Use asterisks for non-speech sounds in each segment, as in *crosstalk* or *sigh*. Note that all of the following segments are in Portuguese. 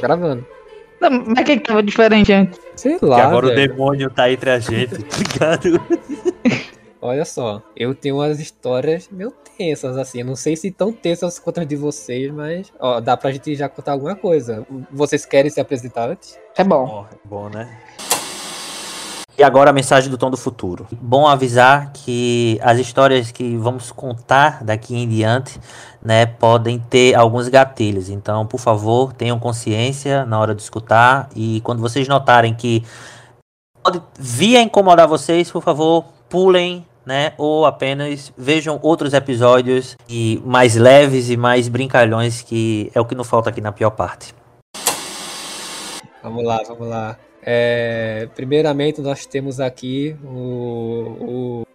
Tá gravando. Não, mas o que que tava diferente antes? Sei Que lá, agora o velho. demônio tá entre a gente, tá ligado? *laughs* Olha só, eu tenho umas histórias meio tensas, assim. Eu não sei se tão tensas quanto as de vocês, mas ó, dá pra gente já contar alguma coisa. Vocês querem se apresentar antes? É bom. Bom, bom, né? E agora a mensagem do Tom do Futuro. Bom avisar que as histórias que vamos contar daqui em diante, né, podem ter alguns gatilhos. Então, por favor, tenham consciência na hora de escutar e quando vocês notarem que pode vir a incomodar vocês, por favor, pulem, né, ou apenas vejam outros episódios e mais leves e mais brincalhões que é o que não falta aqui na pior parte. Vamos lá, vamos lá. É, primeiramente, nós temos aqui o. o...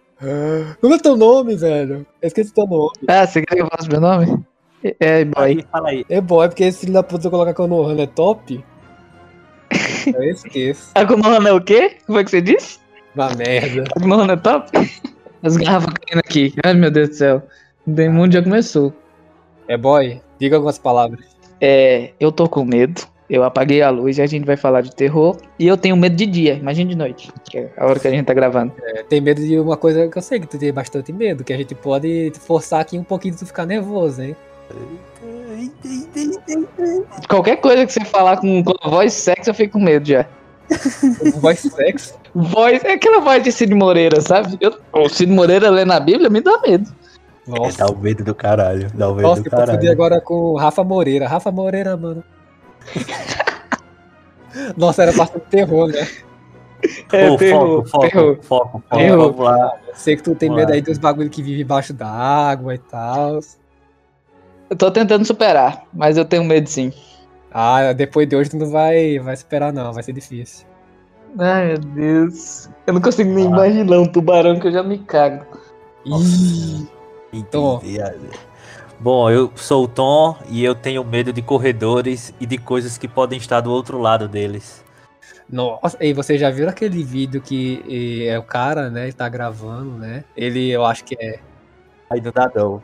Como é teu nome, velho? Eu esqueci teu nome. Ah, você quer que eu faça meu nome? É, É, boy. Aí, fala aí. É bom, é porque esse filho da puta colocar Konohana é top. *laughs* Eu esqueço. A Konohana é o quê? Como é que você disse? Uma merda. A Konohana é top? As garrafas caindo aqui. Ai, meu Deus do céu. O demônio já começou. É boy? Diga algumas palavras. É, eu tô com medo. Eu apaguei a luz e a gente vai falar de terror. E eu tenho medo de dia, imagine de noite. Que é a hora que a gente tá gravando. É, tem medo de uma coisa que eu sei que tu tem bastante medo, que a gente pode forçar aqui um pouquinho de tu ficar nervoso, hein? Qualquer coisa que você falar com, com a voz sexy, eu fico com medo já. Voice sex. Voz, é aquela voz de Cid Moreira, sabe? Eu, o Cid Moreira lê na Bíblia me dá medo. Nossa, Dá o medo do caralho. Dá o medo Nossa, do eu caralho. agora com o Rafa Moreira. Rafa Moreira, mano. *laughs* Nossa, era bastante terror, né? É, Pô, terror, foco, foco, terror. foco, foco, Terror. vamos lá. Eu sei que tu tem medo aí dos bagulho que vive embaixo d'água e tal. Eu tô tentando superar, mas eu tenho medo sim. Ah, depois de hoje tu não vai, vai esperar não, vai ser difícil. Ai, meu Deus. Eu não consigo nem Ah. imaginar um tubarão que eu já me cago. Ih, Tom. Entendi. Bom, eu sou o Tom e eu tenho medo de corredores e de coisas que podem estar do outro lado deles. Nossa, e você já viu aquele vídeo que é o cara, né, tá gravando, né? Ele, eu acho que é, Aí não dá não.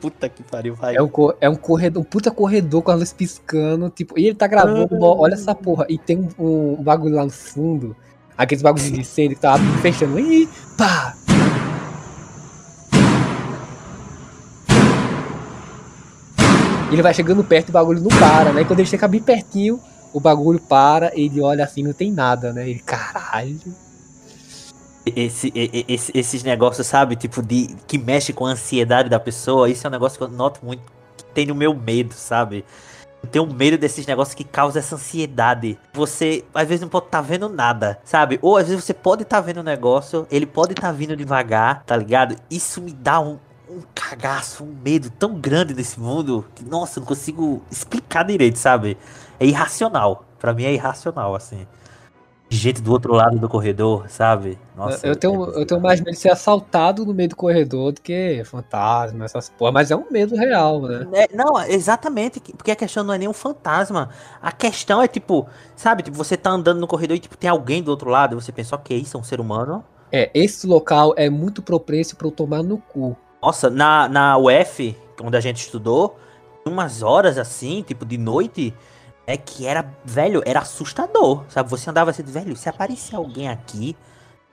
Puta que pariu, vai. é um, é um corredor, um puta corredor com a luz piscando, tipo, e ele tá gravando, ó, olha essa porra, e tem um, um bagulho lá no fundo, aqueles bagulhos de incêndio que tá abrindo fechando, e pá! Ele vai chegando perto e o bagulho não para, né? E quando ele chega bem pertinho, o bagulho para, ele olha assim, não tem nada, né? Ele, caralho. Esse, esse- esses negócios, sabe? Tipo, de que mexe com a ansiedade da pessoa. Isso é um negócio que eu noto muito que tem no meu medo, sabe? Eu tenho medo desses negócios que causam essa ansiedade. Você, às vezes, não pode estar vendo nada, sabe? Ou às vezes você pode estar vendo um negócio, ele pode estar vindo devagar, tá ligado? Isso me dá um, um cagaço, um medo tão grande desse mundo que, nossa, não consigo explicar direito, sabe? É irracional. Pra mim é irracional, assim. Gente do outro lado do corredor, sabe? Nossa, eu, tenho, é eu tenho mais medo de ser assaltado no meio do corredor do que fantasma, essas porra. Mas é um medo real, né? É, não, exatamente, que- porque a questão não é nem um fantasma. A questão é tipo, sabe, tipo, você tá andando no corredor e tipo, tem alguém do outro lado, e você pensa, ok, isso é um ser humano. É, esse local é muito propício pra eu tomar no cu. Nossa, na, na UF, onde a gente estudou, umas horas assim, tipo, de noite, é que era, velho, era assustador, sabe? Você andava assim, velho, se aparecer alguém aqui,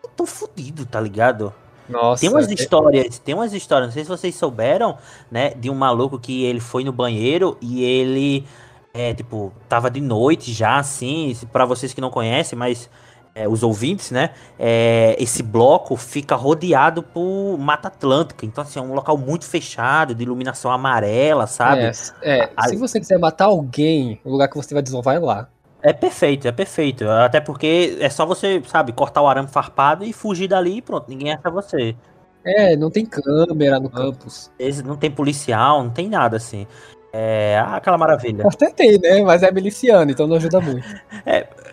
eu tô fudido, tá ligado? Nossa. Tem umas é- histórias, tem umas histórias, não sei se vocês souberam, né, de um maluco que ele foi no banheiro e ele, é, tipo, tava de noite já, assim, pra vocês que não conhecem, mas é, os ouvintes, né, é, esse bloco fica rodeado por Mata Atlântica, então, assim, é um local muito fechado, de iluminação amarela, sabe? É, é, A- se você quiser matar alguém, o lugar que você vai desovar é lá. É perfeito, é perfeito, até porque é só você, sabe, cortar o arame farpado e fugir dali e pronto, ninguém acha você. É, não tem câmera no campus. Não tem policial, não tem nada assim. É aquela maravilha. Até tem, né? Mas é miliciano, então não ajuda muito.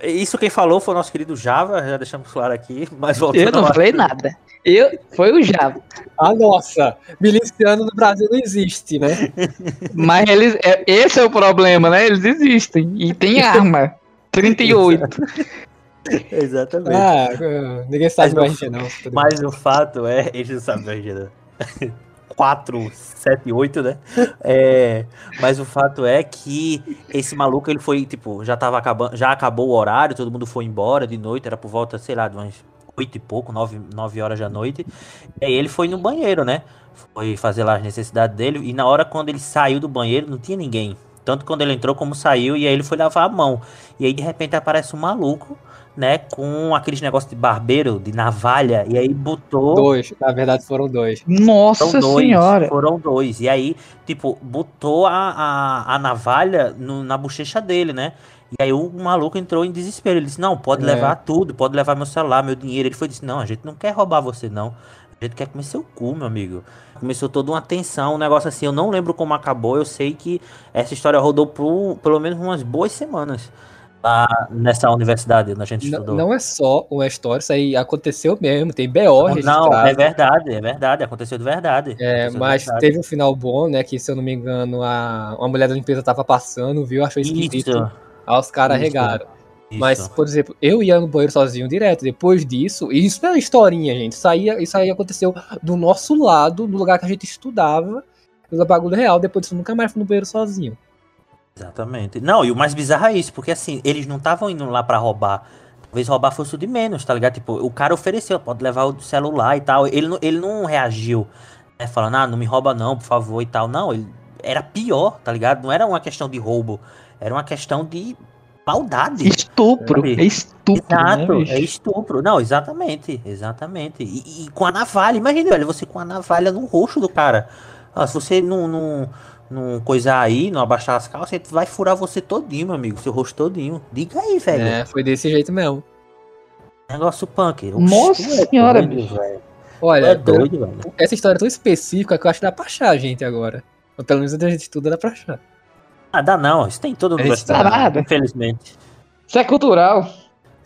Isso quem falou foi o nosso querido Java, já deixamos claro aqui, *laughs* mas voltando Eu não falei nada. Eu, foi o Java. Ah, nossa! Miliciano no Brasil não existe, né? *laughs* Mas eles, é- esse é o problema, né? Eles existem. E tem *laughs* arma. 38. Exatamente. Ah, ah, ninguém sabe Mas não- RG, não. bem. Mas o fato é, eles não sabem o RG, né? 4, 7, 8, né? É, mas o fato é que esse maluco, ele foi, tipo, já tava acabando, já acabou o horário, todo mundo foi embora de noite, era por volta, sei lá, de umas 8 e pouco, 9, 9 horas da noite. E ele foi no banheiro, né? Foi fazer lá as necessidades dele, e na hora quando ele saiu do banheiro, não tinha ninguém. Tanto quando ele entrou como saiu, e aí ele foi lavar a mão. E aí de repente aparece um maluco né, com aqueles negócios de barbeiro, de navalha, e aí botou. Dois, na verdade foram dois. Nossa Foram dois, senhora. Foram dois. E aí, tipo, botou a, a, a navalha no- na bochecha dele, né? E aí o maluco entrou em desespero. Ele disse, não, pode É. levar tudo, pode levar meu celular, meu dinheiro. Ele foi disse, não, a gente não quer roubar você, não. A gente quer comer seu cu, meu amigo. Começou toda uma tensão, um negócio assim. Eu não lembro como acabou. Eu sei que essa história rodou por pelo menos umas boas semanas lá nessa universidade onde a gente Não, estudou. não é só uma história, isso aí aconteceu mesmo, tem BO Não, registrado. é verdade, é verdade. Aconteceu de verdade. É, mas verdade. teve um final bom, né? Que se eu não me engano, a, uma mulher da limpeza tava passando, viu? Achou esquisito. Isso, Aí os caras regaram. isso. Mas, por exemplo, eu ia no banheiro sozinho direto. Depois disso, e isso não é uma historinha, gente. Isso aí, isso aí aconteceu do nosso lado, no lugar que a gente estudava. Pelo bagulho real. Depois disso, eu nunca mais fui no banheiro sozinho. Exatamente. Não, e o mais bizarro é isso, porque assim, eles não estavam indo lá pra roubar. Talvez roubar fosse o de menos, tá ligado? Tipo, o cara ofereceu, pode levar o celular e tal. Ele não, ele não reagiu, né? Falando, ah, não me rouba não, por favor e tal. Não, ele era pior, tá ligado? Não era uma questão de roubo, era uma questão de maldade. Estupro. Sabe? É estupro, Exato, né, é estupro. Não, exatamente, exatamente. E, e com a navalha, imagina, velho, você com a navalha no rosto do cara. Ah, se você não, não, não coisar aí, não abaixar as calças, ele vai furar você todinho, meu amigo, seu rosto todinho. Diga aí, velho. É, foi desse jeito mesmo. Negócio punk. Oxe, Nossa é senhora, doido, bicho. velho. Olha, é doido, velho. essa história é tão específica que eu acho que dá pra achar a gente agora. Ou pelo menos a gente estuda, dá pra achar. Ah, dá não, isso tem em toda É universidade, nada. infelizmente. Isso é cultural.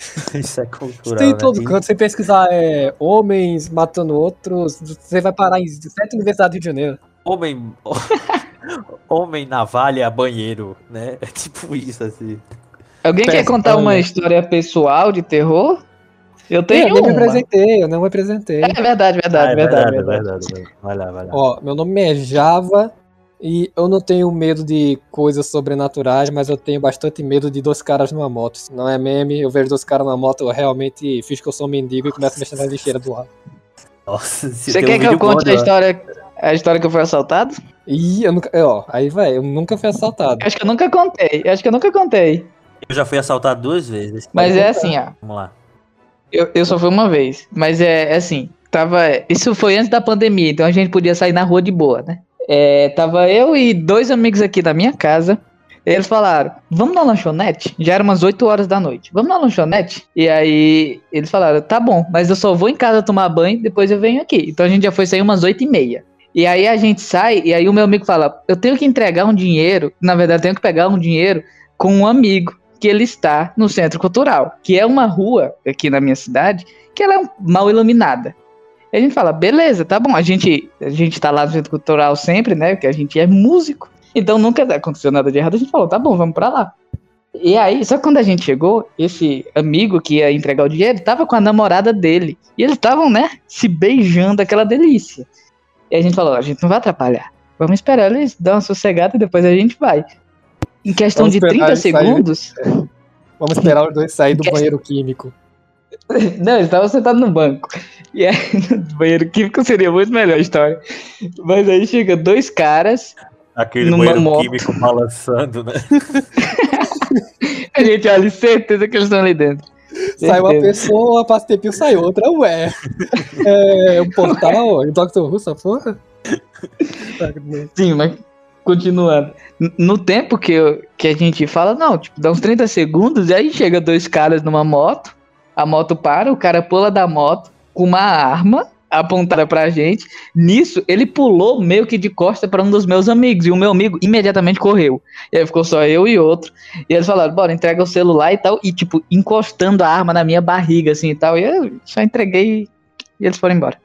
*laughs* Isso é Isso cultural, tem em né? todo canto. Você pesquisar é, homens matando outros, você vai parar em sete universidades do Rio de Janeiro. Homem... *laughs* Homem, navalha, banheiro, né? É tipo isso, assim. Alguém quer contar uma história pessoal de terror? Eu Eu tenho nem me uma. apresentei, eu não me apresentei. É verdade, verdade, Ah, é verdade, é verdade. verdade, velho. Vai lá, vai lá. Ó, meu nome é Java e eu não tenho medo de coisas sobrenaturais, mas eu tenho bastante medo de dois caras numa moto. Isso não é meme, eu vejo dois caras numa moto, eu realmente fiz que eu sou um mendigo e começo a mexer na lixeira do lado. Nossa, se Você quer um que eu vídeo bom, conte a né? história, a história que eu fui assaltado? Ih, eu nunca. Ó, aí vai, eu nunca fui assaltado. Acho que eu nunca contei. Acho que eu nunca contei. Eu já fui assaltado duas vezes. Mas é assim, ó. Vamos lá. Eu, eu só fui uma vez. Mas é, é assim. Tava. Isso foi antes da pandemia, então a gente podia sair na rua de boa, né? É, tava eu e dois amigos aqui da minha casa. Eles falaram, vamos na lanchonete? Já era umas 8 horas da noite. Vamos na lanchonete? E aí eles falaram, tá bom, mas eu só vou em casa tomar banho, depois eu venho aqui. Então a gente já foi sair umas 8 e meia. E aí a gente sai, e aí o meu amigo fala, eu tenho que entregar um dinheiro, na verdade eu tenho que pegar um dinheiro com um amigo que ele está no Centro Cultural, que é uma rua aqui na minha cidade, que ela é mal iluminada. E a gente fala, beleza, tá bom, a gente, a gente tá lá no Centro Cultural sempre, né, porque a gente é músico, então nunca aconteceu nada de errado, a gente falou, tá bom, vamos pra lá. E aí, só que quando a gente chegou, esse amigo que ia entregar o dinheiro tava com a namorada dele. E eles estavam, né, se beijando, aquela delícia. E a gente falou, a gente não vai atrapalhar. Vamos esperar eles dar uma sossegada e depois a gente vai. Em questão Vamos de esperar 30 eles saírem. segundos. Vamos esperar os dois sair do banheiro químico. *laughs* Não, eles estavam sentados no banco. E aí, *laughs* no banheiro químico seria muito melhor a história. Mas aí chega dois caras, Aquele Numa banheiro moto. químico balançando, né? *laughs* a gente olha, certeza que eles estão ali dentro. Sai uma pessoa, passa tempinho, sai outra, ué. É um portal, o Dr. Who, essa porra? Sim, mas continuando. No tempo que, eu- que a gente fala, não, tipo, dá uns 30 segundos, e aí chega dois caras numa moto, a moto para, o cara pula da moto com uma arma apontada pra gente. Nisso, ele pulou meio que de costa pra um dos meus amigos, e o meu amigo imediatamente correu. E aí ficou só eu e outro. E eles falaram, bora, entrega o celular e tal, e tipo, encostando a arma na minha barriga, assim e tal. E eu só entreguei e eles foram embora.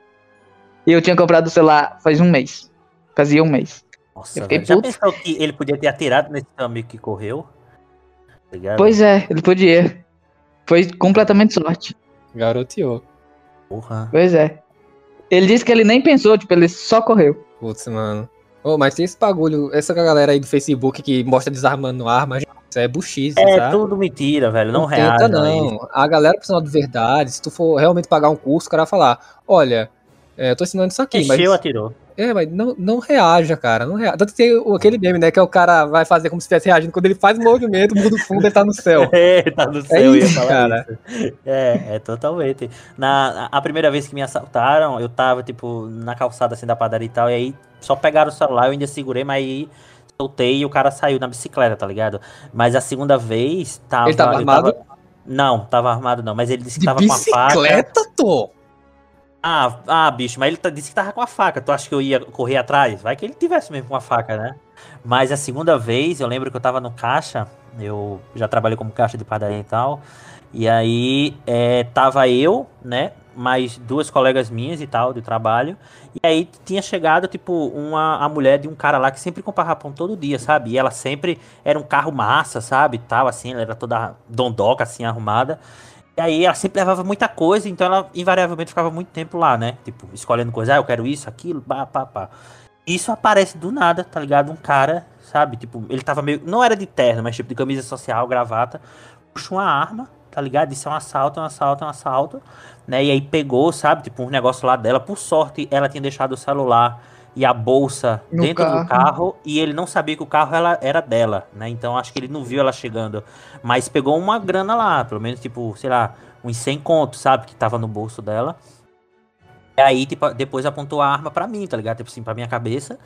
E eu tinha comprado o celular faz um mês. Fazia um mês. Nossa, Eu fiquei velho. Já pensou que ele podia ter atirado nesse seu amigo que correu? Tá? Pois é, ele podia. Foi completamente sorte. Garoteou. Porra. Pois é. Ele disse que ele nem pensou, tipo, ele só correu. Putz, mano. Ô, mas tem esse bagulho, essa galera aí do Facebook que mostra desarmando armas, isso é buchice, É sabe? tudo mentira, velho. Não, Não reage. tenta, não. A galera precisa de verdade. Se tu for realmente pagar um curso, o cara vai falar: Olha, é, eu tô ensinando isso aqui, mas. Encheu, atirou. É, mas não, não reaja, cara. Não reaja. Tanto que tem aquele meme, né? Que é o cara vai fazer como se estivesse reagindo. Quando ele faz um movimento, o fundo, ele tá no céu. *laughs* É, tá no céu, eu ia isso, falar cara. isso. É, é totalmente. Na, a primeira vez que me assaltaram, eu tava, tipo, na calçada assim da padaria e tal, e aí só pegaram o celular, eu ainda segurei, mas aí soltei e o cara saiu na bicicleta, tá ligado? Mas a segunda vez tava. Ele tava armado? Não, tava armado não, mas ele disse que De tava com a faca. bicicleta, tô. Ah, ah, bicho, mas ele tá- disse que tava com a faca. Tu acha que eu ia correr atrás? Vai que ele tivesse mesmo com a faca, né? Mas a segunda vez, eu lembro que eu tava no caixa, eu já trabalhei como caixa de padaria e tal. E aí é, tava eu, né? Mais duas colegas minhas e tal, de trabalho. E aí tinha chegado, tipo, uma a mulher de um cara lá que sempre comprava pão todo dia, sabe? E ela sempre era um carro massa, sabe? Tal, assim, ela era toda dondoca, assim, arrumada. E aí ela sempre levava muita coisa, então ela invariavelmente ficava muito tempo lá, né? Tipo, escolhendo coisa, ah, eu quero isso, aquilo, pá, pá, pá. Isso aparece do nada, tá ligado? Um cara, sabe? Tipo, ele tava meio. Não era de terno, mas tipo de camisa social, gravata. Puxa uma arma, tá ligado? Isso é um assalto, é um assalto, é um assalto. Né? E aí pegou, sabe? Tipo, um negócio lá dela. Por sorte, ela tinha deixado o celular e a bolsa No dentro do carro. carro. E ele não sabia que o carro ela, era dela, né? Então acho que ele não viu ela chegando. Mas pegou uma grana lá, pelo menos, tipo, sei lá, uns 100 contos, sabe? Que tava no bolso dela. E aí, tipo, depois apontou a arma pra mim, tá ligado? Tipo assim, pra minha cabeça.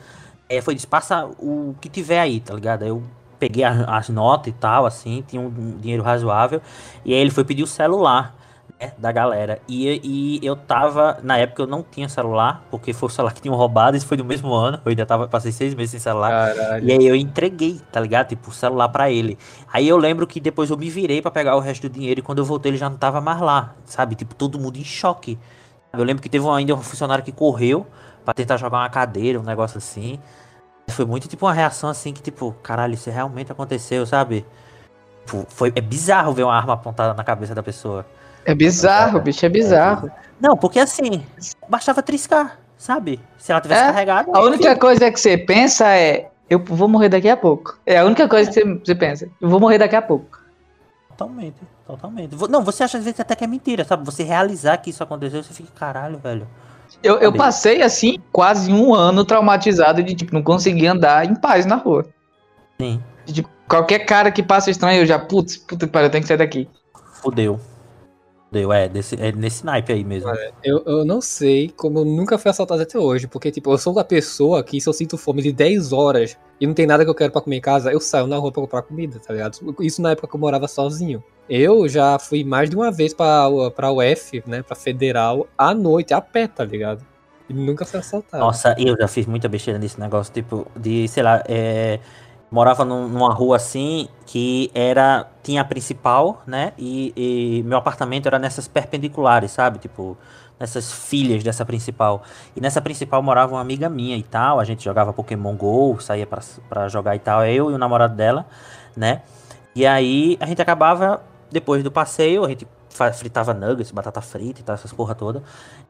É, foi, disse, passa o que tiver aí, tá ligado? Aí eu peguei a- as notas e tal, assim, tinha um dinheiro razoável. E aí ele foi pedir o celular, da galera. E, e eu tava, na época eu não tinha celular, porque foi o celular que tinham roubado, isso foi no mesmo ano. Eu ainda tava, passei seis meses sem celular. Caralho. E aí eu entreguei, tá ligado? Tipo, o celular pra ele. Aí eu lembro que depois eu me virei pra pegar o resto do dinheiro e quando eu voltei ele já não tava mais lá, sabe? Tipo, todo mundo em choque. Eu lembro que teve ainda um funcionário que correu pra tentar jogar uma cadeira, um negócio assim. Foi muito tipo uma reação assim que tipo, caralho, isso realmente aconteceu, sabe? Tipo, foi, é bizarro ver uma arma apontada na cabeça da pessoa. É bizarro, bicho, é bizarro. Não, porque assim, bastava triscar, sabe? Se ela tivesse É, carregado. A única coisa que você pensa é, eu vou morrer daqui a pouco. É a única coisa que você, pensa, eu vou morrer daqui a pouco. Totalmente, totalmente. Não, você acha às vezes até que é mentira, sabe? Você realizar que isso aconteceu, você fica, caralho, velho. Eu, eu passei, assim, quase um ano traumatizado de, tipo, não conseguir andar em paz na rua. Sim, De, tipo, qualquer cara que passa estranho, eu já, putz, puta que pariu, eu tenho que sair daqui. fudeu. Fudeu, é, desse, é nesse naipe aí mesmo. Eu, eu não sei como eu nunca fui assaltado até hoje, porque, tipo, eu sou da pessoa que se eu sinto fome de 10 horas e não tem nada que eu quero pra comer em casa, eu saio na rua pra comprar comida, tá ligado? Isso na época que eu morava sozinho. Eu já fui mais de uma vez pra, pra UF, né, pra Federal, à noite, a pé, tá ligado? E nunca fui assaltado. Nossa, eu já fiz muita besteira nesse negócio, tipo, de, sei lá, é, morava num- numa rua assim que era. Tinha a principal, né? E, e meu apartamento era nessas perpendiculares, sabe? Tipo, nessas filhas dessa principal. E nessa principal morava uma amiga minha e tal. A gente jogava Pokémon GO, saía pra jogar e tal. Eu e o namorado dela, né? E aí a gente acabava, depois do passeio, a gente fritava nuggets, batata frita e tal, essas porra toda.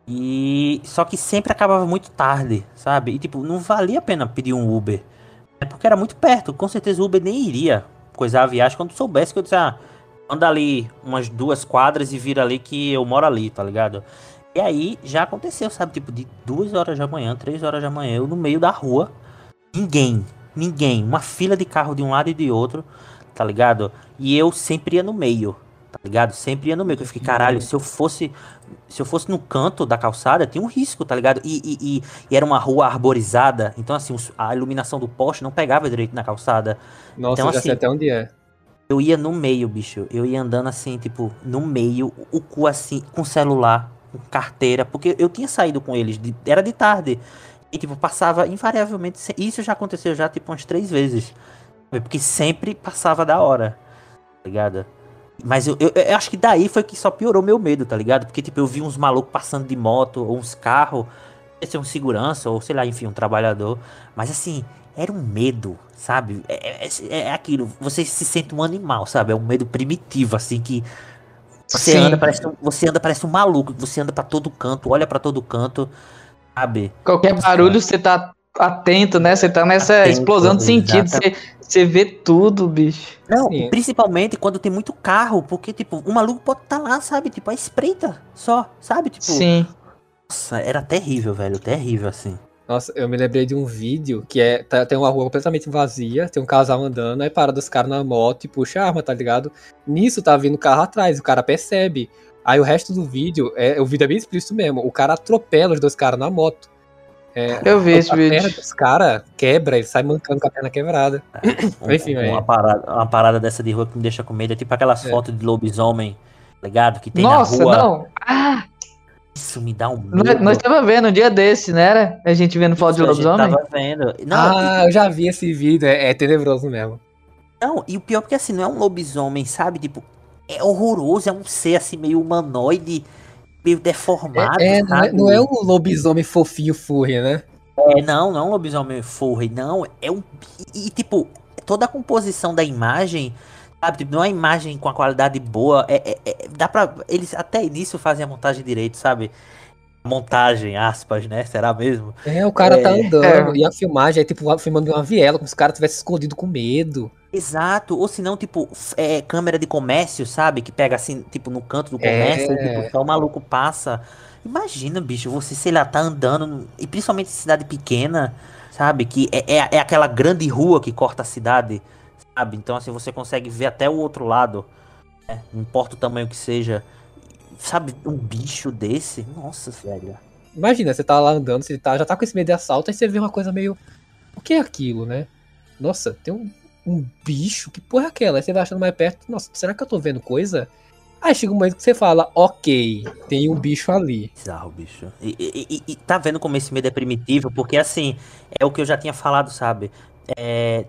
E só que sempre acabava muito tarde, sabe? E tipo, não valia a pena pedir um Uber. É porque era muito perto, com certeza o Uber nem iria coisar a viagem quando soubesse que eu disse, ah, anda ali umas duas quadras e vira ali que eu moro ali, tá ligado? E aí já aconteceu, sabe? Tipo, de duas horas da manhã, três horas da manhã, eu no meio da rua, ninguém, ninguém, uma fila de carro de um lado e de outro, tá ligado? E eu sempre ia no meio, tá ligado? Sempre ia no meio, que eu fiquei, caralho, se eu fosse, se eu fosse no canto da calçada, tinha um risco, tá ligado? E, e, e- e era uma rua arborizada, então assim, a iluminação do poste não pegava direito na calçada. Nossa, então, já sei assim, até onde é. Eu ia no meio, bicho. Eu ia andando assim, tipo, no meio, o cu assim, com celular, com carteira, porque eu tinha saído com eles, de- era de tarde. E, tipo, passava invariavelmente. Isso já aconteceu já, tipo, umas três vezes. Porque sempre passava da hora, tá ligado? Mas eu, eu, eu acho que daí foi que só piorou meu medo, tá ligado? Porque, tipo, eu vi uns malucos passando de moto, ou uns carros, esse é um segurança, ou sei lá, enfim, um trabalhador. Mas assim, era um medo, sabe? É, é, é aquilo, você se sente um animal, sabe? É um medo primitivo, assim, que você Sim. anda, parece, você anda parece um maluco, você anda pra todo canto, olha pra todo canto. sabe? Qualquer barulho você tá atento, né? Você tá nessa Atento, explosão de sentido. Você, você vê tudo, bicho. Não, Sim. principalmente quando tem muito carro, porque, tipo, o maluco pode estar lá, sabe? Tipo, a espreita só, sabe? Tipo, Sim. nossa, era terrível, velho, terrível, assim. Nossa, eu me lembrei de um vídeo que é. tá- tem uma rua completamente vazia, tem um casal andando, aí para dos caras na moto e puxa a arma, tá ligado? Nisso tá vindo o carro atrás, o cara percebe. Aí o resto do vídeo, é, o vídeo é bem explícito mesmo. O cara atropela os dois caras na moto. É, Eu vi esse a perna vídeo. dos caras quebra, ele sai mancando com a perna quebrada. Um- *laughs* Enfim, uma, velho. parada, uma parada dessa de rua que me deixa com medo é tipo aquelas É. fotos de lobisomem, tá ligado? Que tem Nossa, na rua. não. Ah, Isso me dá um nós, medo. nós tava vendo um dia desse, né? Era? A gente vendo foto de Isso gente lobisomem. Tava vendo. Não, ah, eu já vi esse vídeo, é, é tenebroso mesmo. Não, e o pior é porque assim, não é um lobisomem, sabe? Tipo, é horroroso, é um ser assim meio humanoide, meio deformado, É, não, é, sabe? não é um lobisomem fofinho furry, né? É, não, não é um lobisomem furry, não, é um... E, e, tipo, toda a composição da imagem, sabe? Tipo, não é uma imagem com a qualidade boa, é, é- é- dá pra... Eles até nisso fazem a montagem direito, sabe? Montagem, aspas, né? Será mesmo? É, o cara tá É. andando É. e a filmagem é tipo filmando de uma viela, como se o cara tivesse escondido com medo. Exato, ou se não, tipo, é, câmera de comércio, sabe? Que pega assim, tipo, no canto do comércio, É. e, tipo, só o maluco passa. Imagina, bicho, você, sei lá, tá andando, e principalmente em cidade pequena, sabe? Que é, é, é aquela grande rua que corta a cidade, sabe? Então, assim, você consegue ver até o outro lado, né? Não importa o tamanho que seja. Sabe, um bicho desse? Nossa, velho. Imagina, você tá lá andando, você tá, já tá com esse medo de assalto, aí você vê uma coisa meio. O que é aquilo, né? Nossa, tem um, um bicho, que porra é aquela? Aí você vai achando mais perto, nossa, será que eu tô vendo coisa? Aí chega um momento que você fala, ok, tem um bicho ali. Bizarro, bicho. E, e- e- tá vendo como esse medo é primitivo? Porque assim, é o que eu já tinha falado, sabe? É,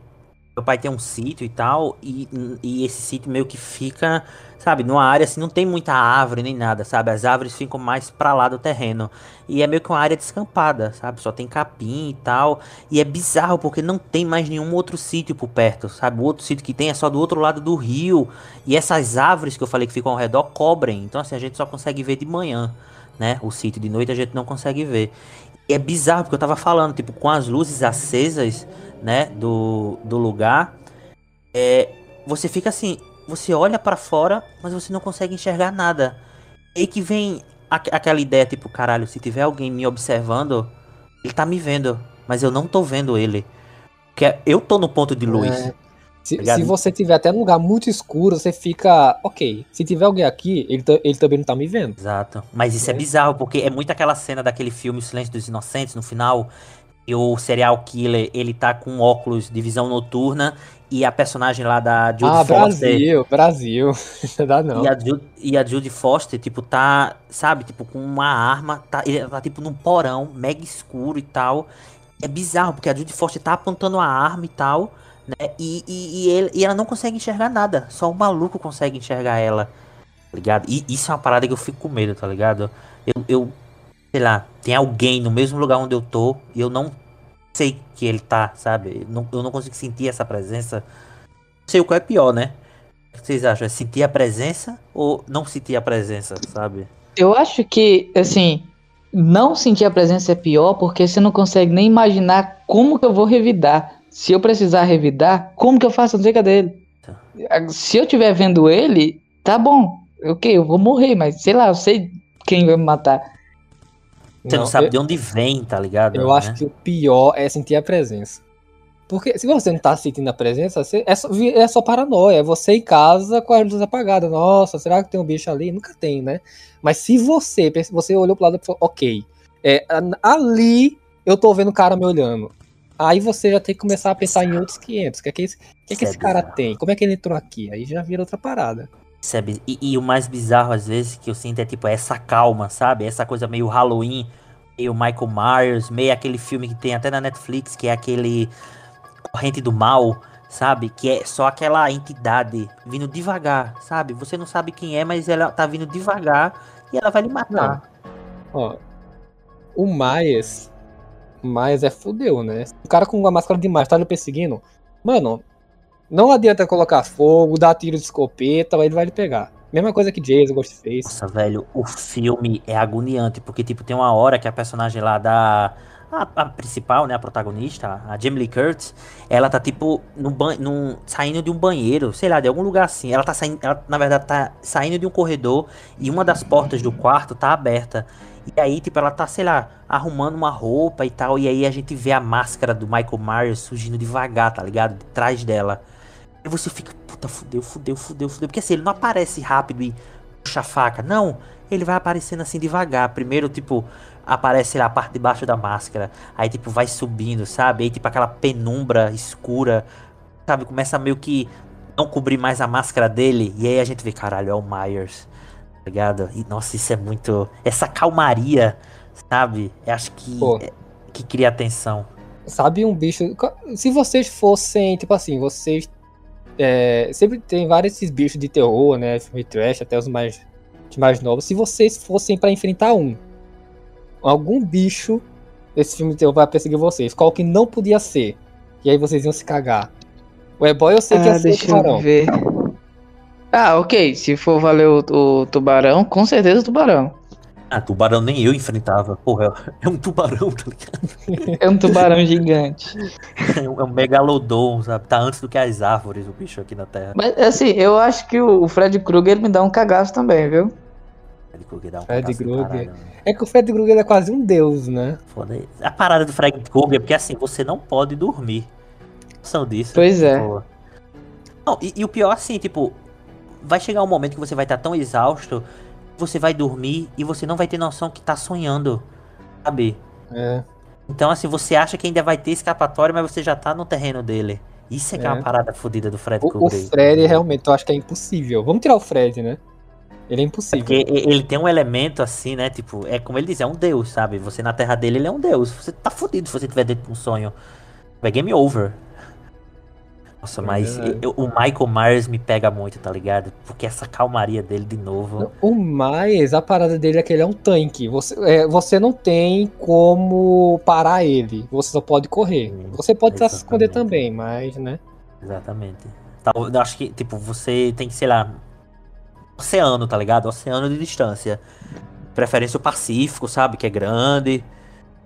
meu pai tem um sítio e tal, e, e esse sítio meio que fica, sabe, numa área assim, não tem muita árvore nem nada, sabe? As árvores ficam mais pra lá do terreno. E é meio que uma área descampada, sabe? Só tem capim e tal. E é bizarro porque não tem mais nenhum outro sítio por perto, sabe? O outro sítio que tem é só do outro lado do rio. E essas árvores que eu falei que ficam ao redor cobrem. Então, assim, a gente só consegue ver de manhã, né? O sítio de noite a gente não consegue ver. É bizarro porque eu tava falando, tipo, com as luzes acesas, né? Do, do lugar. É, você fica assim, você olha pra fora, mas você não consegue enxergar nada. E que vem aqu- aquela ideia, tipo, caralho, se tiver alguém me observando, ele tá me vendo, mas eu não tô vendo ele. Porque eu tô no ponto de luz. É. Se, Ligado? se você tiver até num lugar muito escuro, você fica, ok, se tiver alguém aqui, ele, ele também não tá me vendo. Exato. Mas isso é Né? bizarro, porque é muito aquela cena daquele filme O Silêncio dos Inocentes, no final, e o serial killer, ele tá com óculos de visão noturna, e a personagem lá da Judy ah, Foster... Brasil, Brasil. *laughs* Não dá não. E a, Ju- e a Judy Foster, tipo, tá, sabe, tipo, com uma arma, tá, ele tá tipo num porão, mega escuro e tal. É bizarro, porque a Judy Foster tá apontando a arma e tal, né? E, e, e, ele- e ela não consegue enxergar nada. Só o maluco consegue enxergar ela. Tá ligado? E isso é uma parada que eu fico com medo, tá ligado? Eu, eu sei lá, tem alguém no mesmo lugar onde eu tô e eu não sei que ele tá, sabe? Eu não, eu não consigo sentir essa presença. Não sei o qual é pior, né? O que vocês acham? É sentir a presença ou não sentir a presença, sabe? Eu acho que, assim, não sentir a presença é pior porque você não consegue nem imaginar como que eu vou revidar. Se eu precisar revidar, como que eu faço? Eu não sei cadê ele. Se eu estiver vendo ele, tá bom. Ok, eu vou morrer, mas sei lá, eu sei quem vai me matar. Você não, Não, sabe eu- de onde vem, tá ligado? Eu Né? acho que o pior é sentir a presença. Porque se você não tá sentindo a presença, você- é, só, vi- é só paranoia. É você em casa com a luz apagada. Nossa, será que tem um bicho ali? Nunca tem, né? Mas se você, você olhou pro lado e falou, ok, é, a- ali eu tô vendo o cara me olhando. Aí você já tem que começar a pensar em outros 500. O que é que esse, que é que Isso é esse cara tem? Como é que ele entrou aqui? Aí já vira outra parada. É E, e o mais bizarro, às vezes, que eu sinto é tipo essa calma, sabe? Essa coisa meio Halloween, meio Michael Myers, meio aquele filme que tem até na Netflix, que é aquele Corrente do Mal, sabe? Que é só aquela entidade vindo devagar, sabe? Você não sabe quem é, mas ela tá vindo devagar e ela vai lhe matar. Ó, o Myers. Myers é fudeu, né? O cara com uma máscara de Myers tá lhe perseguindo. Mano, não adianta colocar fogo, dar tiro de escopeta, ele vai lhe pegar. Mesma coisa que Jason, Ghostface. Nossa, velho, o filme é agoniante, porque, tipo, tem uma hora que a personagem lá da. A, a principal, né, a protagonista, a Jamie Lee Curtis, ela tá, tipo, no ban saindo de um banheiro, sei lá, de algum lugar assim. Ela tá saindo, ela, na verdade, tá saindo de um corredor e uma das portas do quarto tá aberta. E aí, tipo, ela tá, sei lá, arrumando uma roupa e tal. E aí a gente vê a máscara do Michael Myers surgindo devagar, tá ligado? De trás dela. E você fica, puta, fudeu, fudeu, fudeu, fudeu. Porque assim, ele não aparece rápido e puxa a faca. Não, ele vai aparecendo assim devagar. Primeiro, tipo, aparece lá a parte de baixo da máscara. Aí, tipo, vai subindo, sabe? Aí, tipo, aquela penumbra escura, sabe? Começa meio que não cobrir mais a máscara dele. E aí a gente vê, caralho, é o Myers. Tá ligado? E, nossa, isso é muito. Essa calmaria, sabe? Eu acho que. Pô. é- que cria atenção. Sabe um bicho. Se vocês fossem, tipo assim, vocês. é, sempre tem vários esses bichos de terror, né? Filme trash, até os mais, os mais novos. Se vocês fossem pra enfrentar um, algum bicho desse filme de terror vai perseguir vocês, qual que não podia ser? E aí vocês iam se cagar. O E-Boy eu sei que Ah, ia ser o deixa eu tubarão. ver. Ah, ok. Se for valer o, o tubarão, com certeza o tubarão. Ah, tubarão nem eu enfrentava. Porra, é um tubarão, tá ligado? É um tubarão gigante. É um, é um megalodon, sabe? Tá antes do que as árvores, o bicho aqui na Terra. Mas assim, eu acho que o Fred Krueger me dá um cagaço também, viu? Fred Krueger dá um Fred Krueger. né? É que o Fred Krueger é quase um deus, né? Foda aí. A parada do Fred Krueger é porque assim, você não pode dormir. Noção disso. Pois é. Tipo, Não, e, e o pior assim, tipo, vai chegar um momento que você vai estar tão exausto, você vai dormir e você não vai ter noção que tá sonhando. Sabe? É. Então, assim, você acha que ainda vai ter escapatória, mas você já tá no terreno dele. Isso é, que é É. uma parada fodida do Fred O, o. Fred realmente eu acho que é impossível. Vamos tirar o Fred, né? Ele é impossível. Porque ele tem um elemento assim, né? Tipo, é como ele diz, é um deus, sabe? Você na terra dele, ele é um deus. Você tá fudido se você tiver dentro de um sonho. É game over. Nossa, É mas verdade. eu- o Michael Myers me pega muito, tá ligado? Porque essa calmaria dele de novo. O mais, a parada dele é que ele é um tanque. Você, é, você não tem como parar ele. Você só pode correr. Sim, Você pode se esconder também, mas, né? Exatamente. Tá, eu acho que, tipo, você tem que, sei lá. Oceano, tá ligado? Oceano de distância. Preferência o Pacífico, sabe? Que é grande.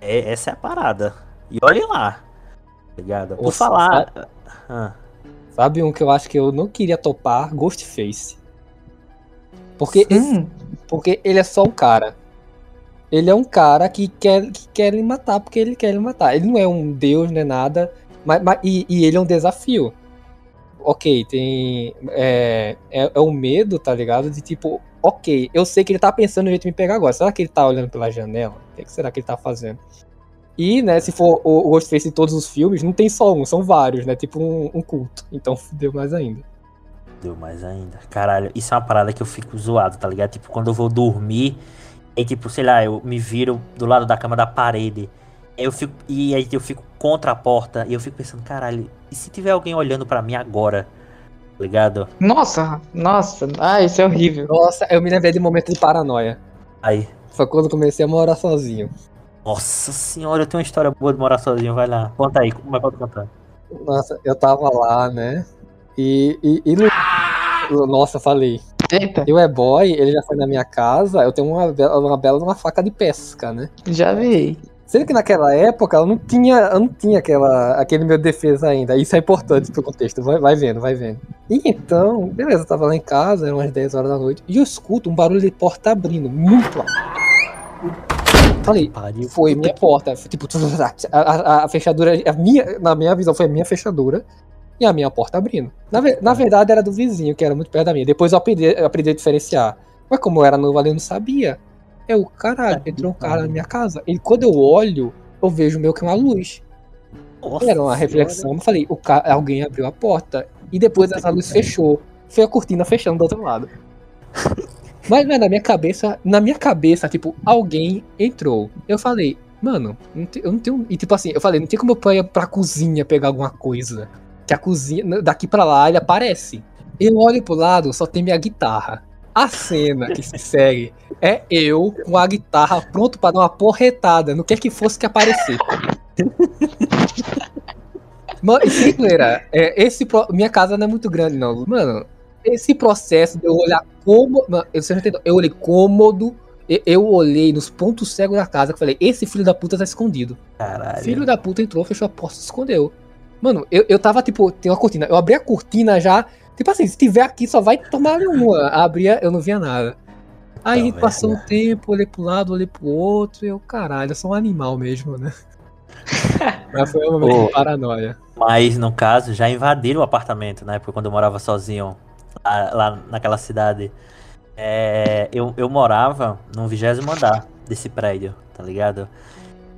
É, essa é a parada. E olhe lá. Tá ligado? Por Nossa, falar. Ah. Sabe um que eu acho que eu não queria topar? Ghostface. Porque, esse- porque ele é só um cara. Ele é um cara que quer, que quer lhe matar porque ele quer lhe matar. Ele não é um deus, não é nada. Mas, mas- e, e ele é um desafio. Ok, tem. É, é, é o medo, tá ligado? De tipo, ok, eu sei que ele tá pensando no jeito de me pegar agora. Será que ele tá olhando pela janela? O que, que será que ele tá fazendo? E, né, se for o, o Ghostface em todos os filmes, não tem só um, são vários, né? Tipo um, um culto. Então *laughs* fudeu mais ainda. Deu mais ainda. Caralho, isso é uma parada que eu fico zoado, tá ligado? Tipo, quando eu vou dormir, e tipo, sei lá, eu me viro do lado da cama da parede. Eu fico, e aí eu fico contra a porta e eu fico pensando, caralho, e se tiver alguém olhando pra mim agora? Tá ligado? nossa, nossa. Ah, isso é horrível. Nossa, eu me lembrei de um momento de paranoia. Aí, Foi quando eu comecei a morar sozinho. Nossa senhora, eu tenho uma história boa de morar sozinho, vai lá. Conta aí, como é que pode contar? Nossa, eu tava lá, né? E, e, e no- Nossa, falei. Eita, E o E-Boy, ele já foi na minha casa, eu tenho uma, bela- uma bela uma faca de pesca, né? já vi. Sendo que naquela época eu não tinha, eu não tinha aquela, aquele meu defesa ainda. Isso é importante pro contexto. Vai, vai vendo, vai vendo. E então, beleza, eu tava lá em casa, eram umas 10 horas da noite, e eu escuto um barulho de porta abrindo, muito alto. Falei, Pariu. foi Puta minha porta. Tipo, a, a- a fechadura, a minha, na minha visão, foi a minha fechadura e a minha porta abrindo. Na, na verdade, era do vizinho, que era muito perto da minha. Depois eu aprendi, eu aprendi a diferenciar. Mas como eu era novo ali, eu não sabia. Eu, caralho, entrou um cara na minha casa. E quando eu olho, eu vejo meio que uma luz. Nossa Era uma senhora. reflexão. Eu falei, o ca... alguém abriu a porta. E depois essa luz fechou. Foi a cortina fechando do outro lado. *laughs* Mas, mas na minha cabeça, na minha cabeça, tipo, alguém entrou. Eu falei, mano, eu não tenho. E tipo assim, eu falei, não tem como eu ir pra cozinha pegar alguma coisa. Que a cozinha, daqui pra lá, ele aparece. Eu olho pro lado, só tem minha guitarra. A cena que se segue é eu com a guitarra pronto pra dar uma porretada no que que fosse que aparecer. *laughs* Mano, e sem zoeira, é, esse minha casa não é muito grande, não. Mano, esse processo de eu olhar como. Eu, você não entendeu? Eu olhei cômodo. Eu olhei nos pontos cegos da casa que falei, esse filho da puta tá escondido. Caralho. Filho da puta entrou, fechou a porta e se escondeu. Mano, eu, eu tava, tipo, tem uma cortina. Eu abri a cortina já. Tipo assim, se tiver aqui, só vai tomar uma. *laughs* Abria, eu não via nada. Aí Tá passou um merda. tempo, olhei pro lado, olhei pro outro, e eu, caralho, eu sou um animal mesmo, né? *laughs* Mas foi um momento de paranoia. Mas, no caso, já invadiram o apartamento, né? Porque quando eu morava sozinho lá, lá naquela cidade, é, eu, eu morava no vigésimo andar desse prédio, tá ligado?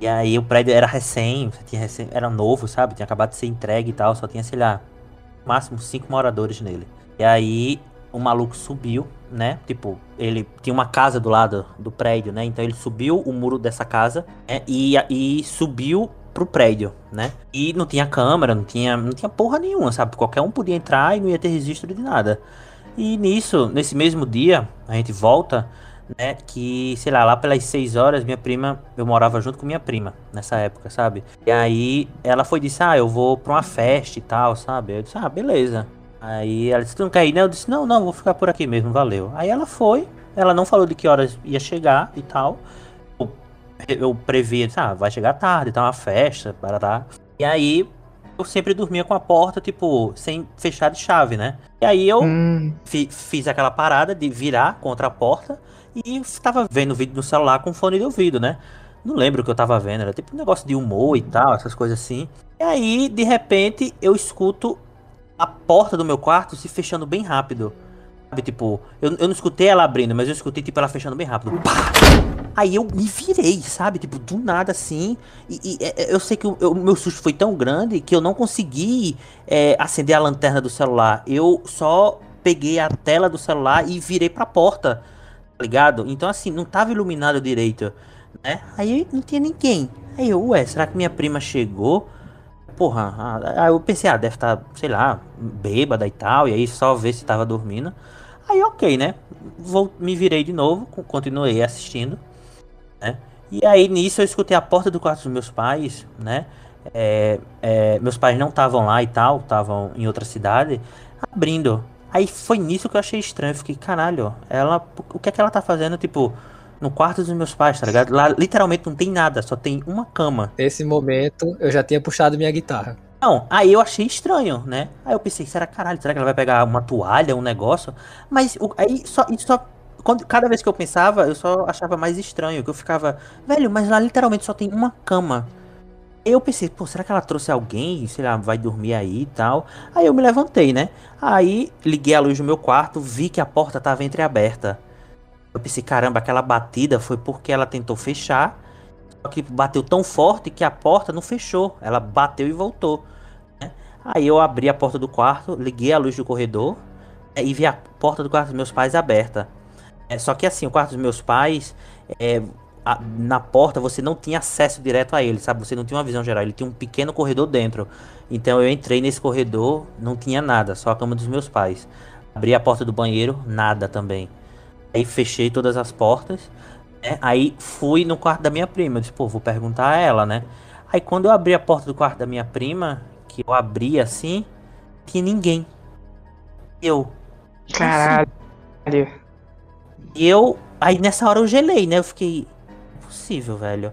E aí o prédio era recém, tinha recém, era novo, sabe? Tinha acabado de ser entregue e tal, só tinha, sei lá, máximo cinco moradores nele. E aí o maluco subiu, né? Tipo, ele tinha uma casa do lado do prédio, né? Então ele subiu o muro dessa casa né? e, e subiu pro prédio, né? E não tinha câmera, não tinha, não tinha porra nenhuma, sabe? Qualquer um podia entrar e não ia ter registro de nada. E nisso, nesse mesmo dia, a gente volta, né? Que, sei lá, lá pelas 6 horas, minha prima, eu morava junto com minha prima nessa época, sabe? E aí ela foi disse: Ah, eu vou pra uma festa e tal, sabe? Eu disse: Ah, beleza. Aí ela disse: Tu não quer ir, né? Eu disse: Não, não, vou ficar por aqui mesmo, valeu. Aí ela foi, ela não falou de que horas ia chegar e tal. Eu, previa, ah, vai chegar tarde, tá uma festa, barará. E aí eu sempre dormia com a porta, tipo, sem fechar de chave, né? E aí eu Hum, fi- fiz aquela parada de virar contra a porta e tava vendo vídeo no celular com fone de ouvido, né? Não lembro o que eu tava vendo, era tipo um negócio de humor e tal, essas coisas assim. E aí, de repente, eu escuto a porta do meu quarto se fechando bem rápido. Sabe, tipo, eu, eu não escutei ela abrindo, mas eu escutei, tipo, ela fechando bem rápido. Pá! Aí eu me virei, sabe? Tipo, do nada assim. E, e, é, é, eu sei que o eu- o meu susto foi tão grande que eu não consegui é, acender a lanterna do celular. Eu só peguei a tela do celular e virei pra porta, tá ligado? Então, assim, não tava iluminado direito, né? Aí não tinha ninguém. Aí eu, ué, será que minha prima chegou? Porra, aí eu pensei, ah, deve estar, sei lá, bêbada e tal, e aí só ver se tava dormindo. Aí, ok, né? Vou, me virei de novo, co- continuei assistindo, né? E aí, nisso, eu escutei a porta do quarto dos meus pais, né? É, é, meus pais não estavam lá e tal, estavam em outra cidade, abrindo. Aí foi nisso que eu achei estranho. Eu fiquei, caralho, ela. O que é que ela tá fazendo, tipo, no quarto dos meus pais, tá ligado? Lá literalmente não tem nada, só tem uma cama. Nesse momento, eu já tinha puxado minha guitarra. Não, aí eu achei estranho, né? Aí eu pensei, será caralho, será que ela vai pegar uma toalha, um negócio? Mas o- aí só, isso só. Quando, cada vez que eu pensava, eu só achava mais estranho. Que eu ficava, velho, mas lá literalmente só tem uma cama. Eu pensei, pô, será que ela trouxe alguém? Sei lá, vai dormir aí e tal. Aí eu me levantei, né? Aí liguei a luz do meu quarto, vi que a porta tava entreaberta. Eu pensei, caramba, aquela batida foi porque ela tentou fechar. Só que bateu tão forte que a porta não fechou. Ela bateu e voltou. né? Aí eu abri a porta do quarto, liguei a luz do corredor é, e vi a porta do quarto dos meus pais aberta. É, só que assim, o quarto dos meus pais, é, a- na porta você não tinha acesso direto a ele, sabe? Você não tinha uma visão geral. Ele tinha um pequeno corredor dentro. Então eu entrei nesse corredor, não tinha nada, só a cama dos meus pais. Abri a porta do banheiro, nada também. Aí fechei todas as portas. né? Aí fui no quarto da minha prima. Eu disse, pô, vou perguntar a ela, né? Aí quando eu abri a porta do quarto da minha prima, que eu abri assim, tinha ninguém. Eu. caralho. E eu. Aí nessa hora eu gelei, né? Eu fiquei. Impossível, velho.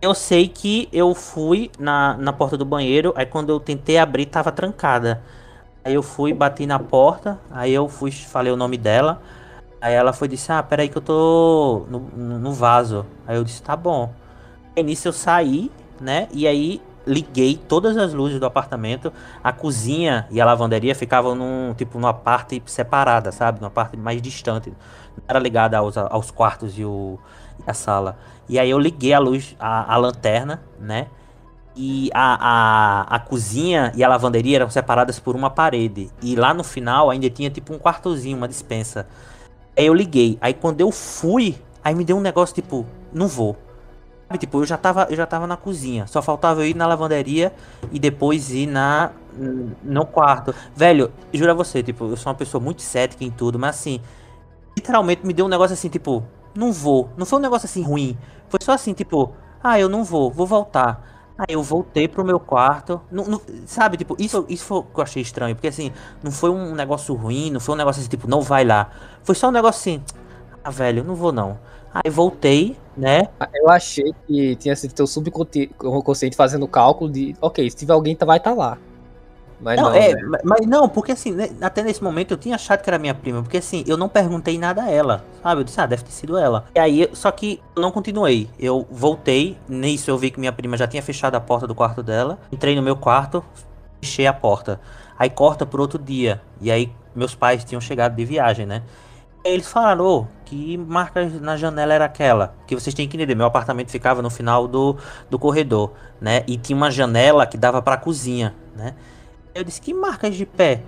Eu sei que eu fui na, na porta do banheiro, aí quando eu tentei abrir, tava trancada. Aí eu fui, bati na porta, aí eu fui, falei o nome dela. Aí ela foi disse, ah, peraí que eu tô no no vaso. Aí eu disse, tá bom. Aí nisso eu saí, né? E aí liguei todas as luzes do apartamento. A cozinha e a lavanderia ficavam num, tipo, numa parte separada, sabe? Numa parte mais distante. Era ligada aos, aos quartos e, o, e a sala. E aí eu liguei a luz, a, a lanterna, né? E a, a, a cozinha e a lavanderia eram separadas por uma parede. E lá no final ainda tinha tipo um quartozinho, uma dispensa. Aí eu liguei. Aí quando eu fui, aí me deu um negócio tipo, não vou. Sabe, tipo, eu já tava, eu já tava na cozinha. Só faltava eu ir na lavanderia e depois ir na no quarto. Velho, juro a você, tipo, eu sou uma pessoa muito cética em tudo, mas assim, literalmente me deu um negócio assim, tipo, não vou. Não foi um negócio assim ruim. Foi só assim, tipo, ah, eu não vou, vou voltar. Aí eu voltei pro meu quarto. Não, não- sabe, tipo, isso, isso foi o que eu achei estranho. Porque assim, não foi um negócio ruim, não foi um negócio assim, tipo, não vai lá. Foi só um negócio assim, ah, velho, não vou não. Aí voltei, né? Eu achei que tinha sido teu subconsciente fazendo cálculo de, ok, se tiver alguém, tá- vai estar lá. Mas não, Não, é, né? ma- mas não, porque assim, né, até nesse momento eu tinha achado que era minha prima, porque assim, eu não perguntei nada a ela, sabe? Eu disse, ah, deve ter sido ela. E aí, só que eu não continuei. Eu voltei, nisso eu vi que minha prima já tinha fechado a porta do quarto dela, entrei no meu quarto, fechei a porta. Aí corta por outro dia, e aí meus pais tinham chegado de viagem, né? Eles falaram, que marca na janela era aquela? Que vocês têm que entender, meu apartamento ficava no final do, do corredor, né? E tinha uma janela que dava pra cozinha, né? Eu disse, que marcas de pé?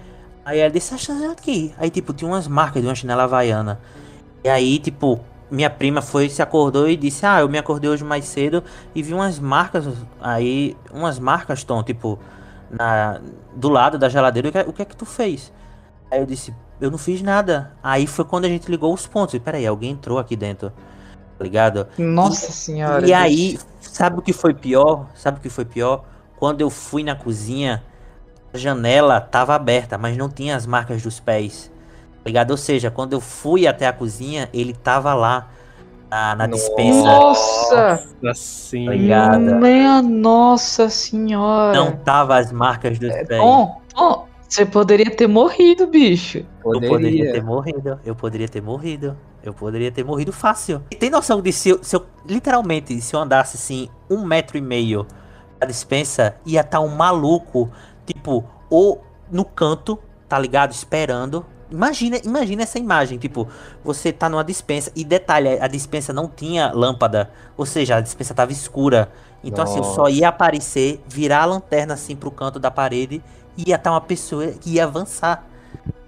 Aí ela disse, essa aqui. Aí, tipo, tinha umas marcas de uma chinela havaiana. E aí, tipo, minha prima foi, se acordou e disse, ah, eu me acordei hoje mais cedo e vi umas marcas, aí, umas marcas, Tom, tipo, na, do lado da geladeira, o que, é- o que é que tu fez? Aí eu disse, eu não fiz nada. Aí foi quando a gente ligou os pontos. E, peraí, alguém entrou aqui dentro, tá ligado? Nossa senhora. E aí, sabe o que foi pior? Sabe o que foi pior? Quando eu fui na cozinha, janela tava aberta, mas não tinha as marcas dos pés. tá Ligado? Ou seja, quando eu fui até a cozinha, ele tava lá na, na Nossa. dispensa. Nossa! Assim, Obrigado. Minha nossa senhora. Não tava as marcas dos pés. Tom, Tom, você poderia ter morrido, bicho. Eu poderia poderia. ter morrido. Eu poderia ter morrido. Eu poderia ter morrido fácil. E tem noção de se eu, se eu- literalmente, se eu andasse assim, um metro e meio da dispensa, ia estar um maluco, tipo, ou no canto, tá ligado? Esperando. Imagina, imagina essa imagem, tipo, você tá numa dispensa e detalhe, a dispensa não tinha lâmpada, ou seja, a dispensa tava escura. Então assim, eu só Nossa. ia aparecer, virar a lanterna assim pro canto da parede e ia estar uma pessoa que ia avançar.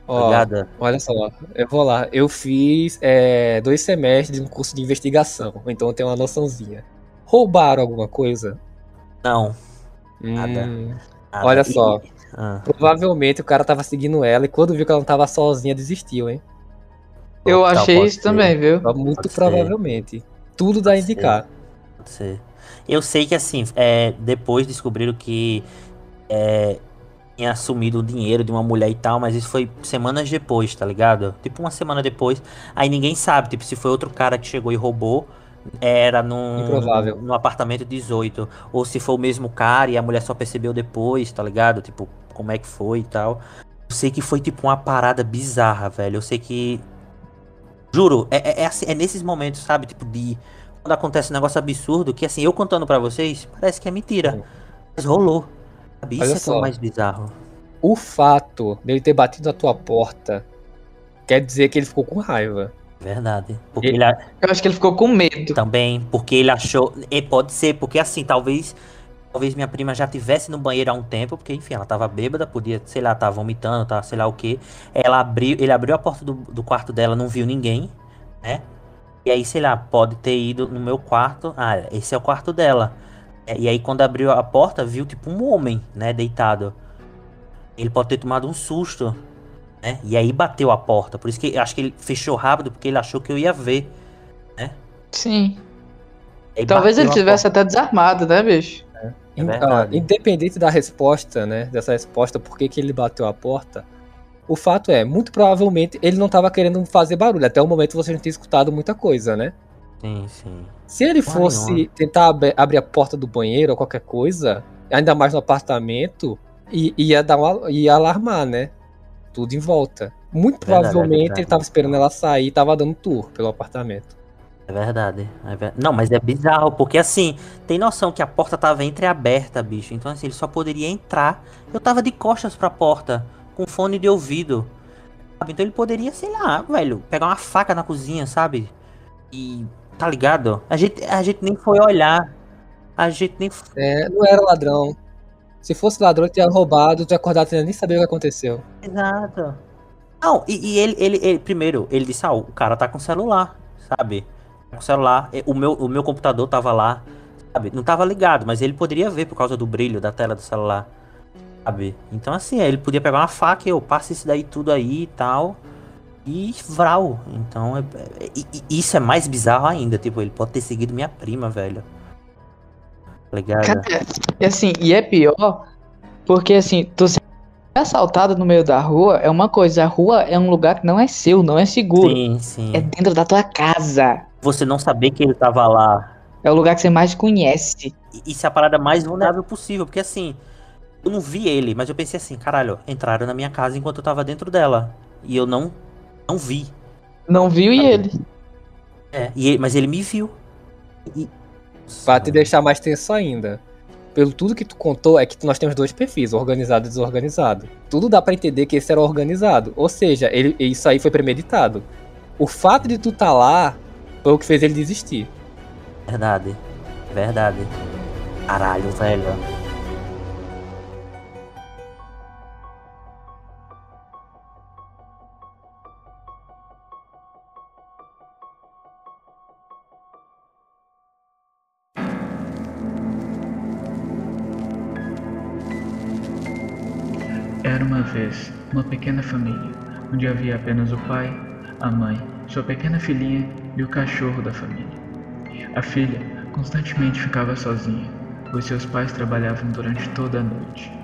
Tá ó, olha só, eu vou lá. Eu fiz é, dois semestres de um curso de investigação, então eu tenho uma noçãozinha. Roubaram alguma coisa? Não. Nada. Hum, nada. Olha E- só. Ah, provavelmente o cara tava seguindo ela e quando viu que ela não tava sozinha, desistiu, hein? Eu achei isso ser, também, viu? Muito Pode ser. provavelmente. Tudo dá a ser. indicar. pode ser. Eu sei que assim, é, depois descobriram que é, tinha assumido o dinheiro de uma mulher e tal, mas isso foi semanas depois, tá ligado? Tipo uma semana depois. Aí ninguém sabe, tipo, se foi outro cara que chegou e roubou, era num, Improvável. no apartamento 18. Ou se foi o mesmo cara e a mulher só percebeu depois, tá ligado? Tipo, como é que foi e tal. Eu sei que foi tipo uma parada bizarra, velho. Eu sei que. Juro, é, é, é assim, é nesses momentos, sabe? Tipo, de. Quando acontece um negócio absurdo, que assim, eu contando pra vocês, parece que é mentira. Mas rolou. Sabe? Isso Olha é é o só. mais bizarro. O fato dele ter batido na tua porta quer dizer que ele ficou com raiva. Verdade. Porque E- ele a- Eu acho que ele ficou com medo. também, porque ele achou. E pode ser, porque assim, talvez. Talvez minha prima já tivesse no banheiro há um tempo, porque enfim, ela tava bêbada, podia, sei lá, tá vomitando, tá, sei lá o que. Ela abriu, ele abriu a porta do, do quarto dela, não viu ninguém, né? E aí, sei lá, pode ter ido no meu quarto. Ah, esse é o quarto dela. É, E aí, quando abriu a porta, viu tipo um homem, né, deitado. Ele pode ter tomado um susto, né? E aí bateu a porta. Por isso que acho que ele fechou rápido, porque ele achou que eu ia ver. Sim. Aí Talvez ele tivesse até desarmado, né, bicho? É ah, independente da resposta, né? Dessa resposta, por que, que ele bateu a porta? O fato é, muito provavelmente ele não tava querendo fazer barulho. Até o momento você não tinha escutado muita coisa, né? Sim, sim. Se ele Porra fosse nenhuma. tentar ab- abrir a porta do banheiro ou qualquer coisa, ainda mais no apartamento, ia dar uma, ia alarmar, né? Tudo em volta. Muito Verdade, provavelmente é verdade. ele tava esperando ela sair e tava dando tour pelo apartamento. É verdade. é ver- Não, mas é bizarro, porque assim, tem noção que a porta tava entreaberta, bicho. Então, assim, ele só poderia entrar. Eu tava de costas pra porta, com fone de ouvido. sabe? Então ele poderia, sei lá, velho, pegar uma faca na cozinha, sabe? E. Tá ligado? A gente, a gente nem foi olhar. A gente nem. É, não era ladrão. Se fosse ladrão, tinha roubado, tinha acordado sem nem saber o que aconteceu. Exato. Não, e, e ele, ele, ele- primeiro, ele disse, ah, o cara tá com celular, sabe? Tá com celular, o meu, o meu computador tava lá, sabe? Não tava ligado, mas ele poderia ver por causa do brilho da tela do celular, sabe? Então assim, ele podia pegar uma faca e eu passo isso daí tudo aí e tal, e vral. Então, é, é- e isso é mais bizarro ainda, tipo, ele pode ter seguido minha prima, velho. Tá ligado? Cara, e assim, e é pior, porque assim, tu ser assaltado no meio da rua é uma coisa, a rua é um lugar que não é seu, não é seguro. sim, sim. É dentro da tua casa. Você não saber que ele tava lá. É o lugar que você mais conhece. E- Isso é a parada mais vulnerável possível, porque assim, eu não vi ele, mas eu pensei assim, caralho, entraram na minha casa enquanto eu tava dentro dela. E eu não, não vi. Não viu e ele. É, e ele- mas ele me viu. E... Pra te deixar mais tenso ainda. Pelo tudo que tu contou, é que nós temos dois perfis, organizado e desorganizado. Tudo dá pra entender que esse era organizado. Ou seja, ele, isso aí foi premeditado. O fato de tu tá lá foi o que fez ele desistir. Verdade. Verdade. Caralho, velho. Era uma vez uma pequena família, onde havia apenas o pai, a mãe, sua pequena filhinha e o cachorro da família. A filha constantemente ficava sozinha, pois seus pais trabalhavam durante toda a noite.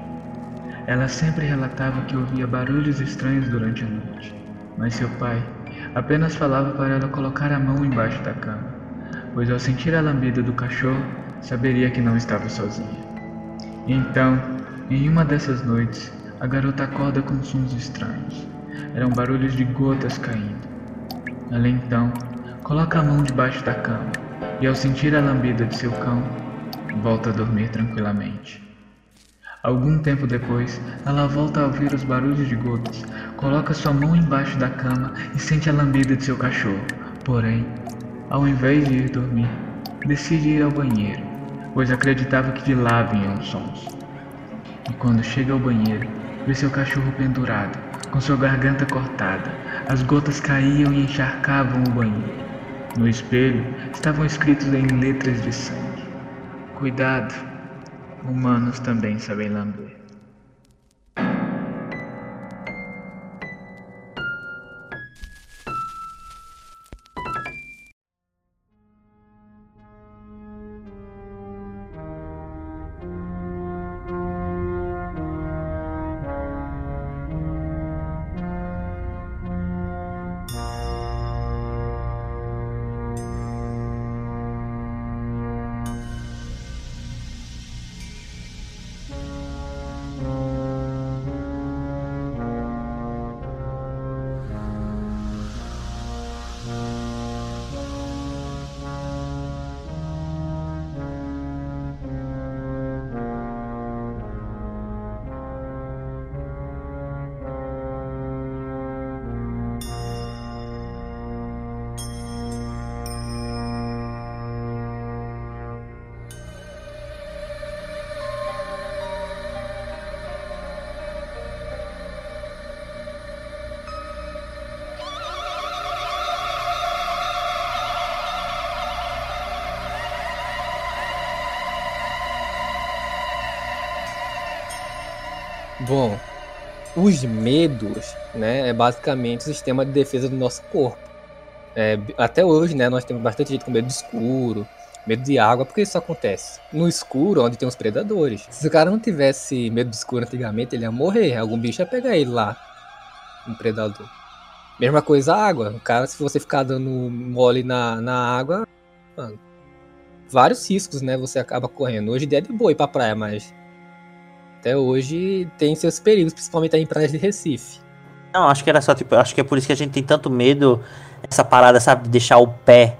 Ela sempre relatava que ouvia barulhos estranhos durante a noite, mas seu pai apenas falava para ela colocar a mão embaixo da cama, pois ao sentir a lambida do cachorro, saberia que não estava sozinha. Então, em uma dessas noites, a garota acorda com sons estranhos. Eram barulhos de gotas caindo. Ela então coloca a mão debaixo da cama e, ao sentir a lambida de seu cão, volta a dormir tranquilamente. Algum tempo depois, ela volta a ouvir os barulhos de gotas, coloca sua mão embaixo da cama e sente a lambida de seu cachorro. Porém, ao invés de ir dormir, decide ir ao banheiro, pois acreditava que de lá vinham os sons. E quando chega ao banheiro, vê seu cachorro pendurado, com sua garganta cortada. As gotas caíam e encharcavam o banheiro. No espelho estavam escritos em letras de sangue: Cuidado, humanos também sabem lamber. Bom, os medos, né, é basicamente o sistema de defesa do nosso corpo. É, até hoje, né, nós temos bastante gente com medo de escuro, medo de água, porque isso acontece no escuro, onde tem os predadores. Se o cara não tivesse medo de escuro antigamente, ele ia morrer, algum bicho ia pegar ele lá, um predador. Mesma coisa a água, o cara, se você ficar dando mole na, na água, mano, vários riscos, né, você acaba correndo. Hoje em dia é de boa ir pra praia, mas até hoje tem seus perigos, principalmente aí em praias de Recife. Não, acho que era só, tipo, acho que é por isso que a gente tem tanto medo, essa parada, sabe, de deixar o pé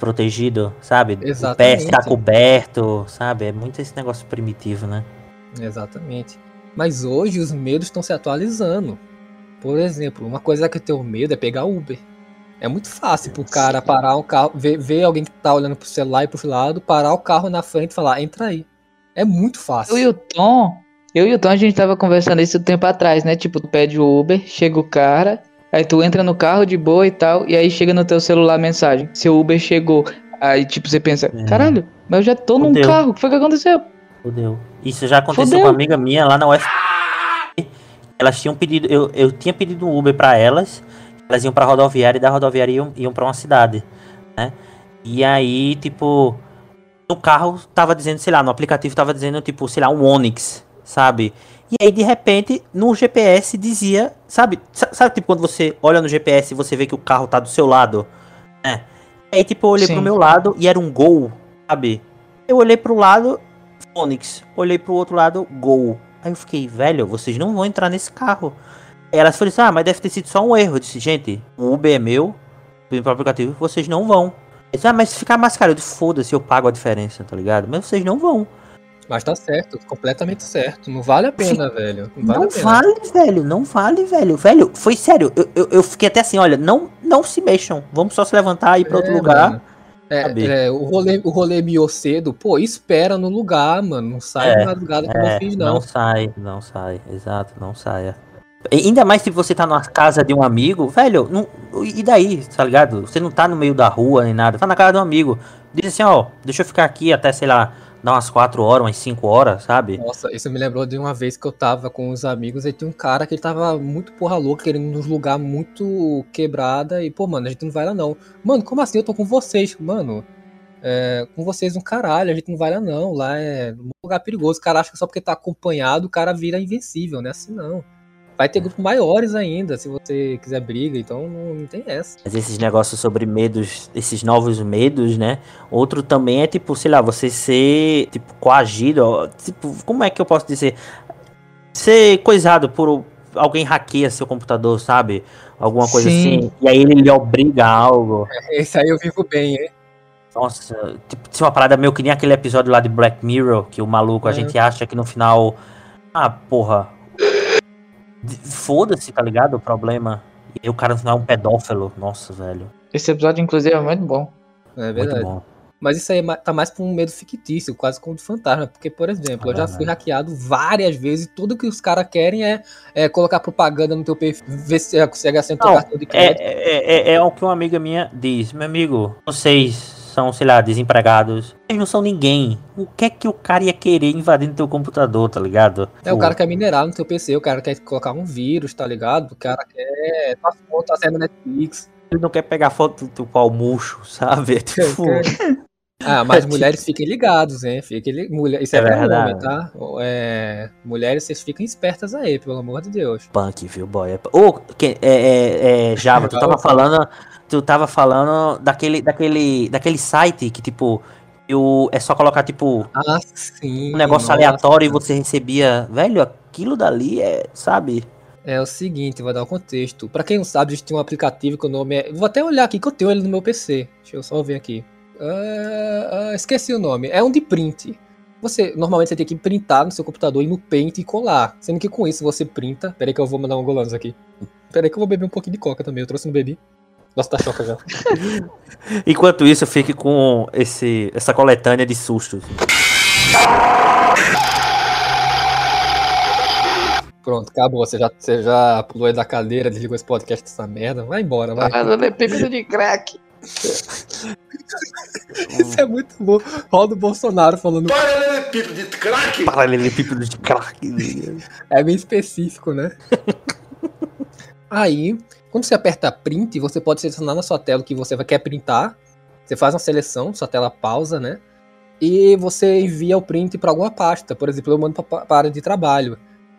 protegido, sabe? O pé Exatamente. estar coberto, sabe? É muito esse negócio primitivo, né? Exatamente. Mas hoje os medos estão se atualizando. Por exemplo, uma coisa que eu tenho medo é pegar Uber. É muito fácil pro cara parar um carro, ver, ver alguém que tá olhando pro celular e pro lado, parar o carro na frente e falar, entra aí. É muito fácil. Eu e o Tom, eu e o Tom, a gente tava conversando isso um tempo atrás, né? Tipo, tu pede o Uber, chega o cara, aí tu entra no carro de boa e tal, e aí chega no teu celular a mensagem. Seu Uber chegou. Aí, tipo, você pensa, É. caralho, mas eu já tô num carro, o que foi que aconteceu? Fudeu. Isso já aconteceu com uma amiga minha lá na UF. Elas tinham pedido, eu, eu tinha pedido um Uber pra elas, elas iam pra rodoviária e da rodoviária iam, iam pra uma cidade, né? E aí, tipo, no carro tava dizendo, sei lá, no aplicativo tava dizendo, tipo, sei lá, um Onix, sabe? E aí, de repente, no GPS dizia, sabe? sa- Sabe, tipo, quando você olha no GPS e você vê que o carro tá do seu lado? É. Aí, tipo, eu olhei Sim. pro meu lado e era um Gol, sabe? Eu olhei pro lado, Onix. Olhei pro outro lado, Gol. Aí eu fiquei, velho, vocês não vão entrar nesse carro. Aí elas falaram assim, ah, mas deve ter sido só um erro. Eu disse, gente, o Uber é meu, pedi pro aplicativo, vocês não vão. Eles, ah, mas se ficar mais caro, eu disse, foda-se, eu pago a diferença, tá ligado? Mas vocês não vão. Mas tá certo, completamente certo. Não vale a pena, velho. Não vale não a pena. vale, velho, não vale, velho. Velho, foi sério, eu, eu, eu fiquei até assim, olha, não, não se mexam. Vamos só se levantar e ir pra outro É, lugar. mano. É, sabe? é, o rolê, o rolê miou cedo, pô, espera no lugar, mano. Não sai É, de madrugada como eu É, fiz, não. não. sai, não sai, exato, não saia. Ainda mais se você tá na casa de um amigo, velho, não, e daí, tá ligado? Você não tá no meio da rua nem nada, tá na casa de um amigo. Diz assim, ó, deixa eu ficar aqui até, sei lá, dar umas 4 horas, umas 5 horas, sabe? Nossa, isso me lembrou de uma vez que eu tava com os amigos e tinha um cara que ele tava muito porra louca, querendo nos lugar muito quebrada. E, pô, mano, a gente não vai lá não. Mano, como assim? Eu tô com vocês, mano. É, com vocês um caralho, a gente não vai lá não. Lá é um lugar perigoso. O cara acha que só porque tá acompanhado o cara vira invencível, né? Assim não. Vai ter grupos maiores ainda, se você quiser briga, então não, não tem essa. Mas esses negócios sobre medos, esses novos medos, né? Outro também é tipo, sei lá, você ser, tipo, coagido, ó, tipo, como é que eu posso dizer? Ser coisado por alguém hackeia seu computador, sabe? Alguma coisa Sim. assim. E aí ele lhe obriga a algo. Esse aí eu vivo bem, hein? Nossa, tipo, tinha uma parada meio que nem aquele episódio lá de Black Mirror, que o maluco, a É. gente acha que no final. Ah, porra. Foda-se, tá ligado? O problema. E aí o cara no final é um pedófilo. Nossa, velho. Esse episódio, inclusive, é muito bom. É Muito verdade. bom. Mas isso aí é tá mais pra um medo fictício, quase como de fantasma. Porque, por exemplo, eu já fui Verdade. hackeado várias vezes e tudo que os caras querem é, é colocar propaganda no teu perfil, ver se consegue acender teu Não, cartão de É, crédito. é, é, é o que uma amiga minha diz. Meu amigo, vocês são, sei lá, desempregados. Vocês não são ninguém. O que é que o cara ia querer invadindo teu computador, tá ligado? É, o cara quer minerar no teu PC, o cara quer colocar um vírus, tá ligado? O cara quer tua foto acende Netflix. Ele não quer pegar foto do teu pau murcho, sabe? *laughs* É tipo... Ah, *laughs* mas mulheres fiquem ligados, hein? Fiquem li... Mulher... Isso é, É verdade. homem, tá? É... Mulheres, vocês fiquem espertas aí, pelo amor de Deus. Punk, viu, boy? É- Ô, que- é, é, é, Java, tu *laughs* tava falando. Tu tava falando daquele, daquele, daquele site que, tipo, eu, é só colocar, tipo, Ah, sim. um negócio nossa. aleatório e você recebia. Velho, aquilo dali é, sabe? É o seguinte, vou dar o contexto. Pra quem não sabe, a gente tem um aplicativo que o nome é. Vou até olhar aqui que eu tenho ele no meu PC. Deixa eu só ver aqui. Ah, ah, esqueci o nome. É um de print. Você normalmente você tem que printar no seu computador e no Paint e colar. Sendo que com isso você printa. Pera aí que eu vou mandar um golanos aqui. Pera aí que eu vou beber um pouquinho de coca também. Eu trouxe no bebi. Nossa, tá choca já. *laughs* Enquanto isso, eu fico com esse, essa coletânea de sustos. Pronto, acabou. Você já, você já pulou aí da cadeira, desligou esse podcast dessa merda. Vai embora, vai. Paralelepípedo de crack. *laughs* Isso é muito bom. Roda o Bolsonaro falando. Paralelepípedo de crack. Paralelepípedo de crack. *laughs* É bem específico, né? Aí, quando você aperta print, você pode selecionar na sua tela o que você quer printar. Você faz uma seleção, sua tela pausa, né? E você envia o print para alguma pasta. Por exemplo, eu mando para a área de trabalho.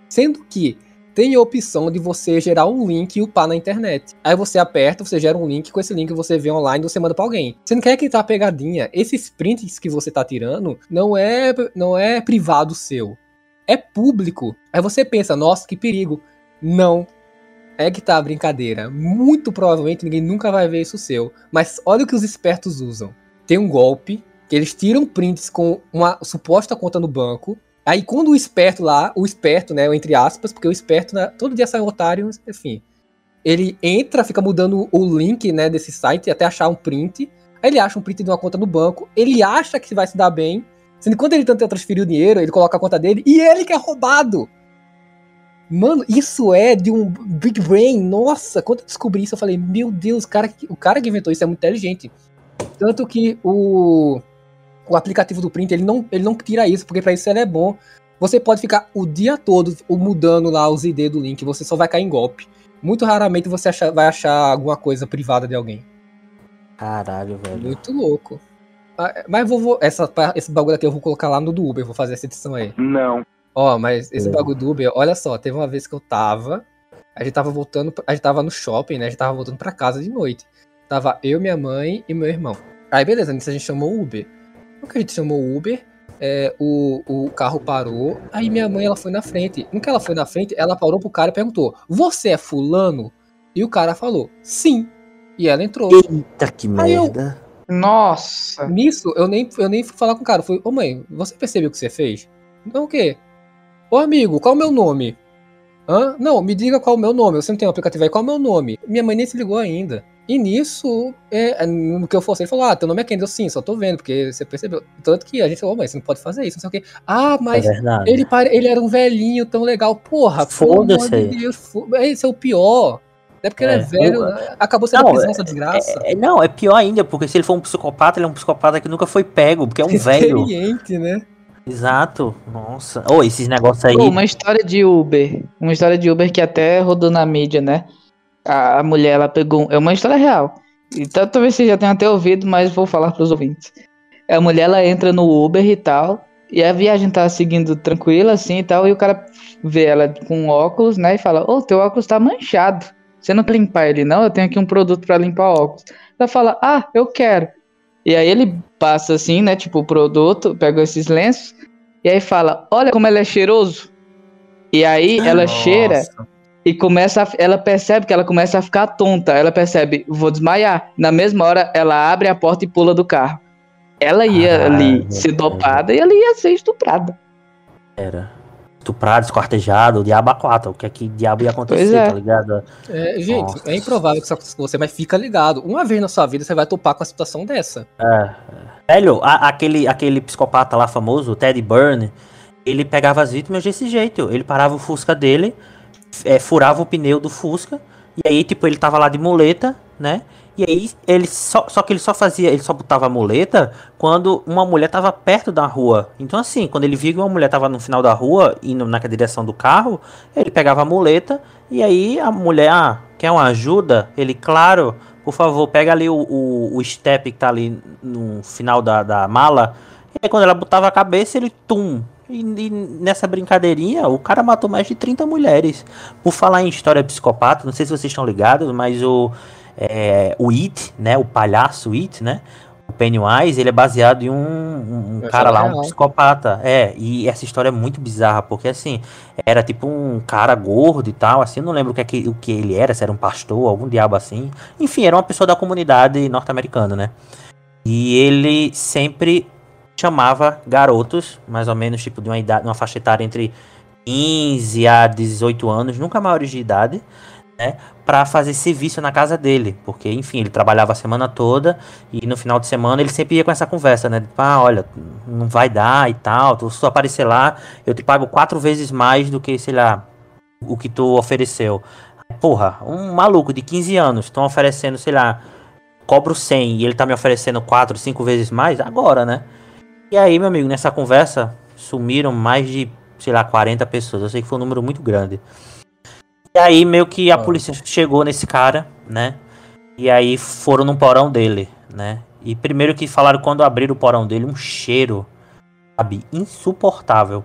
Sendo que tem a opção de você gerar um link e upar na internet. Aí você aperta, você gera um link, com esse link você vê online e você manda para alguém. Você não quer que tá pegadinha. Esses prints que você tá tirando não é, não é privado seu é público. Aí você pensa, nossa, que perigo. Não. É que tá a brincadeira. Muito provavelmente ninguém nunca vai ver isso seu. Mas olha o que os espertos usam. Tem um golpe que eles tiram prints com uma suposta conta no banco. Aí quando o esperto lá, o esperto, né, entre aspas, porque o esperto, né, todo dia sai um otário, enfim. Ele entra, fica mudando o link, né, desse site até achar um print. Aí ele acha um print de uma conta no banco. Ele acha que vai se dar bem. Sendo que quando ele tenta transferir o dinheiro, ele coloca a conta dele e ele que é roubado. Mano, isso é de um Big Brain. Nossa, quando eu descobri isso, eu falei, meu Deus, o cara, que- o cara que inventou isso é muito inteligente. Tanto que o, o aplicativo do print, ele não, ele não tira isso, porque pra isso ele é bom. Você pode ficar o dia todo mudando lá os ID do link, você só vai cair em golpe. Muito raramente você acha- vai achar alguma coisa privada de alguém. Caralho, velho. Muito louco. ah, mas vou, vou- essa, esse bagulho aqui eu vou colocar lá no do Uber, vou fazer essa edição aí. Não. Ó, mas esse É. bagulho do Uber, olha só, teve uma vez que eu tava, a gente tava voltando, a gente tava no shopping, né? A gente tava voltando pra casa de noite. Tava eu, minha mãe e meu irmão. Aí beleza, nisso a gente chamou o Uber. No que a gente chamou o Uber, é, o, o carro parou, aí minha mãe ela foi na frente. No que ela foi na frente, ela parou pro cara e perguntou: Você é fulano? E o cara falou, sim. E ela entrou. Eita, que Aí eu- merda. Nossa. Nisso, eu nem, eu nem fui falar com o cara. Eu fui, ô mãe, você percebeu o que você fez? Não, o quê? Ô amigo, qual é o meu nome? Hã? Não, me diga qual é o meu nome. Você não tem um aplicativo aí, qual é o meu nome? Minha mãe nem se ligou ainda. E nisso, é, no que eu fosse, ele falou: Ah, teu nome é Kendall, sim, só tô vendo, porque você percebeu. Tanto que a gente falou, mãe, você não pode fazer isso, não sei o quê. Ah, É mas verdade. ele, ele era um velhinho tão legal. Porra, Foda-se de Esse é o pior. É porque ele É, é velho, eu- né? acabou sendo Não, prisão essa desgraça. É, não, é pior ainda, porque se ele for um psicopata, ele é um psicopata que nunca foi pego, porque é um *laughs* velho. Experiente, né? Exato. Nossa. Ô, esses negócios aí. Uma história de Uber. Uma história de Uber que até rodou na mídia, né? A, a mulher, ela pegou. É uma história real. Então talvez você já tenha até ouvido, mas vou falar pros ouvintes. A mulher, ela entra no Uber e tal. E a viagem tá seguindo tranquila, assim e tal. E o cara vê ela com óculos, né? E fala: Ô, teu óculos tá manchado. Você não quer limpar ele, não? Eu tenho aqui um produto pra limpar óculos. Ela fala: Ah, eu quero. E aí ele passa assim, né? Tipo, o produto, pega esses lenços. E aí fala: Olha como ela é cheiroso. E aí ela Nossa. cheira e começa a, ela percebe que ela começa a ficar tonta. Ela percebe, vou desmaiar. Na mesma hora, ela abre a porta e pula do carro. Ela ia Caralho, ali ser dopada e ela ia ser estuprada. Era. Estuprado, esquartejado, o diabo a quatro. O que é que diabo ia acontecer, é. tá ligado? É, gente, Nossa. é improvável que isso aconteça com você, mas fica ligado. Uma vez na sua vida você vai topar com a situação dessa. É. Velho, a- aquele, aquele psicopata lá famoso, o Teddy Byrne, ele pegava as vítimas desse jeito. Ele parava o Fusca dele, é, furava o pneu do Fusca, e aí, tipo, ele tava lá de muleta, né? E aí, ele só, só que ele só fazia, ele só botava a muleta quando uma mulher tava perto da rua. Então, assim, quando ele via que uma mulher tava no final da rua, indo na direção do carro, ele pegava a muleta, e aí a mulher, ah, quer uma ajuda? Ele, claro, por favor, pega ali o, o, o step que tá ali no final da, da mala. E aí quando ela botava a cabeça, ele tum. E, e nessa brincadeirinha, o cara matou mais de 30 mulheres. Por falar em história psicopata, não sei se vocês estão ligados, mas o, é, o It, né? O palhaço It, né? O Pennywise, ele é baseado em um, um- É cara lá, história um real. psicopata. É, e essa história é muito bizarra, porque assim, era tipo um cara gordo e tal, assim, não lembro o que, é que, o que ele era, se era um pastor, algum diabo assim. Enfim, era uma pessoa da comunidade norte-americana, né? E ele sempre chamava garotos, mais ou menos, tipo, de uma idade, uma faixa etária entre 15 a 18 anos, nunca maiores de idade, né? Pra fazer serviço na casa dele. Porque, enfim, ele trabalhava a semana toda e no final de semana ele sempre ia com essa conversa, né? Tipo, ah, olha, não vai dar e tal, tu só aparecer lá, eu te pago quatro vezes mais do que, sei lá, o que tu ofereceu. Porra, um maluco de 15 anos, estão oferecendo, sei lá, cobro 100 e ele tá me oferecendo 4, 5 vezes mais, agora, né? E aí, meu amigo, nessa conversa sumiram mais de, sei lá, 40 pessoas. Eu sei que foi um número muito grande. E aí, meio que a Ah. polícia chegou nesse cara, né? E aí foram no porão dele, né? E primeiro que falaram quando abriram o porão dele, um cheiro, sabe, insuportável.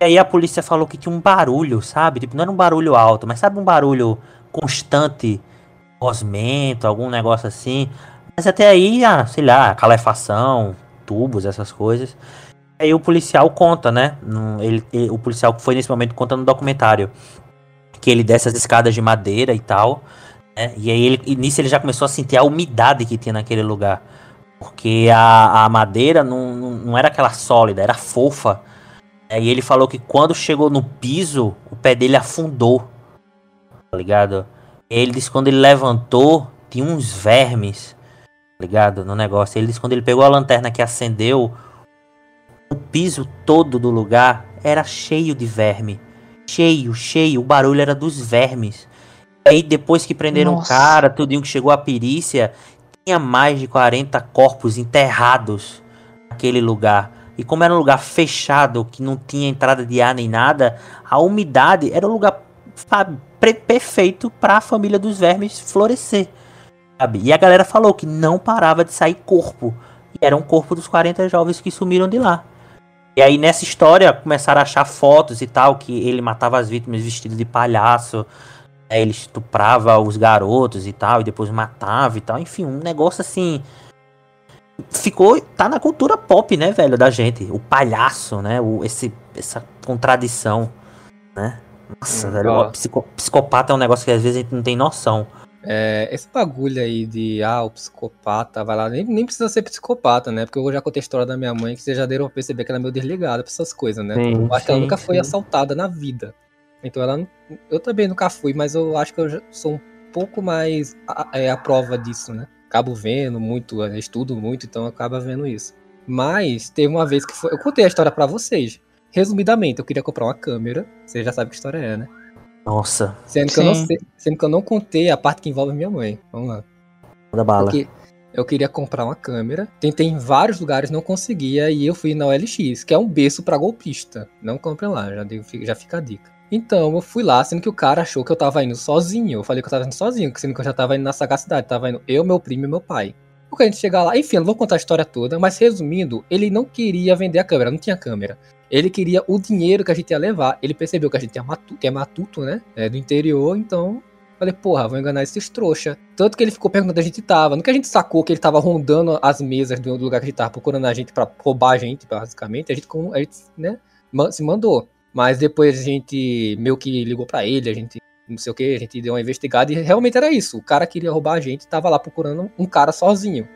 E aí a polícia falou que tinha um barulho, sabe? Tipo, não era um barulho alto, mas sabe um barulho constante, osmento, algum negócio assim. Mas até aí, ah, sei lá, calefação, tubos, essas coisas. Aí o policial conta, né? Ele, ele- o policial que foi nesse momento conta no documentário que ele desce as escadas de madeira e tal. Né? E aí ele, nisso ele já começou a sentir a umidade que tinha naquele lugar. Porque a, a madeira não, não, era aquela sólida, era fofa. E ele falou que quando chegou no piso, o pé dele afundou. Tá ligado? Ele disse que quando ele levantou, tinha uns vermes. Tá ligado? No negócio. Ele disse que quando ele pegou a lanterna que acendeu, o piso todo do lugar era cheio de verme. Cheio, cheio. O barulho era dos vermes. E aí depois que prenderam o cara, tudinho que chegou a perícia, tinha mais de 40 corpos enterrados naquele lugar. E como era um lugar fechado, que não tinha entrada de ar nem nada, a umidade era um lugar sabe, perfeito para a família dos vermes florescer. Sabe? E a galera falou que não parava de sair corpo E era um corpo dos 40 jovens que sumiram de lá. E aí nessa história começaram a achar fotos e tal, que ele matava as vítimas vestido de palhaço. né, Ele estuprava os garotos e tal, e depois matava e tal. Enfim, um negócio assim. Ficou. Tá na cultura pop, né, velho, da gente. O palhaço, né? O, esse, essa contradição, né? Nossa, Hum, velho. ó. o psico- psicopata é um negócio que às vezes a gente não tem noção. É, esse bagulho aí de, ah, o psicopata vai lá, nem, nem precisa ser psicopata, né? Porque eu já contei a história da minha mãe, que vocês já deram pra perceber que ela é meio desligada pra essas coisas, né? Sim, eu acho que ela sim, nunca foi sim. assaltada na vida. Então ela. Eu também nunca fui, mas eu acho que eu sou um pouco mais a, é, a prova disso, né? Acabo vendo muito, é, estudo muito, então acaba vendo isso. Mas teve uma vez que foi. Eu contei a história pra vocês. Resumidamente, eu queria comprar uma câmera. Vocês já sabem que história é, né? Nossa, Sendo que, eu não Sim. sei, sendo que eu não contei a parte que envolve minha mãe. Vamos lá. da bala. Porque eu queria comprar uma câmera, tentei em vários lugares, não conseguia, e eu fui na OLX, que é um berço pra golpista. Não comprem lá, já, já fica a dica. Então, eu fui lá, sendo que o cara achou que eu tava indo sozinho. Eu falei que eu tava indo sozinho, sendo que eu já tava indo na sagacidade. Tava indo eu, meu primo e meu pai. Porque a gente chegar lá, enfim, eu não vou contar a história toda, mas resumindo, ele não queria vender a câmera, não tinha câmera. Ele queria o dinheiro que a gente ia levar. Ele percebeu que a gente é matuto, é matuto né? É do interior, então Falei, porra, vou enganar esses trouxa. Tanto que ele ficou perguntando onde a gente tava. No que a gente sacou que ele tava rondando as mesas do lugar que a gente tava procurando a gente pra roubar a gente, basicamente, a gente, a gente né, se mandou. Mas depois a gente meio que ligou pra ele, a gente não sei o que, a gente deu uma investigada e realmente era isso. O cara queria roubar a gente, tava lá procurando um cara sozinho.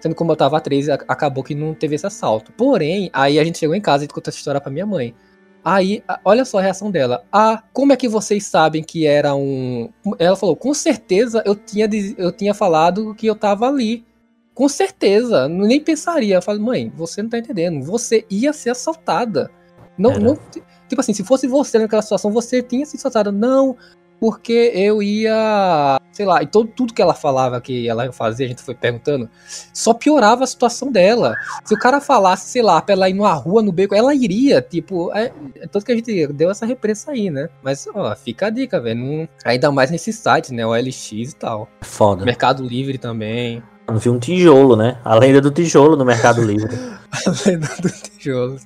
Sendo como eu tava a 13, a- acabou que não teve esse assalto. Porém, aí a gente chegou em casa e contou essa história pra minha mãe. Aí, olha só a reação dela. Ah, como é que vocês sabem que era um. Ela falou, com certeza eu tinha, eu tinha falado que eu tava ali. Com certeza, nem pensaria. Eu falei, mãe, você não tá entendendo. Você ia ser assaltada. Não, não, tipo assim, se fosse você naquela situação, você tinha sido assaltada. Não, porque eu ia. Sei lá, e todo, tudo que ela falava que ela ia fazer, a gente foi perguntando, só piorava a situação dela. Se o cara falasse, sei lá, pra ela ir numa rua, no beco, ela iria, tipo, é, é tanto que a gente deu essa repressa aí, né? Mas, ó, fica a dica, velho. Ainda mais nesses sites, né? O LX e tal. Foda. Mercado Livre também. Eu vi um tijolo, né? A lenda do tijolo no Mercado Livre. *laughs* Lenda do tijolo.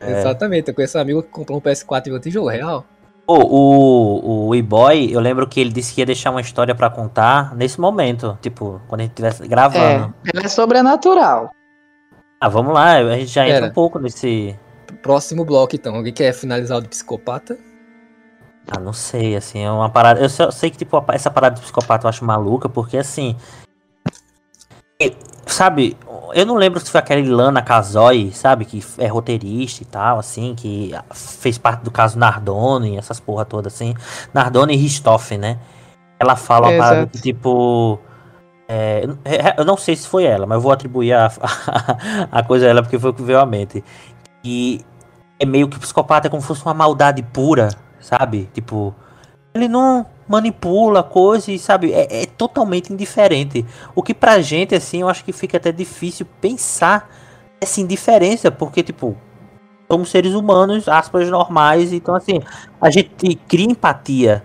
É. Exatamente. Eu conheço um amigo que comprou um PS4 e um tijolo real. Pô, o, o E-Boy, eu lembro que ele disse que ia deixar uma história pra contar nesse momento. Tipo, quando a gente estivesse É, gravando. ela é sobrenatural. Ah, vamos lá, a gente já entra Pera. um pouco nesse. Próximo bloco, então. Alguém quer finalizar o do psicopata? Ah, não sei, assim, é uma parada. Eu só sei que, tipo, essa parada de psicopata eu acho maluca, porque assim. Sabe, eu não lembro se foi aquela Ilana Casoy, sabe, que é roteirista e tal, assim, que fez parte do caso Nardone, essas porra toda, assim. Nardone e Ristoffen, né? Ela fala uma É, parada exato. que, tipo. é, eu- não sei se foi ela, mas eu vou atribuir a, *laughs* a coisa a ela porque foi o que veio à mente. E é meio que psicopata é como se fosse uma maldade pura, sabe? Tipo, ele não manipula coisa e, sabe, é, é totalmente indiferente. O que pra gente, assim, eu acho que fica até difícil pensar essa indiferença, porque, tipo, somos seres humanos, aspas, normais, então, assim, a gente cria empatia,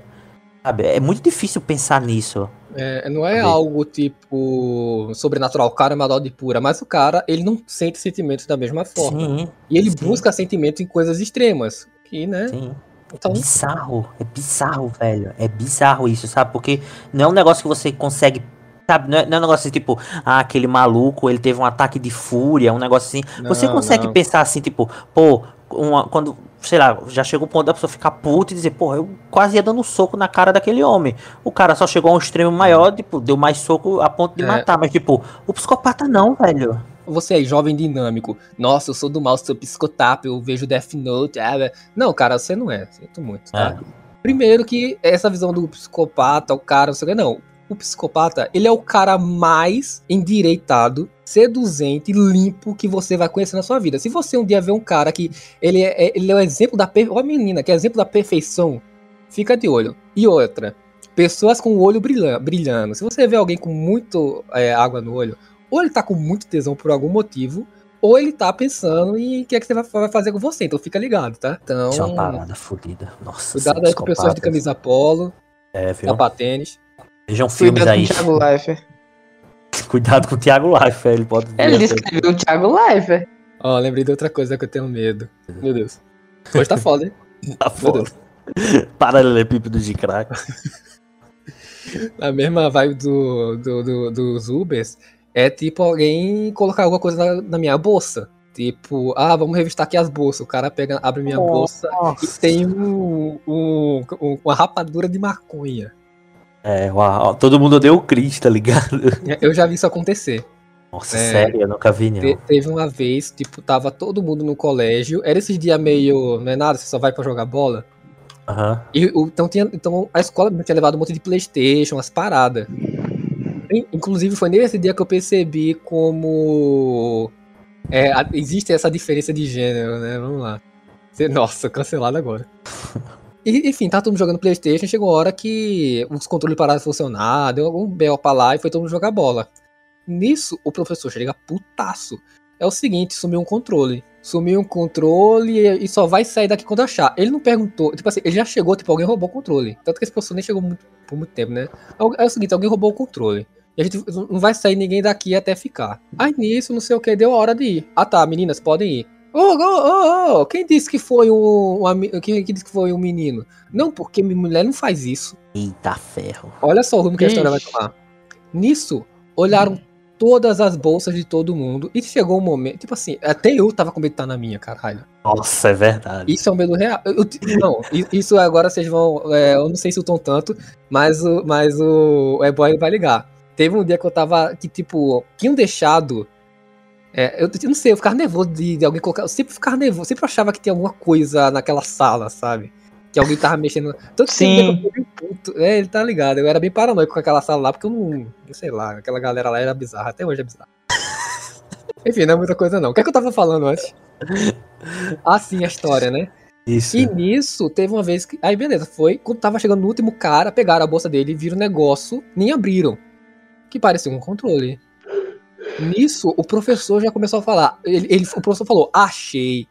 sabe? É muito difícil pensar nisso. É, não é Cadê? algo tipo sobrenatural, o cara é maldade pura, mas o cara, ele não sente sentimentos da mesma forma. Sim, E ele sim. busca sentimento em coisas extremas. Que, né? sim. Então, bizarro, é bizarro, velho. É bizarro isso, sabe? Porque não é um negócio que você consegue. Sabe? Não é, não é um negócio assim, tipo, ah, aquele maluco, ele teve um ataque de fúria, um negócio assim. você Não, consegue não. pensar assim, tipo, pô, uma- quando, sei lá, já chegou o ponto da pessoa ficar puta e dizer, porra, eu quase ia dando um soco na cara daquele homem. O cara só chegou a um extremo maior, tipo, deu mais soco a ponto de É. matar. Mas, tipo, o psicopata não, velho. Você aí, jovem dinâmico, nossa, eu sou do mal, sou psicotapa, eu vejo Death Note. ah, é. Não, cara, você não é. Sinto muito, tá? Primeiro que essa visão do psicopata, o cara, não sei o que, não. O psicopata, ele é o cara mais endireitado, seduzente, limpo que você vai conhecer na sua vida. Se você um dia vê um cara que ele é, é- ele é o exemplo da per... Ó, a menina, que é exemplo da perfeição, fica de olho. E outra, pessoas com o olho brilha- brilhando. Se você vê alguém com muito é, água no olho, ou ele tá com muito tesão por algum motivo, ou ele tá pensando em o que é que você vai- fazer com você. Então fica ligado, tá? Então, Isso é uma parada fodida. Nossa, cuidado aí com pessoas de camisa polo, É, viu? sapatênis. Vejam filmes Cuidado aí. *laughs* com o Thiago Leifert. Cuidado com o Thiago Life, ele pode. Ele descreveu o Thiago Live. Ó, lembrei de outra coisa que eu tenho medo. Meu Deus. Hoje tá *laughs* foda, hein? Tá foda. Paralelepípedo de crack. *laughs* A mesma vibe do, do, do- dos Ubers é tipo alguém colocar alguma coisa na, na minha bolsa. Tipo, ah, vamos revistar aqui as bolsas. O cara pega, abre minha bolsa e tem um, um- um- uma rapadura de maconha. É, uau, todo mundo odeia o Chris, tá ligado? Eu já vi isso acontecer. Nossa, É. sério, eu nunca vi, não. Te- teve uma vez, tipo, tava todo mundo no colégio. Era esses dias meio. Não é nada, você só vai pra jogar bola. Aham. E, então, tinha, então a escola tinha levado um monte de Playstation, umas paradas. In- Inclusive foi nesse dia que eu percebi como é, existe essa diferença de gênero, né? Vamos lá. Nossa, cancelado agora. *laughs* E, enfim, tá todo mundo jogando Playstation, chegou a hora que os controles pararam de funcionar, deu algum bel pra lá e foi todo mundo jogar bola. Nisso, o professor chega putaço. É o seguinte, sumiu um controle. Sumiu um controle e, só vai sair daqui quando achar. Ele não perguntou, tipo assim, ele já chegou, tipo, alguém roubou o controle. Tanto que esse professor nem chegou muito- por muito tempo, né? É o seguinte, alguém roubou o controle. E a gente não vai sair ninguém daqui até ficar. Aí nisso, não sei o que, deu a hora de ir. Ah tá, meninas, podem ir. Ô, ô, ô, ô, quem disse que foi um. mi- quem, quem disse que foi um menino? Não, porque minha mulher não faz isso. Eita ferro. Olha só o rumo que a história vai tomar. Nisso, olharam todas as bolsas de todo mundo e chegou um momento. Tipo assim, até eu tava com medo de estar na minha, caralho. Nossa, é verdade. Isso é um medo real. Eu- eu- não, isso agora vocês vão. é, eu não sei se o tanto, mas o, mas o, o E-Boy vai ligar. Teve um dia que eu tava. Que, tipo, tinham deixado. é, eu, eu não sei, eu ficava nervoso de, de alguém colocar. Eu sempre ficava nervoso, sempre achava que tinha alguma coisa naquela sala, sabe? Que alguém tava mexendo. Tanto que Sim. que eu puto. É, ele tá ligado. Eu era bem paranoico com aquela sala lá, porque eu não. não sei lá, aquela galera lá era bizarra. Até hoje é bizarra. *laughs* Enfim, não é muita coisa não. O que é que eu tava falando antes? Ah, sim, a história, né? Isso. E nisso, teve uma vez que. Aí, beleza, foi. Quando tava chegando no último cara, pegaram a bolsa dele, viram o negócio, nem abriram. Que parecia um controle. Nisso, o professor já começou a falar. Ele, ele- o professor falou, achei.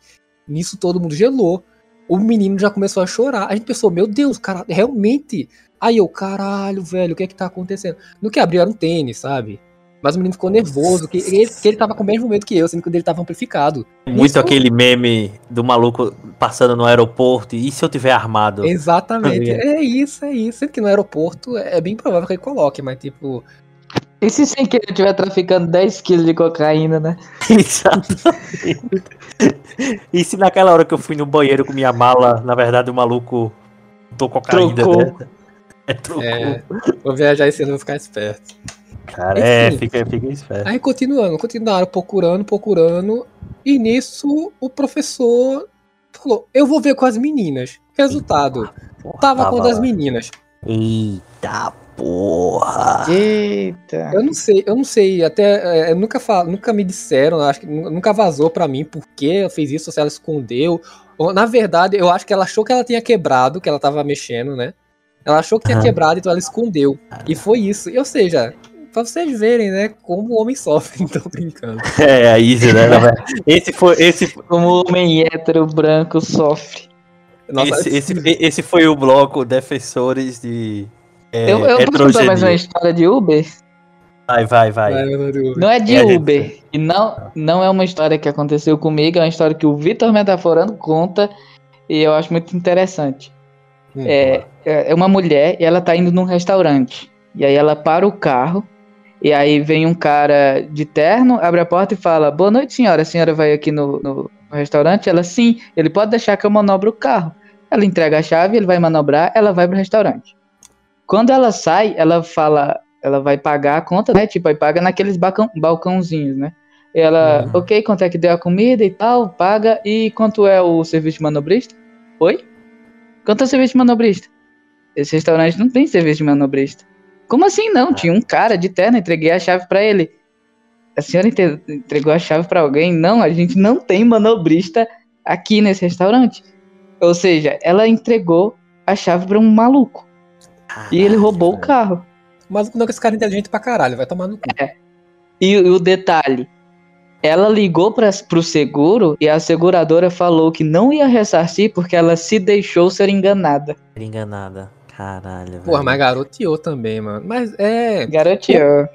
Nisso todo mundo gelou. O menino já começou a chorar. A gente pensou, meu Deus, cara, realmente. Aí eu, caralho, velho, o que é que tá acontecendo? No que abriu era um tênis, sabe? Mas o menino ficou nervoso, que ele, que ele tava com o mesmo medo que eu, sendo que o dele tava amplificado. Muito Isso- aquele meme do maluco passando no aeroporto. E se eu tiver armado? Exatamente. Tá É isso, é isso. Sendo que no aeroporto é bem provável que ele coloque, mas tipo. E se sem querer estiver traficando 10 quilos de cocaína, né? *laughs* Exatamente. E se naquela hora que eu fui no banheiro com minha mala, na verdade o maluco tô cocaína, Trocou. né? É, trocou. É, vou viajar esse ano, vou ficar esperto. Cara, é, Enfim. fica, fica esperto. Aí continuando, continuaram procurando, procurando. E nisso o professor falou: Eu vou ver com as meninas. Resultado: Porra, tava com uma das meninas. Eita porra. Eita. Eu não sei, eu não sei, até é, nunca, fa- nunca me disseram, acho que nu- nunca vazou pra mim por que ela fez isso, se ela escondeu. Na verdade, eu acho que ela achou que ela tinha quebrado, que ela tava mexendo, né? Ela achou que tinha Aham. quebrado, então ela escondeu. E foi isso. E, ou seja, pra vocês verem, né, como o homem sofre, *laughs* então brincando. É, a Easy, né? na verdade. Esse foi, esse, Como o homem hétero branco sofre. Nossa, esse, esse, esse foi o bloco Defensores de. É, eu eu posso contar mais uma história de Uber? Vai, vai, vai. Não é de É, gente. Uber. E não, não é uma história que aconteceu comigo, é uma história que o Vitor Metaforando conta e eu acho muito interessante. Hum. É, é uma mulher e ela tá indo num restaurante. E aí ela para o carro. E aí vem um cara de terno, abre a porta e fala: Boa noite, senhora. A senhora vai aqui no, no restaurante? Ela, sim. Ele pode deixar que eu manobro o carro. Ela entrega a chave, ele vai manobrar, ela vai pro restaurante. Quando ela sai, ela fala, ela vai pagar a conta, né? Tipo, aí paga naqueles balcão, balcãozinhos, né? Ela, Uhum. ok, quanto é que deu a comida e tal, paga. E quanto é o serviço de manobrista? Oi? Quanto é o serviço de manobrista? Esse restaurante não tem serviço de manobrista. Como assim não? Tinha um cara de terno, entreguei a chave pra ele. A senhora entre- entregou a chave pra alguém? Não, a gente não tem manobrista aqui nesse restaurante. Ou seja, ela entregou a chave pra um maluco. E ele roubou o carro. Mas não, que esse cara é inteligente pra caralho, vai tomar no cu. E, e o detalhe, ela ligou para pro seguro e a seguradora falou que não ia ressarcir porque ela se deixou ser enganada. Enganada. Caralho, velho. Porra, mas garoteou também, mano. Mas é. Garoteou.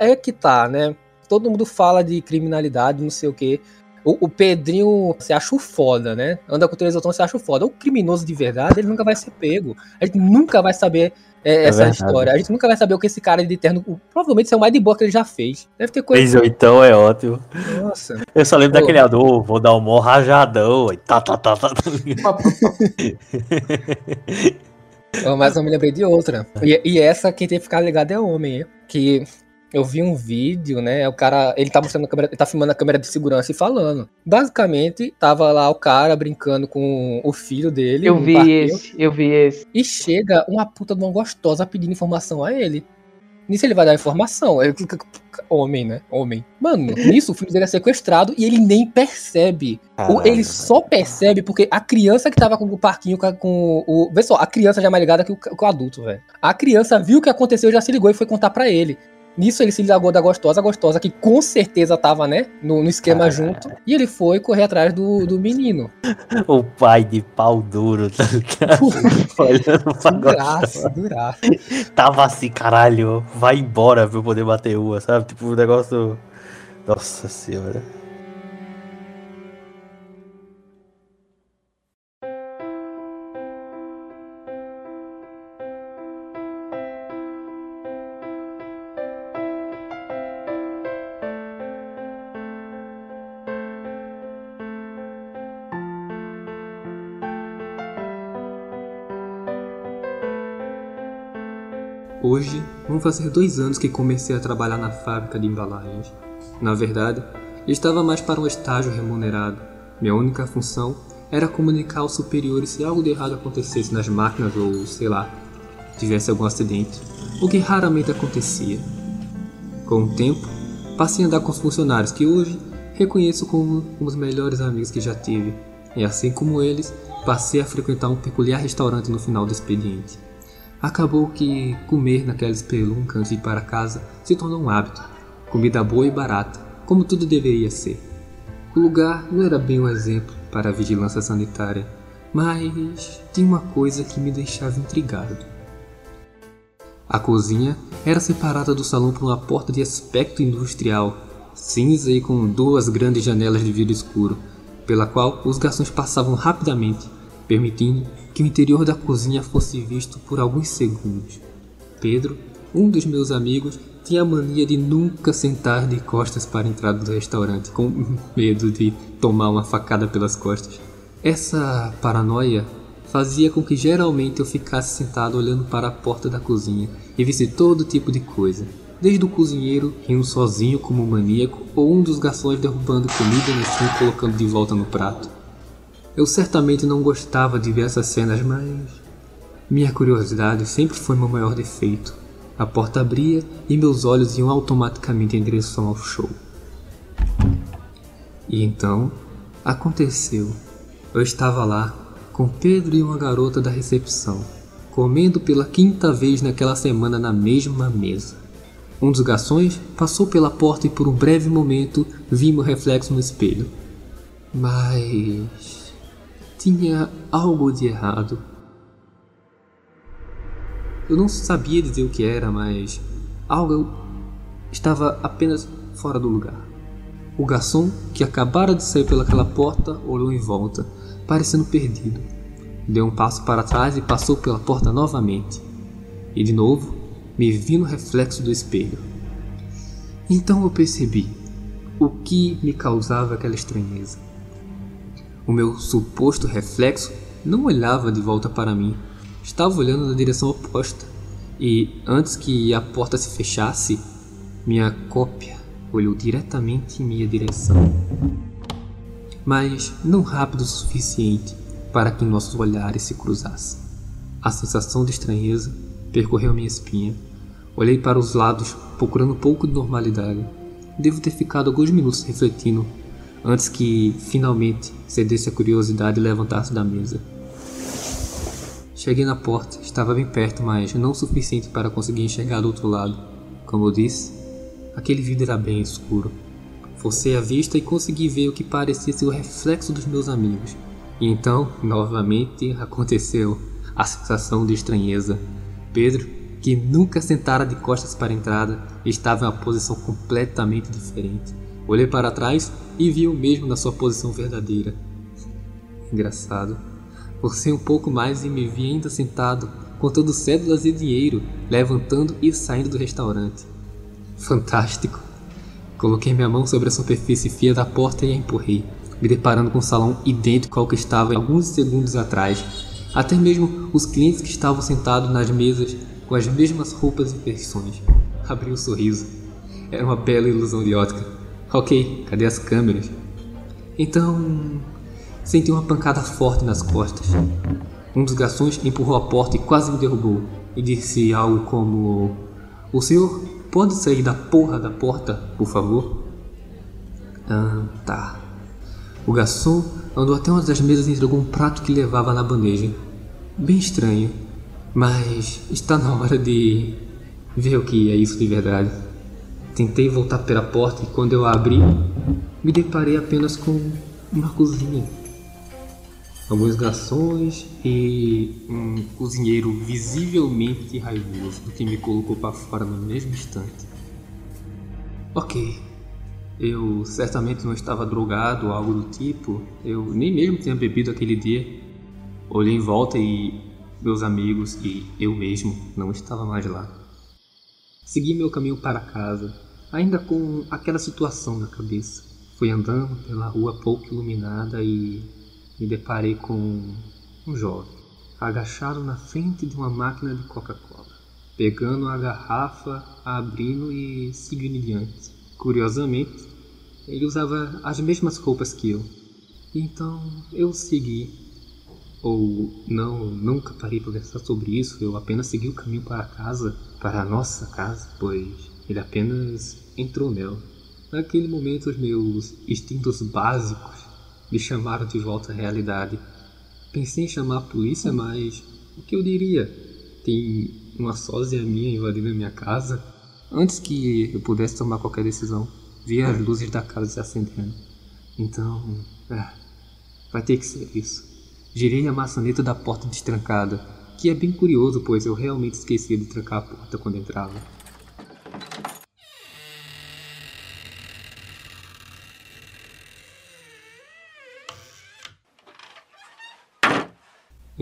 É que tá, né? Todo mundo fala de criminalidade, não sei o quê. O, o Pedrinho se acha o foda, né? Anda com o televisão, se acha o foda. O criminoso de verdade, ele nunca vai ser pego. A gente nunca vai saber é, essa verdade. história. A gente nunca vai saber o que esse cara de terno. o- Provavelmente isso é o mais de boa que ele já fez. Deve ter Fez coisa. oitão, é ótimo. Nossa. Eu só lembro Pô. daquele ador, vou dar um mó rajadão. e Tá, tá, tá, tá. Eu- Mas eu me lembrei de outra. E, e essa, quem tem que ficar ligado é homem, hein? Que eu vi um vídeo, né? O cara, ele tá mostrando a câmera, ele tá filmando a câmera de segurança e falando. Basicamente, tava lá o cara brincando com o filho dele. Eu no vi parquinho, esse, eu vi esse. E chega uma puta de uma gostosa pedindo informação a ele. Nisso ele vai dar informação. Ele, homem, né? Homem. Mano, *laughs* nisso o filho dele é sequestrado e ele nem percebe. O- ele só percebe porque a criança que tava com o parquinho com, o. Vê só, a criança já é mais ligada que o, que o adulto, velho. A criança viu o que aconteceu, já se ligou e foi contar pra ele. Nisso ele se ligou da gostosa, a gostosa que com certeza tava, né? No, no esquema Caralho. junto. E ele foi correr atrás do, do menino. O pai de pau duro, tá ligado? *laughs* Olhando pra Duraço, duraço. Tava assim, caralho, vai embora pra eu poder bater uma, sabe? Tipo, um negócio. Nossa senhora. Hoje, vão fazer dois anos que comecei a trabalhar na fábrica de embalagens. Na verdade, estava mais para um estágio remunerado. Minha única função era comunicar aos superiores se algo de errado acontecesse nas máquinas ou, sei lá, tivesse algum acidente, o que raramente acontecia. Com o tempo, passei a andar com os funcionários que hoje reconheço como um dos melhores amigos que já tive, e assim como eles, passei a frequentar um peculiar restaurante no final do expediente. Acabou que comer naquela espelunca antes de ir para casa se tornou um hábito. Comida boa e barata, como tudo deveria ser. O lugar não era bem um exemplo para a vigilância sanitária, mas tinha uma coisa que me deixava intrigado. A cozinha era separada do salão por uma porta de aspecto industrial, cinza e com duas grandes janelas de vidro escuro, pela qual os garçons passavam rapidamente, permitindo que o interior da cozinha fosse visto por alguns segundos. Pedro, um dos meus amigos, tinha a mania de nunca sentar de costas para a entrada do restaurante, com *laughs* medo de tomar uma facada pelas costas. Essa paranoia fazia com que geralmente eu ficasse sentado olhando para a porta da cozinha e visse todo tipo de coisa, desde o cozinheiro rindo sozinho como um maníaco ou um dos garçons derrubando comida no chão e colocando de volta no prato. Eu certamente não gostava de ver essas cenas, mas minha curiosidade sempre foi meu maior defeito. A porta abria e meus olhos iam automaticamente em direção ao show. E então, aconteceu. Eu estava lá, com Pedro e uma garota da recepção, comendo pela quinta vez naquela semana na mesma mesa. Um dos garçons passou pela porta e por um breve momento vi meu reflexo no espelho. Mas tinha algo de errado. Eu não sabia dizer o que era, mas algo estava apenas fora do lugar. O garçom, que acabara de sair pelaquela porta, olhou em volta, parecendo perdido. Deu um passo para trás e passou pela porta novamente. E de novo, me vi no reflexo do espelho. Então eu percebi o que me causava aquela estranheza. O meu suposto reflexo não olhava de volta para mim, estava olhando na direção oposta. E antes que a porta se fechasse, minha cópia olhou diretamente em minha direção. Mas não rápido o suficiente para que nossos olhares se cruzassem. A sensação de estranheza percorreu minha espinha. Olhei para os lados, procurando um pouco de normalidade. Devo ter ficado alguns minutos refletindo antes que finalmente cedesse a curiosidade e levantasse da mesa. Cheguei na porta, estava bem perto, mas não o suficiente para conseguir enxergar do outro lado. Como eu disse, aquele vidro era bem escuro. Forcei a vista e consegui ver o que parecia ser o reflexo dos meus amigos. E então, novamente, aconteceu a sensação de estranheza. Pedro, que nunca sentara de costas para a entrada, estava em uma posição completamente diferente. Olhei para trás e vi o mesmo na sua posição verdadeira. Engraçado. Forcei um pouco mais e me vi ainda sentado, contando cédulas e dinheiro, levantando e saindo do restaurante. Fantástico. Coloquei minha mão sobre a superfície fia da porta e a empurrei, me deparando com o salão idêntico ao que estava alguns segundos atrás. Até mesmo os clientes que estavam sentados nas mesas com as mesmas roupas e versões. Abri um sorriso. Era uma bela ilusão de ótica. Ok, cadê as câmeras? Então, senti uma pancada forte nas costas. Um dos garçons empurrou a porta e quase me derrubou. E disse algo como: O senhor pode sair da porra da porta, por favor? Ah, tá. O garçom andou até uma das mesas e entregou um prato que levava na bandeja. Bem estranho, mas está na hora de ver o que é isso de verdade. Tentei voltar pela porta e quando eu abri, me deparei apenas com uma cozinha. Alguns garçons e um cozinheiro visivelmente raivoso que me colocou para fora no mesmo instante. Ok, eu certamente não estava drogado ou algo do tipo, eu nem mesmo tinha bebido aquele dia. Olhei em volta e meus amigos e eu mesmo não estava mais lá. Segui meu caminho para casa, ainda com aquela situação na cabeça. Fui andando pela rua pouco iluminada e me deparei com um jovem, agachado na frente de uma máquina de Coca-Cola, pegando a garrafa, abrindo e seguindo diante. Curiosamente, ele usava as mesmas roupas que eu. Então eu segui. Ou não, nunca parei para pensar sobre isso, eu apenas segui o caminho para casa, para a nossa casa, pois ele apenas entrou nela. Naquele momento, os meus instintos básicos me chamaram de volta à realidade. Pensei em chamar a polícia, mas o que eu diria? Tem uma sósia minha invadindo a minha casa? Antes que eu pudesse tomar qualquer decisão, vi as luzes da casa se acendendo. Então, é, vai ter que ser isso. Girei a maçaneta da porta destrancada, que é bem curioso, pois eu realmente esquecia de trancar a porta quando entrava.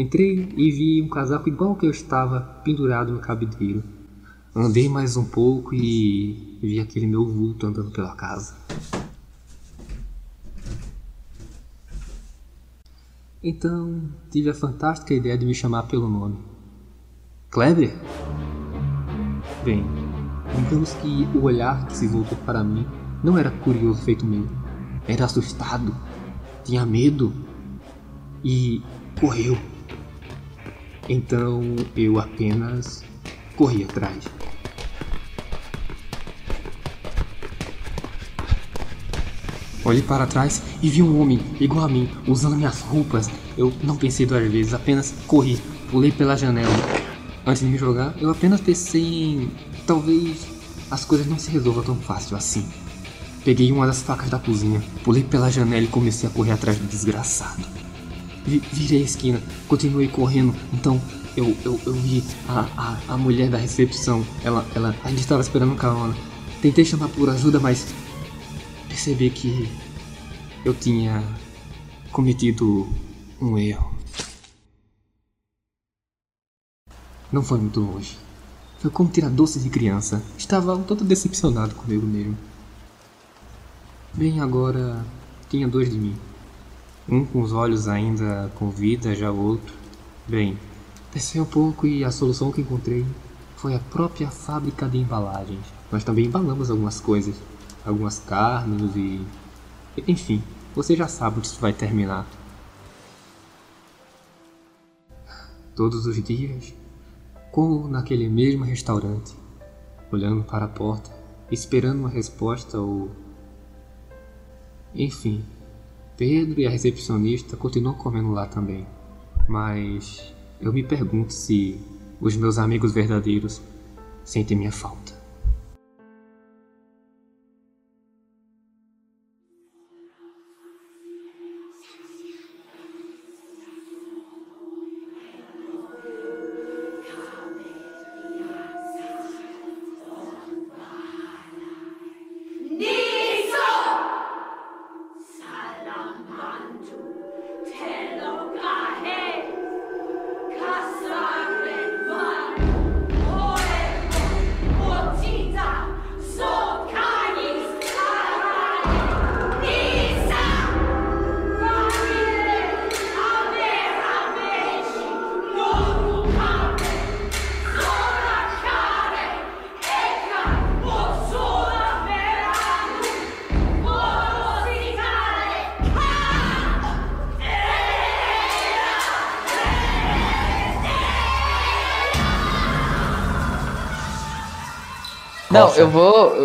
Entrei e vi um casaco igual que eu estava pendurado no cabideiro. Andei mais um pouco e vi aquele meu vulto andando pela casa. Então tive a fantástica ideia de me chamar pelo nome. Kleber? Bem, digamos que o olhar que se voltou para mim não era curioso feito meu. Era assustado, tinha medo e correu. Então eu apenas corri atrás. Olhei para trás e vi um homem igual a mim, usando minhas roupas. Eu não pensei duas vezes, apenas corri, pulei pela janela. Antes de me jogar, eu apenas pensei em. talvez as coisas não se resolvam tão fácil assim. Peguei uma das facas da cozinha, pulei pela janela e comecei a correr atrás do desgraçado. Vi, virei a esquina, continuei correndo, então eu, eu, eu vi a, a, a mulher da recepção. Ela, ela, a gente estava esperando um carona. Tentei chamar por ajuda, mas percebi que eu tinha cometido um erro. Não foi muito longe. Foi como tirar doces de criança. Estava um tanto decepcionado comigo mesmo. Bem, agora tinha dois de mim. Um com os olhos ainda com vida, já o outro. Bem, pensei um pouco e a solução que encontrei foi a própria fábrica de embalagens. Nós também embalamos algumas coisas algumas carnes e. Enfim, você já sabe onde isso vai terminar. Todos os dias, como naquele mesmo restaurante, olhando para a porta, esperando uma resposta ou. Enfim, Pedro e a recepcionista continuam comendo lá também. Mas eu me pergunto se os meus amigos verdadeiros sentem minha falta.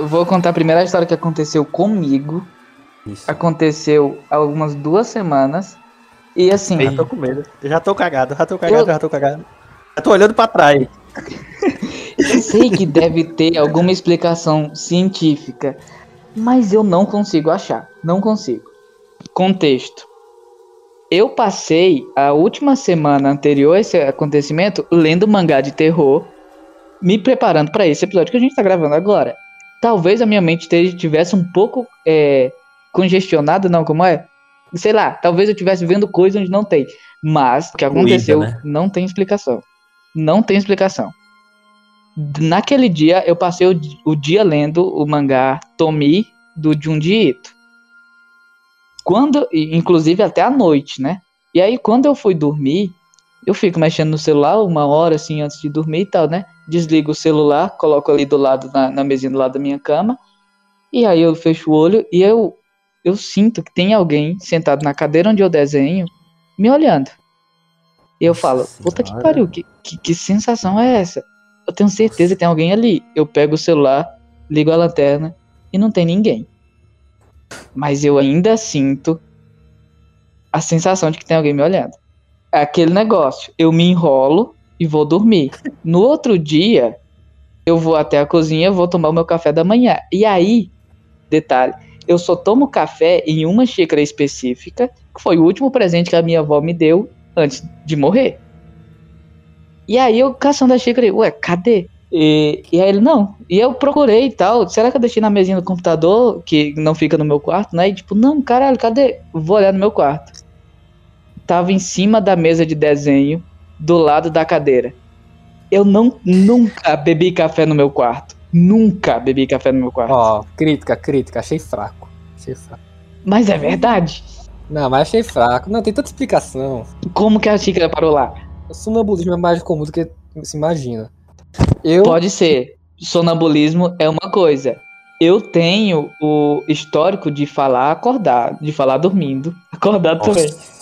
Eu vou contar a primeira história que aconteceu comigo. isso. Aconteceu há algumas duas semanas. E assim, Já tô com medo. Já tô cagado, já tô cagado, Eu- já tô cagado. Já tô olhando pra trás. eu sei que deve ter alguma explicação científica, mas eu não consigo achar. Não consigo. Contexto. Eu passei a última semana anterior a esse acontecimento lendo mangá de terror, me preparando para esse episódio que a gente tá gravando agora. Talvez a minha mente esteja- tivesse um pouco é, congestionada, não, como é? Sei lá, talvez eu estivesse vendo coisa onde não tem. Mas o que aconteceu né? não tem explicação. Não tem explicação. Naquele dia, eu passei o, o dia lendo o mangá Tomi do Junji Ito. Quando, inclusive até a noite, né? E aí, quando eu fui dormir, eu fico mexendo no celular uma hora assim antes de dormir e tal, né? Desligo o celular, coloco ali do lado, na, na mesinha do lado da minha cama. E aí eu fecho o olho e eu, eu sinto que tem alguém sentado na cadeira onde eu desenho me olhando. E eu falo, puta que pariu, que, que, que sensação é essa? Eu tenho certeza que tem alguém ali. Eu pego o celular, ligo a lanterna e não tem ninguém. Mas eu ainda sinto a sensação de que tem alguém me olhando. É aquele negócio, eu me enrolo e vou dormir. No outro dia, eu vou até a cozinha, vou tomar o meu café da manhã. E aí, detalhe, eu só tomo café em uma xícara específica, que foi o último presente que a minha avó me deu antes de morrer. E aí eu caçando a xícara, ué, cadê? E, e aí ele, não. E eu procurei e tal. Será que eu deixei na mesinha do computador, que não fica no meu quarto, né? E tipo, não, caralho, cadê? Vou olhar no meu quarto. Tava em cima da mesa de desenho, do lado da cadeira. Eu não, nunca bebi café no meu quarto. Nunca bebi café no meu quarto. Ó, crítica, crítica, achei fraco. Achei fraco. Mas é verdade. Não, mas achei fraco. Não, tem tanta explicação. Como que a xícara parou lá? O sonambulismo é mais comum do que se imagina. Eu, Pode ser. Sonambulismo é uma coisa. Eu tenho o histórico de falar acordado, de falar dormindo. Acordado Nossa. também.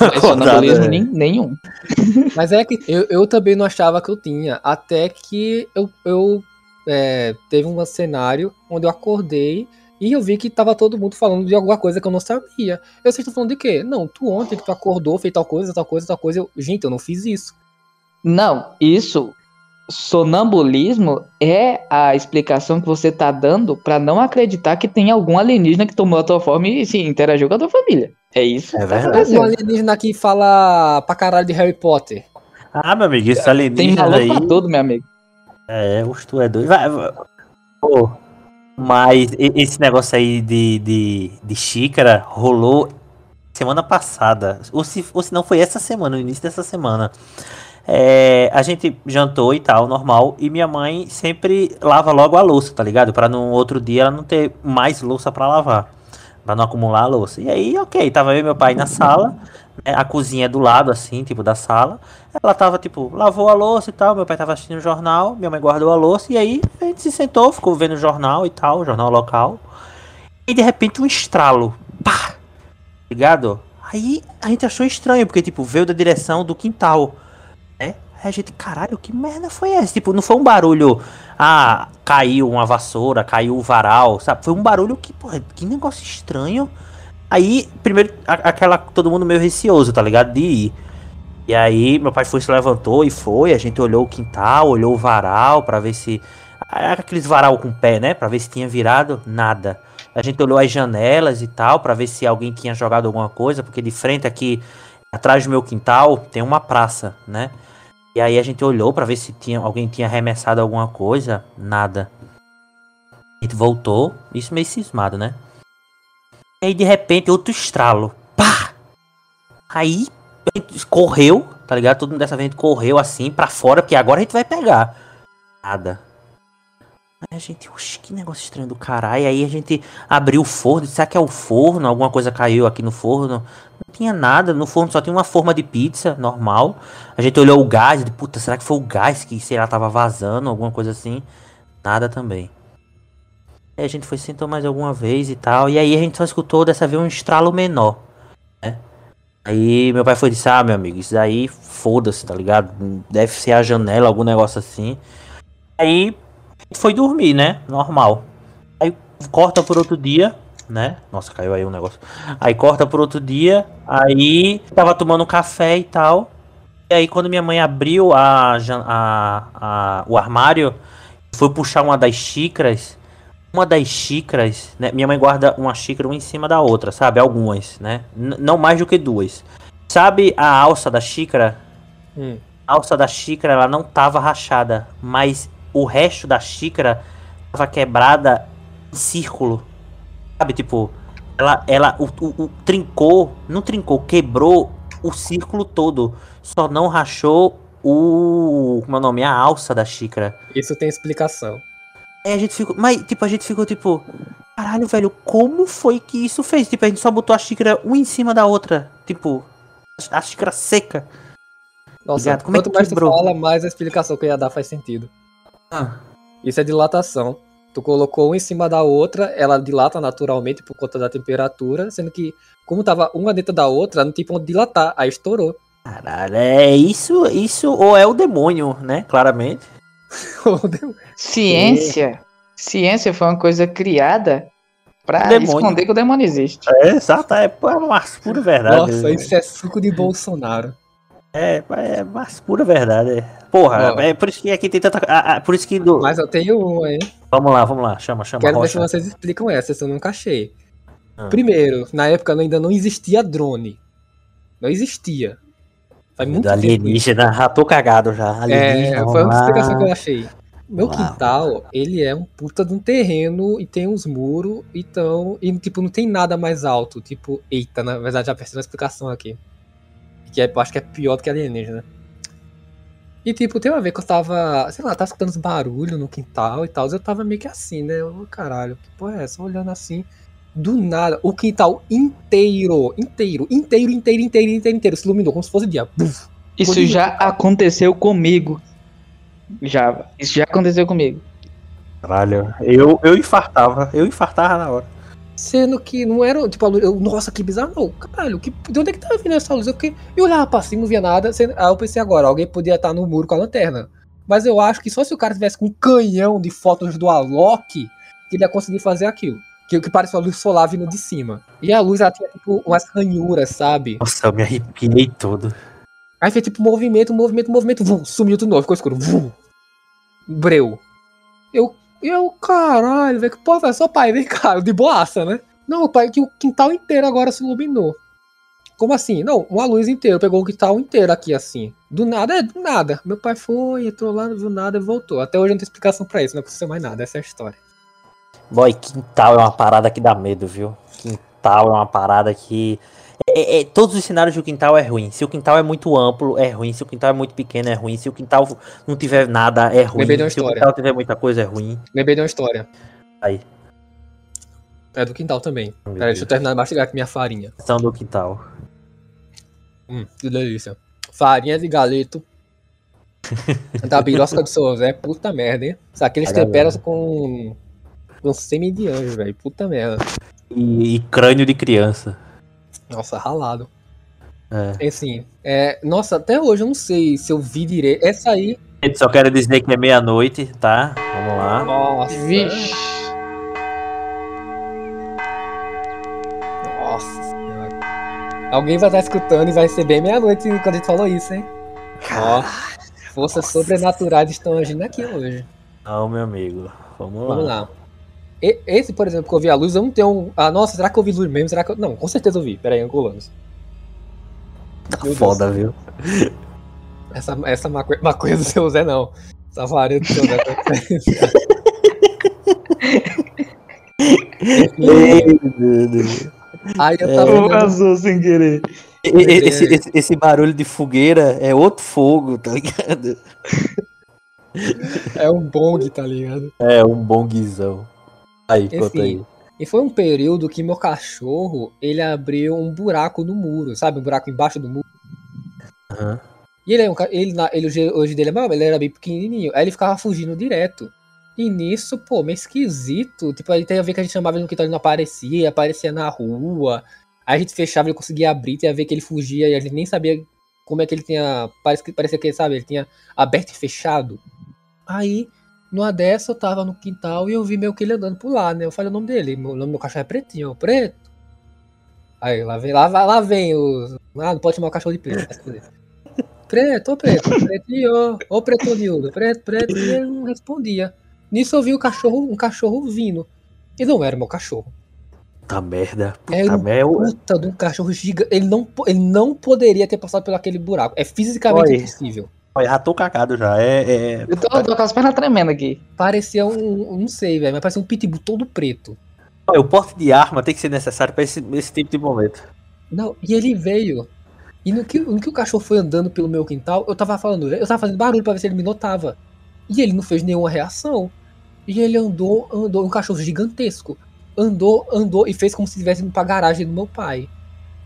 Mas sonambulismo é. nem- nenhum. *laughs* Mas é que eu, eu também não achava que eu tinha. Até que eu, eu é, teve um cenário onde eu acordei e eu vi que tava todo mundo falando de alguma coisa que eu não sabia. Eu sei que falando de quê? Não, tu ontem que tu acordou, fez tal coisa, tal coisa, tal coisa. Eu, gente, eu não fiz isso. Não, isso. Sonambulismo é a explicação que você tá dando pra não acreditar que tem algum alienígena que tomou a tua forma e se interagiu com a tua família. É isso. É tá verdade. Mas um alienígena que fala pra caralho de Harry Potter. Ah, meu amigo, isso Tem alienígena maluco aí. pra tudo, meu amigo. É, os tu é doido. Vai, vai. Pô, mas esse negócio aí de, de, de xícara rolou semana passada. Ou se, ou se não foi essa semana, no início dessa semana. É, a gente jantou e tal, normal. E minha mãe sempre lava logo a louça, tá ligado? Pra no outro dia ela não ter mais louça pra lavar. Pra não acumular a louça. E aí, ok, tava eu e meu pai na sala. né, a cozinha é do lado, assim, tipo, da sala. Ela tava, tipo, lavou a louça e tal. Meu pai tava assistindo o jornal. Minha mãe guardou a louça. E aí a gente se sentou, ficou vendo o jornal e tal, o jornal local. E de repente um estralo. Pá! Ligado? Aí a gente achou estranho, porque, tipo, veio da direção do quintal. Aí a gente, caralho, que merda foi essa? Tipo, não foi um barulho. Ah, caiu uma vassoura, caiu o varal, sabe? Foi um barulho que, porra, que negócio estranho. Aí, primeiro, aquela. Todo mundo meio receoso, tá ligado? De ir. E aí, meu pai foi, se levantou e foi. A gente olhou o quintal, olhou o varal pra ver se. Aqueles varal com pé, né? Pra ver se tinha virado. Nada. A gente olhou as janelas e tal, pra ver se alguém tinha jogado alguma coisa, porque de frente aqui, atrás do meu quintal, tem uma praça, né? E aí a gente olhou pra ver se tinha, alguém tinha arremessado alguma coisa. Nada. A gente voltou, isso meio cismado, né? E aí de repente outro estralo. Pá! Aí a gente correu, tá ligado? Todo mundo dessa vez a gente correu assim pra fora, porque agora a gente vai pegar. Nada. Aí a gente, oxe, que negócio estranho do caralho. Aí a gente abriu o forno, será que é o forno? Alguma coisa caiu aqui no forno? Não tinha nada, no forno só tinha uma forma de pizza normal. A gente olhou o gás, de puta, será que foi o gás que, sei lá, tava vazando, alguma coisa assim? Nada também. Aí a gente foi sentou mais alguma vez e tal. E aí a gente só escutou dessa vez um estralo menor. Né? Aí meu pai foi disse, ah, meu amigo, isso daí foda-se, tá ligado? Deve ser a janela, algum negócio assim. Aí Foi dormir, né? Normal. Aí corta por outro dia, né? Nossa, caiu aí um negócio. Aí corta por outro dia, aí tava tomando café e tal. E aí quando minha mãe abriu a, a, a- o armário, foi puxar uma das xícaras. Uma das xícaras, né? Minha mãe guarda uma xícara uma em cima da outra, sabe? Algumas, né? N- não mais do que duas. Sabe a alça da xícara? Hum. A alça da xícara ela não tava rachada, mas o resto da xícara tava quebrada em círculo. Sabe, tipo, ela, ela o, o- o- trincou, não trincou, quebrou o círculo todo. Só não rachou o. Como é o nome? A alça da xícara. Isso tem explicação. Aí a gente ficou. Mas, tipo, a gente ficou tipo. Caralho, velho, como foi que isso fez? Tipo, a gente só botou a xícara uma em cima da outra. Tipo, a xícara seca. Nossa. Como é quanto que mais tu quebrou? fala, mais a explicação que eu ia dar faz sentido. Ah, Isso é dilatação. Tu colocou uma em cima da outra, ela dilata naturalmente por conta da temperatura, sendo que, como tava uma dentro da outra, não tinha onde dilatar, aí estourou. caralho, é isso, isso ou é o demônio, né? Claramente. *laughs* Ciência. Ciência foi uma coisa criada pra Demônio. esconder que o demônio existe. É, exato, é é uma pura verdade. Nossa, isso é suco de Bolsonaro. É, é mais pura verdade. Porra, é por isso que aqui tem tanta. ah, ah, por isso que. do- Mas eu tenho uma, hein? Vamos lá, vamos lá, chama, chama. Quero ver se Rocha. vocês explicam essa, essa eu nunca achei. Ah. Primeiro, na época ainda não existia drone. Não existia. Faz muito alienígena, já tô cagado já. Alienígena, É, vamos foi uma lá. explicação que eu achei. Meu lá. quintal, ele é um puta de um terreno e tem uns muros, então. E tipo, não tem nada mais alto. Tipo, eita, na verdade já percebi uma explicação aqui. Que é, eu acho que é pior do que alienígena. E tipo, tem uma vez que eu tava, sei lá, tava escutando uns barulhos no quintal e tal. Eu tava meio que assim, né? Eu, caralho, que porra é essa? Olhando assim. Do nada, o quintal inteiro, inteiro, inteiro, inteiro, inteiro, inteiro, inteiro, se iluminou como se fosse dia. Buf. Isso já aconteceu comigo. Já. Isso já aconteceu comigo. Caralho, eu, eu infartava, eu infartava na hora. Sendo que não era, tipo, a luz, eu, nossa, que bizarro, não, caralho, que, de onde é que tá vindo essa luz? Eu, fiquei, eu olhava pra cima, não via nada, sendo, aí eu pensei agora, alguém podia estar no muro com a lanterna. Mas eu acho que só se o cara tivesse com um canhão de fotos do Alok, que ele ia conseguir fazer aquilo. Que, que parece uma luz solar vindo de cima. E a luz, ela tinha, tipo, umas ranhuras, sabe? Nossa, eu me arrepiei todo. Aí fez, tipo, movimento, movimento, movimento, vum, sumiu de novo, ficou escuro, vum, breu. Eu, eu, caralho, velho, que porra, é só pai, vem cá, de boaça, né? Não, pai, que o quintal inteiro agora se iluminou. Como assim? Não, uma luz inteira, pegou o quintal inteiro aqui, assim. Do nada, é, do nada. Meu pai foi, entrou lá, não viu nada e voltou. Até hoje não tenho explicação pra isso, não aconteceu mais nada, essa é a história. Boy, quintal é uma parada que dá medo, viu? Quintal é uma parada que. É, é- todos os cenários do quintal é ruim. Se o quintal é muito amplo, é ruim. Se o quintal é muito pequeno, é ruim. Se o quintal não tiver nada, é ruim. Lembrei de uma Se o quintal tiver muita coisa, é ruim. Lembrei de uma história. Aí. É do quintal também. Peraí, deixa eu terminar de mastigar aqui minha farinha. Questão do quintal. Hum, que delícia. Farinha de galeto. *laughs* da birosca do seu Zé, puta merda, hein? Aqueles Olha, temperos com. com semi de anjo, velho. Puta merda. E, e crânio de criança. Nossa, ralado. É. Assim, é, nossa, até hoje eu não sei se eu vi direito. Essa aí. Gente, só quero dizer que é meia-noite, tá? Vamos lá. Nossa. Vixe. Nossa senhora. Alguém vai estar escutando e vai ser bem meia-noite quando a gente falou isso, hein? Ó, forças Nossa. sobrenaturais estão agindo aqui hoje. Não, meu amigo. Vamos lá. Vamos lá. Esse, por exemplo, que eu vi a luz, eu não tenho. um- Ah, nossa, será que eu vi luz mesmo? Será que eu... Não, com certeza eu vi. Pera aí, angolanos. Tá Meu Deus. foda, viu? Essa, essa maconha, maconha do seu Zé, não. Essa farinha do seu Zé. tá Aí eu tava. olhando- Vazou sem querer. E- Esse, esse- esse barulho de fogueira é outro fogo, tá ligado? É um bong, tá ligado? É um bom Aí, conta Enfim. aí. E foi um período que meu cachorro, ele abriu um buraco no muro, sabe? Um buraco embaixo do muro. Aham. E ele, é um, ele, ele hoje- dele é maior, ele era bem pequenininho. Aí ele ficava fugindo direto. E nisso, pô, meio esquisito. Tipo, aí tem a ver que a gente chamava ele no quintal, ele não aparecia, aparecia na rua. Aí a gente fechava, ele conseguia abrir, tem a ver que ele fugia e a gente nem sabia como é que ele tinha. Parece que, parecia que, sabe, ele tinha aberto e fechado. Aí Numa dessa, eu tava no quintal e eu vi meio que ele andando por lá, né? Eu falei o nome dele. O nome do meu cachorro é Pretinho, Preto. Aí, lá vem, lá, lá vem os. Ah, não pode chamar o cachorro de preto. *laughs* Preto, ô preto, pretinho, ô pretonildo, preto, preto, e ele não respondia. Nisso eu vi o cachorro, um cachorro vindo. E não era meu cachorro. Puta merda. Puta Era um merda. puta de um cachorro gigante. Ele não, ele não poderia ter passado por aquele buraco. É fisicamente Oi. impossível. Olha, já tô cagado já. É, é... Eu tô, tô com as pernas tremendo aqui. Parecia um. Não sei, velho, mas parecia um pitbull todo preto. Olha, o porte de arma tem que ser necessário pra esse, esse tipo de momento. Não, e ele veio. E no que, no que o cachorro foi andando pelo meu quintal, eu tava falando, eu tava fazendo barulho pra ver se ele me notava. E ele não fez nenhuma reação. E ele andou, andou, um cachorro gigantesco. Andou, andou e fez como se estivesse indo pra garagem do meu pai.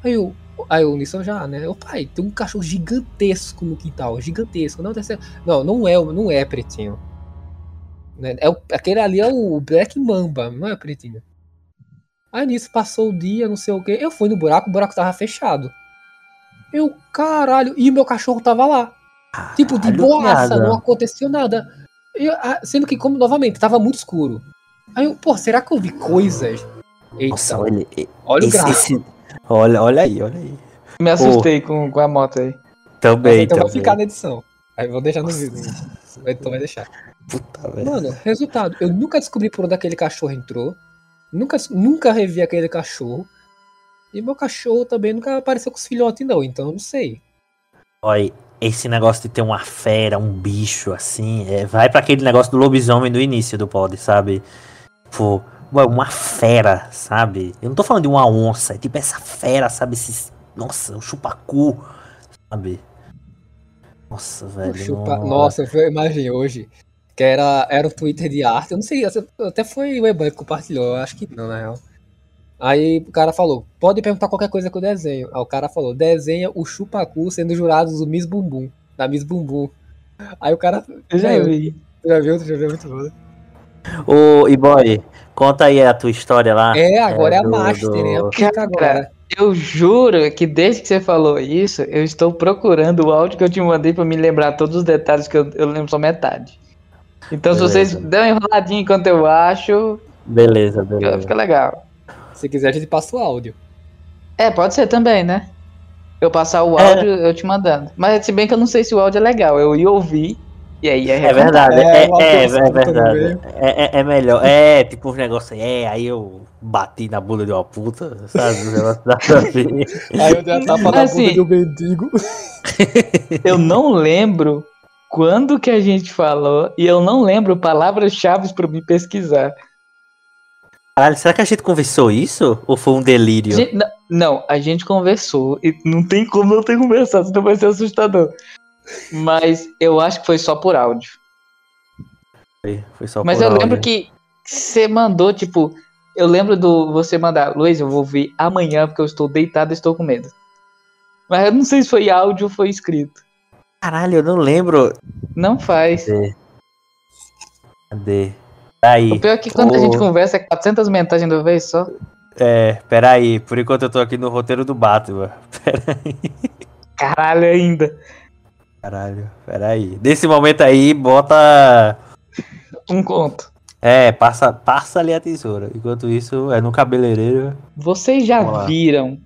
Aí eu, aí nisso eu já, né? O pai, tem um cachorro gigantesco no quintal, gigantesco. Não, ser- não, não é, o- não é pretinho. Né? É o, aquele ali é o Black Mamba, não é pretinho. Aí nisso passou o dia, não sei o que. Eu fui no buraco, o buraco tava fechado. Eu, caralho, e o meu cachorro tava lá. Tipo, de Caralho, boaça, não aconteceu nada. Eu, ah, sendo que, como novamente, tava muito escuro. Aí eu, pô, será que eu vi coisas? Eita, Nossa, olha, olha o esse, gráfico. esse- olha, olha aí, olha aí. Me assustei com, com a moto aí. Também, então vai também. ficar na edição. Aí vou deixar no vídeo. O editor vai deixar. Puta, velho. Mano, resultado, eu nunca descobri por onde aquele cachorro entrou. Nunca, nunca revi aquele cachorro. E meu cachorro também nunca apareceu com os filhotes, não, então eu não sei. Olha, esse negócio de ter uma fera, um bicho assim, é, vai pra aquele negócio do lobisomem do início do pod, sabe? Tipo, ué, uma fera, sabe? Eu não tô falando de uma onça, é tipo essa fera, sabe? Esse, nossa, um chupacu, sabe? Nossa, velho. Chupa- não- Nossa, foi a imagem hoje. Que era, era um Twitter de arte. Eu não sei, até foi o Eban que compartilhou, eu acho que não, na real. Aí o cara falou, pode perguntar qualquer coisa que eu desenho. Aí o cara falou, desenha o Chupacu sendo jurado do Miss Bumbum. Da Miss Bumbum. Aí o cara. Eu já vi. Já viu? Já viu muito bom. Ô, e boy, conta aí a tua história lá. É, agora é, a do- Master, do- né? É o pica Cara, agora. Eu juro que desde que você falou isso, eu estou procurando o áudio que eu te mandei pra me lembrar todos os detalhes que eu, eu lembro só metade. Então, se vocês Beleza. derem uma enroladinha enquanto eu acho, Beleza, fica, beleza. fica legal. Se quiser, a gente passa o áudio. É, pode ser também, né? Eu passar o É. áudio, eu te mandando. Mas se bem que eu não sei se o áudio é legal, eu ia ouvir, e aí é É verdade, É, é, é, é, pessoa verdade. É, é, é melhor. É, tipo os negócios aí, é, aí eu bati na bunda de uma puta, sabe? *laughs* Aí eu dei a tapa na Assim, bunda do mendigo. *laughs* Eu não lembro quando que a gente falou, e eu não lembro palavras-chave pra me pesquisar. Caralho, será que a gente conversou isso? Ou foi um delírio? Gente, não, não, a gente conversou, e não tem como eu ter conversado, senão vai ser assustador. Mas eu acho que foi só por áudio. Foi, foi só Mas por eu lembro que você mandou, tipo, eu lembro do você mandar, Luiz, eu vou ver amanhã porque eu estou deitado e estou com medo. Mas eu não sei se foi áudio ou foi escrito. Caralho, eu não lembro. Não faz. Cadê? Cadê? Peraí. O pior é que quando a Ô. gente conversa é 400 mensagens de uma vez só. É, peraí. Por enquanto eu tô aqui no roteiro do Batman. *laughs* Peraí. Caralho, ainda. Caralho, peraí. Nesse momento aí, bota. Um conto. É, passa, passa ali a tesoura. Enquanto isso, é no cabeleireiro. Vocês já Vamos lá. viram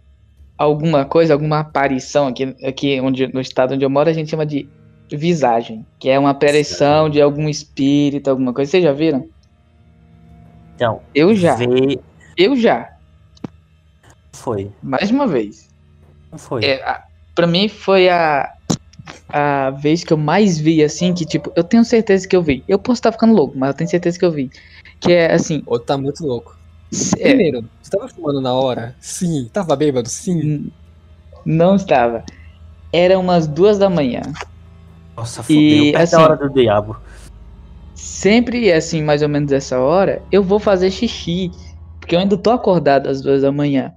alguma coisa, alguma aparição aqui, aqui onde, no estado onde eu moro, a gente chama de visagem, que é uma aparição de algum espírito, alguma coisa. Vocês já viram? Então, Eu já. vê. Eu já. Foi. Mais uma vez. Não foi. É, a- pra mim foi a, a vez que eu mais vi, assim, que tipo, eu tenho certeza que eu vi. Eu posso estar ficando louco, mas eu tenho certeza que eu vi. Que é assim, Outro tá muito louco. se- é, Primeiro, você tava fumando na hora? Sim. Tava bêbado? Sim. não estava. Era umas duas da manhã. Nossa, fodeu. E, perto assim, da hora do diabo. Sempre assim, mais ou menos essa hora, eu vou fazer xixi. Porque eu ainda tô acordado às duas da manhã.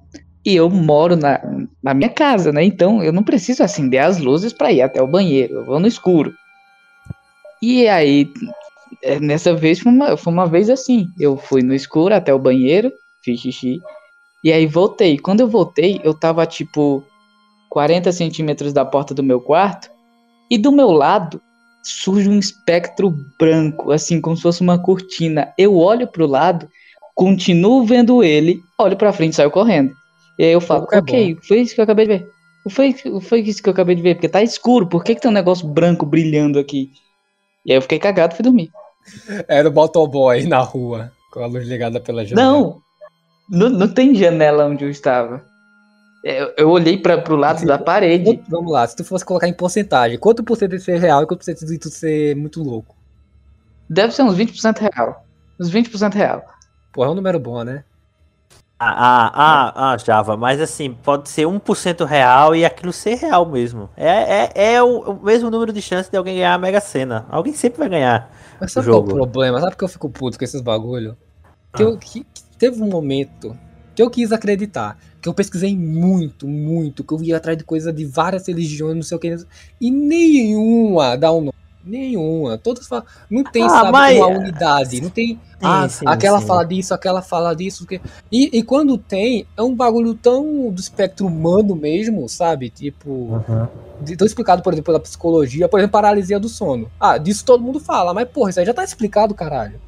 E eu moro na, na minha casa, né? Então eu não preciso acender as luzes pra ir até o banheiro. Eu vou no escuro. E aí, é, nessa vez foi uma, foi uma vez assim. Eu fui no escuro até o banheiro, fiz xixi. E aí voltei. Quando eu voltei, eu tava tipo 40 centímetros da porta do meu quarto. E do meu lado surge um espectro branco, assim, como se fosse uma cortina. Eu olho pro lado, continuo vendo ele, olho pra frente e saio correndo. E aí eu falo, Pouco é ok, foi isso que eu acabei de ver. Foi, foi isso que eu acabei de ver, porque tá escuro, por que, que tem um negócio branco brilhando aqui? E aí eu fiquei cagado e fui dormir. Era o motoboy na rua, com a luz ligada pela janela. Não, não, não tem janela onde eu estava. Eu, eu olhei para pro lado da parede. Vamos lá, se tu fosse colocar em porcentagem, quanto por cento de ser real e quanto por cento de tu ser muito louco? Deve ser uns 20% real. Uns 20% real. Pô, é um número bom, né? Ah, ah, ah, ah, Java, mas assim, pode ser 1% real e aquilo ser real mesmo. É, é, é o, o mesmo número de chance de alguém ganhar a Mega Sena. Alguém sempre vai ganhar. Mas sabe O qual é o jogo. problema? Sabe por que eu fico puto com esses bagulho? Que, Ah. eu, que, que teve um momento que eu quis acreditar, que eu pesquisei muito, muito, que eu ia atrás de coisa de várias religiões, não sei o que, e nenhuma dá um nome. Nenhuma. Todas falam. Não tem, Ah, sabe, mas- uma unidade. Não tem. ah, sim, aquela sim. fala disso, aquela fala disso. Que... E, e quando tem, é um bagulho tão do espectro humano mesmo, sabe? Tipo. Uhum. tão explicado, por exemplo, pela psicologia, por exemplo, paralisia do sono. Ah, disso todo mundo fala, mas porra, isso aí já tá explicado, caralho.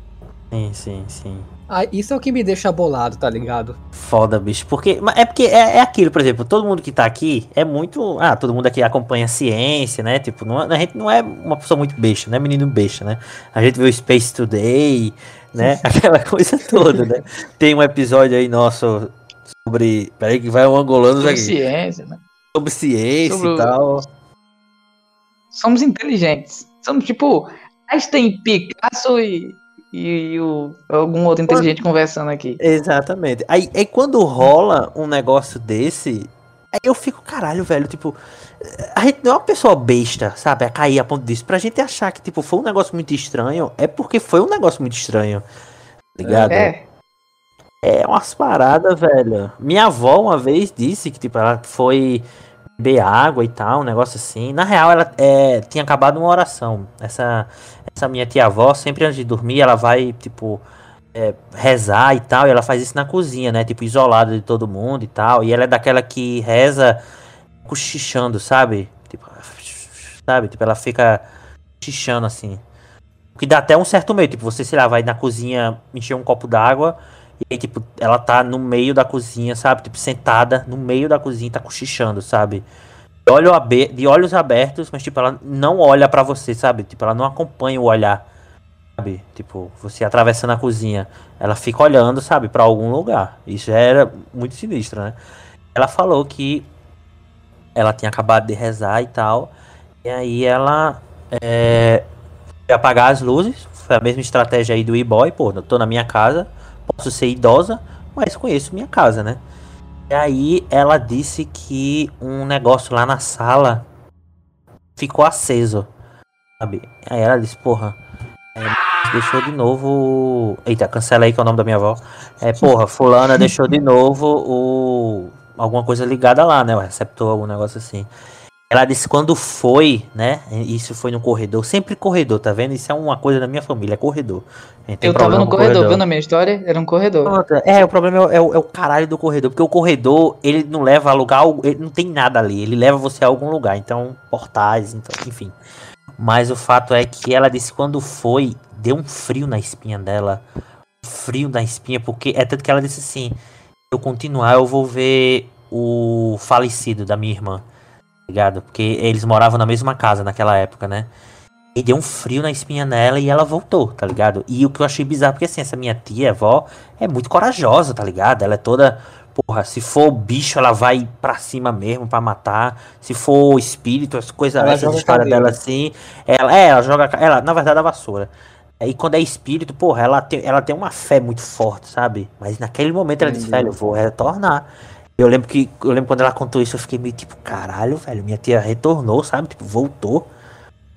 Sim, sim, sim. Ah, isso é o que me deixa bolado, tá ligado? Foda, bicho. Porque, mas é porque é, é aquilo, por exemplo, todo mundo que tá aqui é muito. Ah, todo mundo aqui acompanha a ciência, né? Tipo, não, é- a gente não é uma pessoa muito besta, não é menino besta, né? A gente vê o Space Today, né? *laughs* Aquela coisa toda, né? Tem um episódio aí nosso sobre. Peraí, que vai um angolano Sobre aqui. ciência, né? Sobre ciência Sobre e tal. Somos inteligentes. Somos tipo Einstein, Picasso e, e o, algum outro inteligente conversando aqui. Exatamente. Aí, aí quando rola um negócio desse, aí eu fico, caralho, velho, tipo, a gente não é uma pessoa besta, sabe? A cair a ponto disso. Pra gente achar que, tipo, foi um negócio muito estranho, é porque foi um negócio muito estranho. Ligado? É. É umas paradas, velho. Minha avó uma vez disse que, tipo, ela foi beber água e tal, um negócio assim. Na real, ela é, tinha acabado uma oração. Essa, essa minha tia-avó, sempre antes de dormir, ela vai, tipo, é, rezar e tal. E ela faz isso na cozinha, né? Tipo, isolada de todo mundo e tal. E ela é daquela que reza cochichando, sabe? Tipo, sabe? Tipo, ela fica cochichando assim. O que dá até um certo medo. Tipo, você, sei lá, vai na cozinha encher um copo d'água. E aí, tipo, ela tá no meio da cozinha, sabe? Tipo, sentada no meio da cozinha tá cochichando, sabe? De, olho de olhos abertos, mas, tipo, ela não olha pra você, sabe? Tipo, ela não acompanha o olhar, sabe? Tipo, você atravessando a cozinha. Ela fica olhando, sabe? Pra algum lugar. Isso já era muito sinistro, né? Ela falou que ela tinha acabado de rezar e tal. E aí ela é, foi apagar as luzes. Foi a mesma estratégia aí do e-boy. Pô, tô na minha casa. Posso ser idosa, mas conheço minha casa, né? E aí ela disse que um negócio lá na sala ficou aceso. Sabe? Aí ela disse, porra. é, deixou de novo. Eita, cancela aí que é o nome da minha avó. É, porra, fulana deixou de novo o. Alguma coisa ligada lá, né? O receptor, algum negócio assim. Ela disse quando foi, né? Isso foi no corredor. Sempre corredor, tá vendo? Isso é uma coisa da minha família, é corredor. Eu tava no com corredor, viu? Na minha história, era um corredor. É, o problema é, o- é o, é o caralho do corredor, porque o corredor, ele não leva a lugar, ele não tem nada ali, ele leva você a algum lugar, então, portais, então, enfim. Mas o fato é que ela disse quando foi, deu um frio na espinha dela, frio na espinha, porque é tanto que ela disse assim, se eu continuar, eu vou ver o falecido da minha irmã, ligado? Porque eles moravam na mesma casa naquela época, né? E deu um frio na espinha nela e ela voltou, tá ligado? E o que eu achei bizarro, porque assim, essa minha tia, avó, é muito corajosa, tá ligado? Ela é toda. Porra, se for bicho, ela vai pra cima mesmo pra matar. Se for espírito, as coisas, Ela essas histórias dela assim. Ela, é, ela joga. Ela, na verdade, a vassoura. Aí quando é espírito, porra, ela tem, ela tem uma fé muito forte, sabe? Mas naquele momento ela disse, velho, eu vou retornar. Eu lembro que. Eu lembro quando ela contou isso, eu fiquei meio tipo, caralho, velho, minha tia retornou, sabe? Tipo, voltou.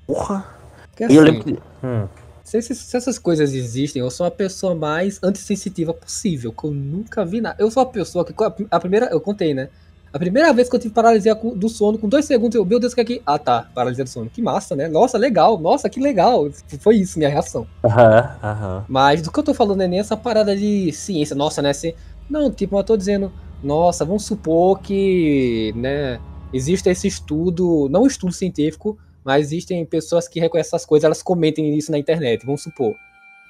Porra. Porque, E eu assim, lembro que. Hum. se, se essas coisas existem, eu sou a pessoa mais antissensitiva possível, que eu nunca vi nada. Eu sou a pessoa que. A primeira. Eu contei, né? A primeira vez que eu tive paralisia do sono, com dois segundos, eu, meu Deus, o que é que. Ah, tá, paralisia do sono. Que massa, né? Nossa, legal, nossa, que legal. Foi isso, minha reação. Aham, aham. Mas do que eu tô falando é nem essa parada de ciência, nossa, né? Se... Não, tipo, eu tô dizendo, nossa, vamos supor que, né, existe esse estudo, não um estudo científico, Mas existem pessoas que reconhecem essas coisas, elas comentem isso na internet, vamos supor.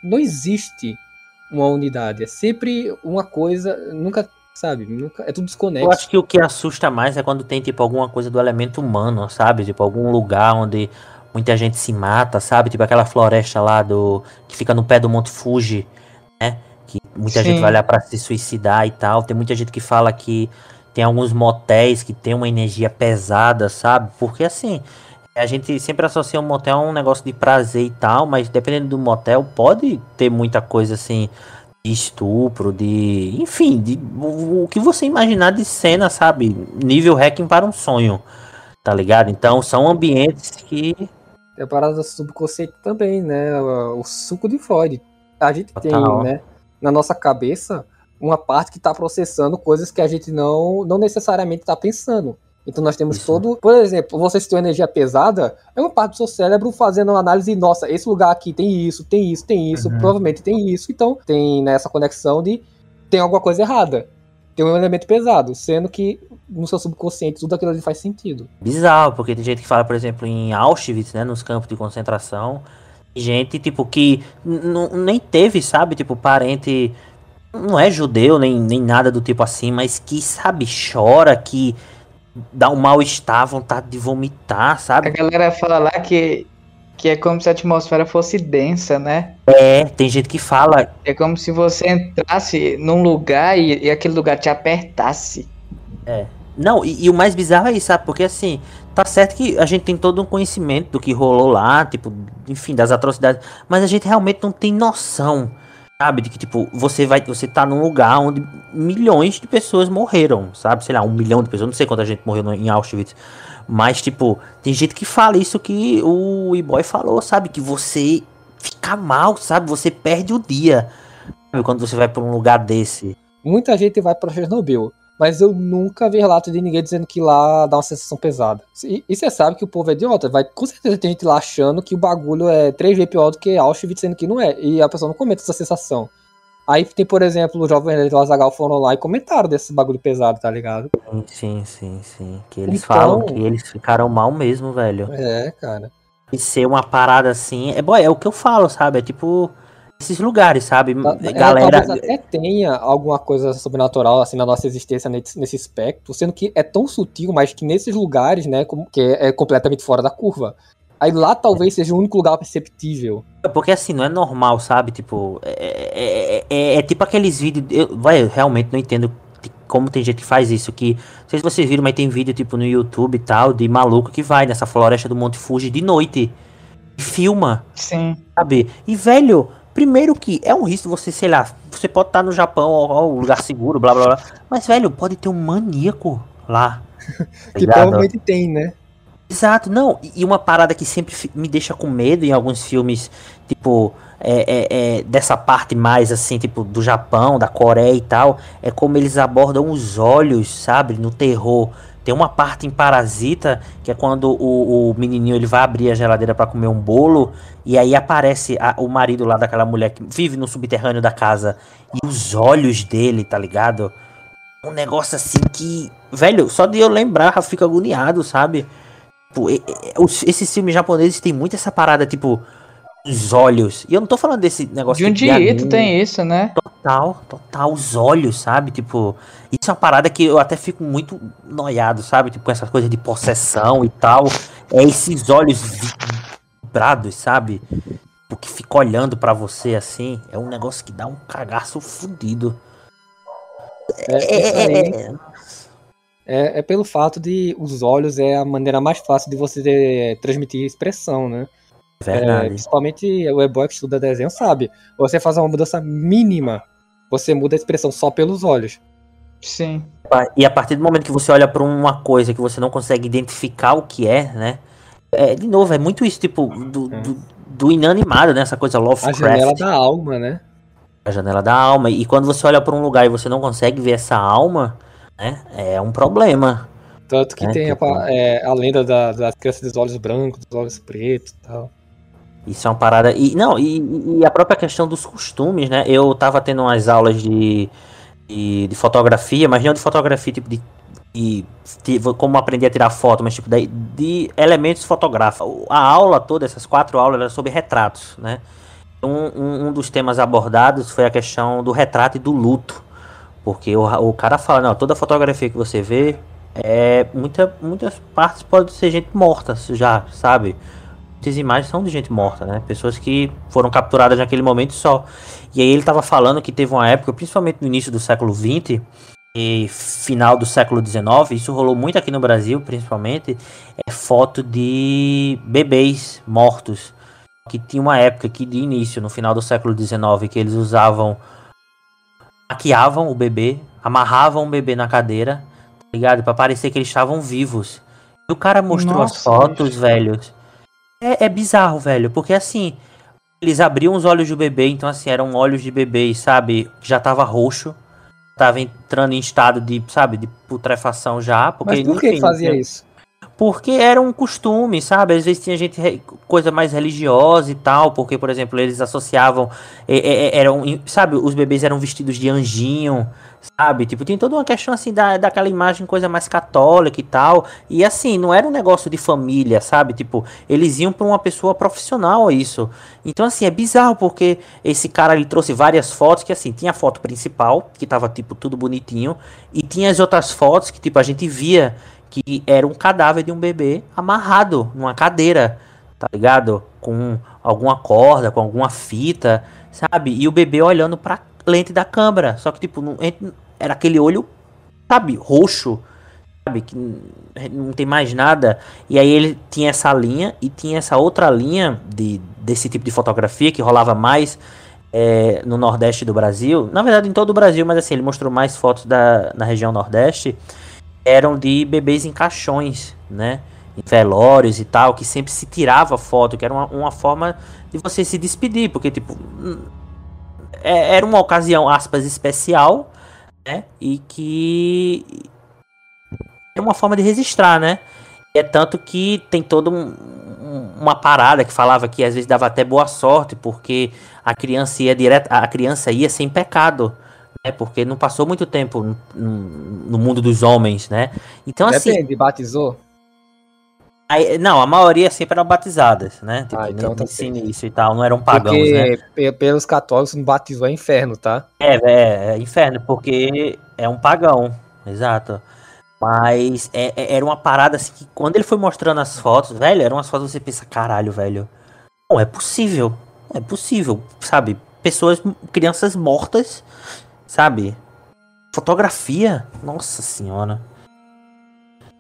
Não existe uma unidade, é sempre uma coisa, nunca, sabe, nunca, é tudo desconexo. Eu acho que o que assusta mais é quando tem, tipo, alguma coisa do elemento humano, sabe? Tipo, algum lugar onde muita gente se mata, sabe? Tipo aquela floresta lá do. que fica no pé do Monte Fuji, né? Muita Sim. gente vai lá pra se suicidar e tal. Tem muita gente que fala que tem alguns motéis que tem uma energia pesada, sabe? Porque assim. A gente sempre associa um motel a um negócio de prazer e tal, mas dependendo do motel, pode ter muita coisa assim de estupro, de. Enfim, de o, o que você imaginar de cena, sabe? Nível hacking para um sonho. Tá ligado? Então são ambientes que. É a parada subconsciente também, né? O suco de Freud. A gente tem, Total. né, na nossa cabeça, uma parte que está processando coisas que a gente não, não necessariamente está pensando. Então nós temos Isso. todo. Por exemplo, você se tem uma energia pesada, é uma parte do seu cérebro fazendo uma análise, nossa, esse lugar aqui tem isso, tem isso, tem isso, Uhum. provavelmente tem isso. Então tem nessa conexão de tem alguma coisa errada. Tem um elemento pesado, sendo que no seu subconsciente tudo aquilo ali faz sentido. Bizarro, porque tem gente que fala, por exemplo, em Auschwitz, né, nos campos de concentração, gente, tipo, que nem teve, sabe, tipo, parente, não é judeu, nem, nem nada do tipo assim, mas que, sabe, chora, que dá um mal-estar, vontade de vomitar, A sabe? galera fala lá que, que é como se a atmosfera fosse densa, né? É, tem gente que fala, É como se você entrasse num lugar e, e aquele lugar te apertasse. Não, e, e o mais bizarro é isso, sabe? Porque assim, tá certo que a gente tem todo um conhecimento do que rolou lá, tipo, enfim, das atrocidades, mas a gente realmente não tem noção, sabe? De que, tipo, você vai, você tá num lugar onde milhões de pessoas morreram, sabe? Sei lá, um milhão de pessoas, não sei quanta gente morreu em Auschwitz. Mas, tipo, tem gente que fala isso que o E-Boy falou, sabe? Que você fica mal, sabe? Você perde o dia. Sabe? Quando você vai pra um lugar desse. Muita gente vai pra Chernobyl, mas eu nunca vi relato de ninguém dizendo que lá dá uma sensação pesada. E, você sabe que o povo é idiota, vai com certeza tem gente lá achando que o bagulho é três vezes pior do que Auschwitz, sendo que não é. E a pessoa não comenta essa sensação. Aí tem, por exemplo, o Jovem Nerd e o Azagal foram lá e comentaram desse bagulho pesado, tá ligado? Sim, sim, sim, sim. Que eles Então- falam que eles ficaram mal mesmo, velho. É, cara. E ser uma parada assim. É, boy, é o que eu falo, sabe? É tipo. Esses lugares, sabe? Tá- é, Galera. talvez até tenha alguma coisa sobrenatural assim na nossa existência nesse, nesse espectro, sendo que é tão sutil, mas que nesses lugares, né, como, que é, é completamente fora da curva. Aí lá talvez seja o único lugar perceptível. Porque assim, não é normal, sabe? Tipo. É, é- é- é tipo aqueles vídeos. Eu, vai, eu realmente não entendo como tem gente que faz isso. Que. Não sei se vocês viram, mas tem vídeo, tipo, no YouTube e tal, de maluco que vai nessa floresta do Monte Fuji de noite. E filma. Sim. sabe? E, velho, primeiro que é um risco você, sei lá, você pode estar no Japão, ó, ó, lugar seguro, blá blá blá. Mas, velho, pode ter um maníaco lá. *laughs* Que ligado? provavelmente tem, né? Exato, não. E uma parada que sempre me deixa com medo em alguns filmes, tipo, é, é- é dessa parte mais assim, tipo, do Japão, da Coreia e tal, é como eles abordam os olhos, sabe, no terror. Tem uma parte em Parasita, que é quando o, o menininho ele vai abrir a geladeira pra comer um bolo, e aí aparece a- o marido lá daquela mulher que vive no subterrâneo da casa, e os olhos dele, tá ligado? Um negócio assim que, velho, só de eu lembrar eu fico agoniado, sabe? Tipo, esses filmes japoneses têm muito essa parada, tipo, os olhos. E eu não tô falando desse negócio De um tipo, anime. tem isso, né? Total, total, os olhos, sabe? Tipo, isso é uma parada que eu até fico muito noiado, sabe? Tipo, com essas coisas de possessão e tal. É esses olhos vibrados, sabe? Tipo, que fica olhando pra você assim. É um negócio que dá um cagaço fudido. É, É, é, é, é, é pelo fato de os olhos é a maneira mais fácil de você eh, transmitir expressão, né? É É, verdade. principalmente o e-boy que estuda desenho sabe. Você faz uma mudança mínima, você muda a expressão só pelos olhos. Sim. E a partir do momento que você olha pra uma coisa que você não consegue identificar o que é, né? É, de novo, é muito isso, tipo, do, É. do, do inanimado, né? Essa coisa A Lovecraft. janela da alma, né? a janela da alma. E quando você olha pra um lugar e você não consegue ver essa alma, né? É um problema. Tanto que É, tem a, tipo- pa- é, a lenda da, das crianças dos olhos brancos, dos olhos pretos e tal. Isso é uma parada. E não, e, e a própria questão dos costumes, né? Eu tava tendo umas aulas de, de, de fotografia, mas não de fotografia tipo de e como aprender a tirar foto, mas tipo de, de elementos fotográficos. A aula toda, essas quatro aulas, era sobre retratos, né? Um, um, um dos temas abordados foi a questão do retrato e do luto. Porque o, o cara fala, não, toda fotografia que você vê, é, muita, muitas partes pode ser gente morta já, sabe? Muitas imagens são de gente morta, né? Pessoas que foram capturadas naquele momento só. E aí ele tava falando que teve uma época, principalmente no início do século XX e final do século XIX, isso rolou muito aqui no Brasil, principalmente, é foto de bebês mortos. Que tinha uma época que de início, no final do século XIX, que eles usavam maquiavam o bebê, amarravam o bebê na cadeira, tá ligado? Pra parecer que eles estavam vivos. E o cara mostrou as Nossa, fotos, bicho. velhos. É, é bizarro, velho, porque assim, eles abriam os olhos do bebê, então assim, eram olhos de bebê, sabe? Que já tava roxo, tava entrando em estado de, sabe, de putrefação já. Porque, Mas por que enfim, que fazia isso? Porque era um costume, sabe? Às vezes tinha gente coisa mais religiosa e tal, porque, por exemplo, eles associavam, é, é, é, eram, sabe, os bebês eram vestidos de anjinho, sabe? Tipo, tem toda uma questão assim da, daquela imagem coisa mais católica e tal. E assim, não era um negócio de família, sabe? Tipo, eles iam pra uma pessoa profissional isso. Então, assim, é bizarro porque esse cara ele trouxe várias fotos que assim, tinha a foto principal, que tava tipo tudo bonitinho, e tinha as outras fotos que tipo a gente via que era um cadáver de um bebê amarrado numa cadeira, tá ligado? Com alguma corda, com alguma fita, sabe? E o bebê olhando pra lente da câmera. Só que, tipo, não, era aquele olho, sabe, roxo, sabe? Que não tem mais nada. E aí ele tinha essa linha e tinha essa outra linha de, desse tipo de fotografia que rolava mais é, no Nordeste do Brasil. Na verdade, em todo o Brasil, mas assim, ele mostrou mais fotos da, na região Nordeste eram de bebês em caixões, né? Em velórios e tal, que sempre se tirava foto, que era uma, uma forma de você se despedir, porque, tipo, é- era uma ocasião, aspas, especial, né? E que era uma forma de registrar, né? E é tanto que tem toda um- um- uma parada que falava que às vezes dava até boa sorte, porque a criança ia direto, a criança ia sem pecado, né? Porque não passou muito tempo no, no- mundo dos homens, né? Então assim, Depende, batizou? aí- não, a maioria sempre eram batizadas, né? Tipo, Ah, então tá início e tal, não eram pagãos, Porque né? pe- pelos católicos não batizou é inferno, tá? É, é, é inferno, porque é um pagão, exato. Mas é- é- era uma parada assim que quando ele foi mostrando as fotos, velho, eram umas fotos que você pensa, caralho, velho. Não, é possível. É possível, sabe? Pessoas, crianças mortas, sabe? Fotografia, nossa senhora.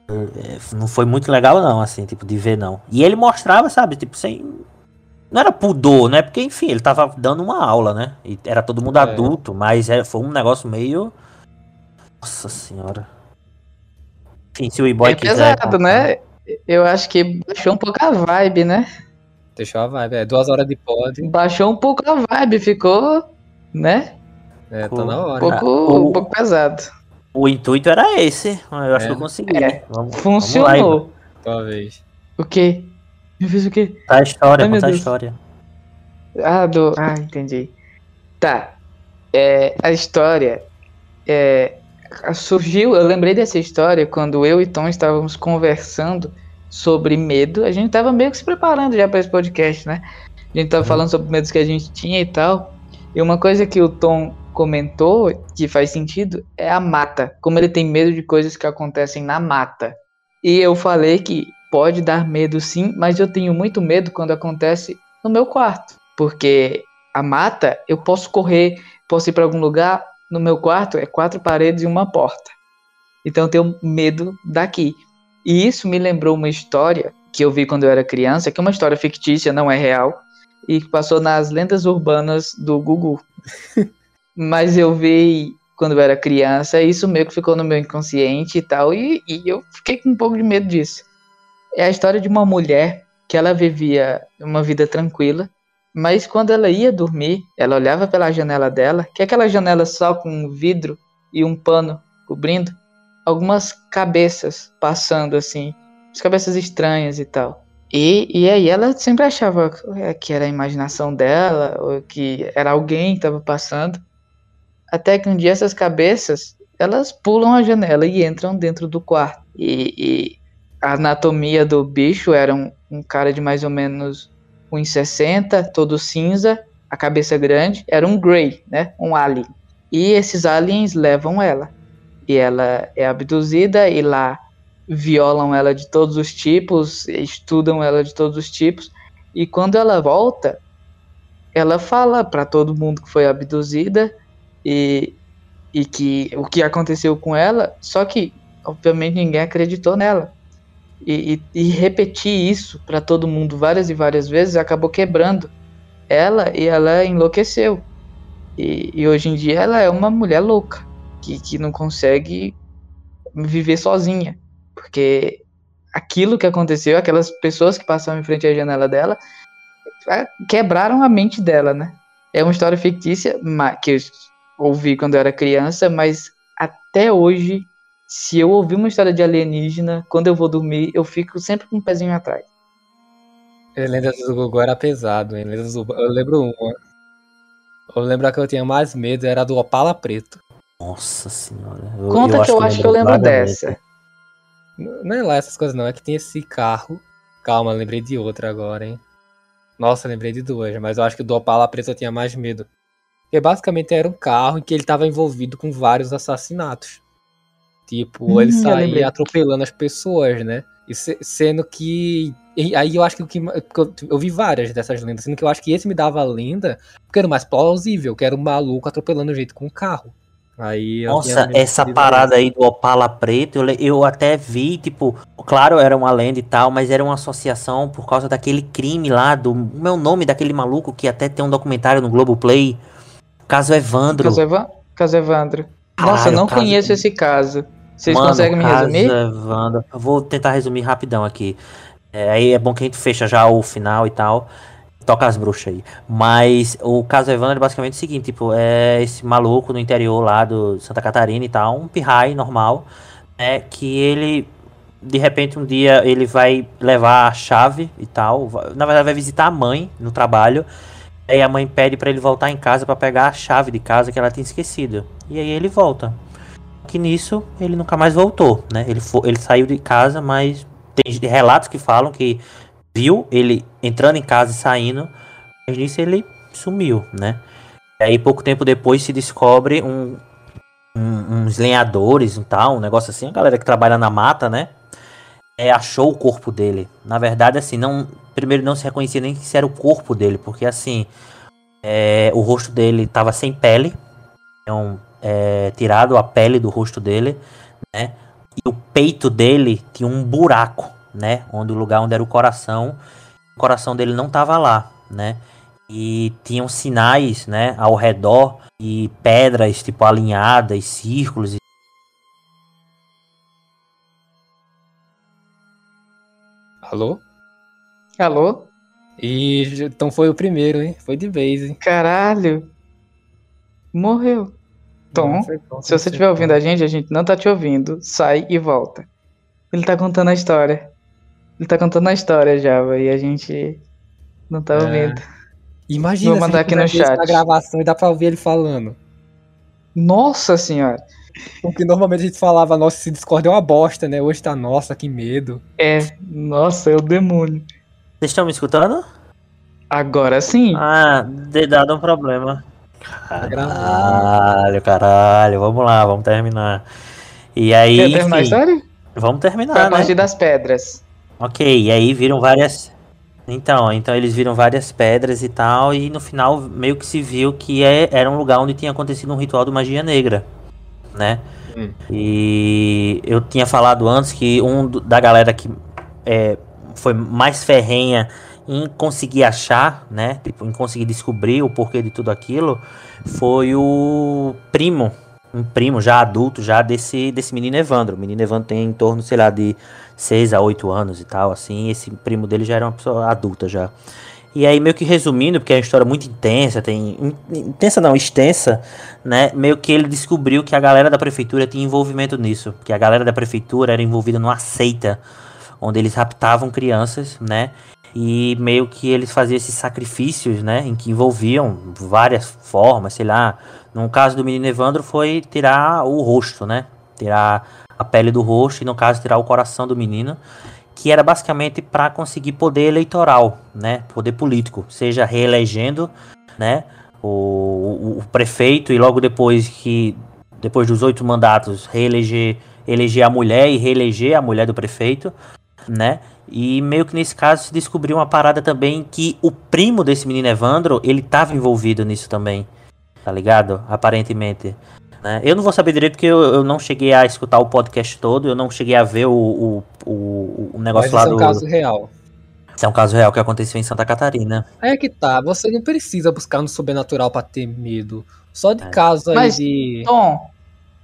É, não foi muito legal não, assim, tipo, de ver não. E ele mostrava, sabe, tipo, sem... Não era pudor, né? Porque, enfim, ele tava dando uma aula, né? E era todo mundo É. adulto, mas é, foi um negócio meio... Nossa senhora. Enfim, se o e-boy É quiser... pesado, né? Eu acho que baixou um pouco a vibe, né? Deixou a vibe. É duas horas de pod. Baixou um pouco a vibe, ficou, né? É, tá na Um hora. pouco, o- um pouco pesado. O intuito era esse. Eu acho É. que eu consegui. É, Vamos, Funcionou. Tua vez. O quê? Eu fiz o quê? Contar a história, Ai, contar a história. Ah, do. Ah, entendi. Tá. É, a história é, surgiu. Eu lembrei dessa história quando eu e Tom estávamos conversando sobre medo. A gente estava meio que se preparando já para esse podcast, né? A gente tava Uhum. falando sobre medos que a gente tinha e tal. E uma coisa que o Tom comentou que faz sentido é a mata. Como ele tem medo de coisas que acontecem na mata. E eu falei que pode dar medo sim, mas eu tenho muito medo quando acontece no meu quarto. Porque a mata, eu posso correr, posso ir para algum lugar, no meu quarto é quatro paredes e uma porta. Então eu tenho medo daqui. E isso me lembrou uma história que eu vi quando eu era criança, que é uma história fictícia, não é real, e que passou nas lendas urbanas do Google. *laughs* Mas eu vi quando eu era criança, isso meio que ficou no meu inconsciente e tal, e, e eu fiquei com um pouco de medo disso. É a história de uma mulher que ela vivia uma vida tranquila, mas quando ela ia dormir, ela olhava pela janela dela, que é aquela janela só com vidro e um pano cobrindo, algumas cabeças passando assim, as cabeças estranhas e tal. E, e aí ela sempre achava que era a imaginação dela, ou que era alguém que estava passando. Até que um dia essas cabeças elas pulam a janela e entram dentro do quarto. E, e a anatomia do bicho era um, um cara de mais ou menos 1,60, todo cinza, a cabeça grande, era um Grey, né? Um alien. E esses aliens levam ela. E ela é abduzida e lá violam ela de todos os tipos, estudam ela de todos os tipos. E quando ela volta, ela fala para todo mundo que foi abduzida e, e que o que aconteceu com ela, só que obviamente ninguém acreditou nela. E, e, e repetir isso para todo mundo várias e várias vezes acabou quebrando ela e ela enlouqueceu. E, e hoje em dia ela é uma mulher louca que, que não consegue viver sozinha, porque aquilo que aconteceu, aquelas pessoas que passavam em frente à janela dela, quebraram a mente dela, né? É uma história fictícia que ouvi quando eu era criança, mas até hoje, se eu ouvir uma história de alienígena, quando eu vou dormir, eu fico sempre com um pezinho atrás. Lendas do Google era pesado, hein? Lendas do... Eu lembro uma. Eu lembro que eu tinha mais medo, era do Opala Preto. Nossa senhora. Eu, Conta eu que eu acho que eu lembro dessa. Não é lá essas coisas não, é que tem esse carro. Calma, lembrei de outra agora, hein? Nossa, lembrei de duas, mas eu acho que do Opala Preto eu tinha mais medo. Porque basicamente era um carro em que ele estava envolvido com vários assassinatos. Tipo, hum, ele saía atropelando as pessoas, né? E se, sendo que. aí eu acho que o que. Eu, eu vi várias dessas lendas, sendo que eu acho que esse me dava a lenda porque era mais plausível, que era um maluco atropelando gente com um carro. Aí Nossa, essa parada aí do Opala Preto, eu, eu até vi, tipo, claro, era uma lenda e tal, mas era uma associação por causa daquele crime lá, do meu nome daquele maluco que até tem um documentário no Globoplay. Caso Evandro. Caso, Eva... caso Evandro. Nossa, eu não caso... conheço esse caso. Vocês Mano, conseguem me resumir? Evandro. Eu vou tentar resumir rapidão aqui. É, aí é bom que a gente fecha já o final e tal. Toca as bruxas aí. Mas o caso Evandro é basicamente o seguinte, tipo, é esse maluco no interior lá do Santa Catarina e tal, um pirrai normal, é que ele de repente um dia ele vai levar a chave e tal, na verdade vai visitar a mãe no trabalho. Aí a mãe pede para ele voltar em casa para pegar a chave de casa que ela tinha esquecido. E aí ele volta. Que nisso ele nunca mais voltou, né? Ele, foi, ele saiu de casa, mas tem relatos que falam que viu ele entrando em casa e saindo, mas nisso ele sumiu, né? E aí pouco tempo depois se descobre um, um, uns lenhadores e tal, um negócio assim, a galera que trabalha na mata, né? É, achou o corpo dele. Na verdade, assim, não. Primeiro não se reconhecia nem se era o corpo dele, porque assim. É, o rosto dele estava sem pele. Então, é, tirado a pele do rosto dele, né? E o peito dele tinha um buraco né? Onde o lugar onde era o coração, o coração dele não estava lá, né? E tinham sinais, né, ao redor e pedras tipo alinhadas, círculos. Alô? Alô? E então foi o primeiro, hein? Foi de vez, hein? Caralho. Morreu. Tom, se você estiver ouvindo a gente, a gente não tá te ouvindo. Sai e volta. Ele tá contando a história. Ele tá contando a história já, e a gente não tá é. ouvindo. Imagina Vou mandar aqui no chat. Na gravação e dá pra ouvir ele falando. Nossa senhora. Porque normalmente a gente falava, nossa, esse Discord é uma bosta, né? Hoje tá, nossa, que medo. É, nossa, é o demônio. Vocês estão me escutando? Agora sim. Ah, de dado um problema. Caralho, caralho, vamos lá, vamos terminar. E aí. Quer terminar a história? Vamos terminar. Foi a partir né? das pedras. Ok, e aí viram várias. Então, então eles viram várias pedras e tal, e no final meio que se viu que é, era um lugar onde tinha acontecido um ritual de magia negra, né? Hum. E eu tinha falado antes que um da galera que é, foi mais ferrenha em conseguir achar, né? Tipo, em conseguir descobrir o porquê de tudo aquilo, foi o primo um primo já adulto já desse, desse menino Evandro. O menino Evandro tem em torno, sei lá, de 6 a 8 anos e tal, assim. Esse primo dele já era uma pessoa adulta já. E aí, meio que resumindo, porque é uma história muito intensa, tem. Intensa não, extensa, né? Meio que ele descobriu que a galera da prefeitura tinha envolvimento nisso. Que a galera da prefeitura era envolvida numa seita onde eles raptavam crianças, né? E meio que eles faziam esses sacrifícios, né? Em que envolviam várias formas, sei lá. No caso do menino Evandro foi tirar o rosto, né? Tirar a pele do rosto e no caso tirar o coração do menino, que era basicamente para conseguir poder eleitoral, né? Poder político, seja reelegendo, né? O, o, o prefeito e logo depois que depois dos oito mandatos reeleger eleger a mulher e reeleger a mulher do prefeito, né? E meio que nesse caso se descobriu uma parada também que o primo desse menino Evandro, ele tava envolvido nisso também. Tá ligado? Aparentemente. Né? Eu não vou saber direito porque eu, eu, não cheguei a escutar o podcast todo, eu não cheguei a ver o, o, o, o negócio Mas lá é um do. caso real. Isso é um caso real que aconteceu em Santa Catarina. Aí é que tá, você não precisa buscar no sobrenatural pra ter medo. Só de É. caso aí Mas- de. Tom,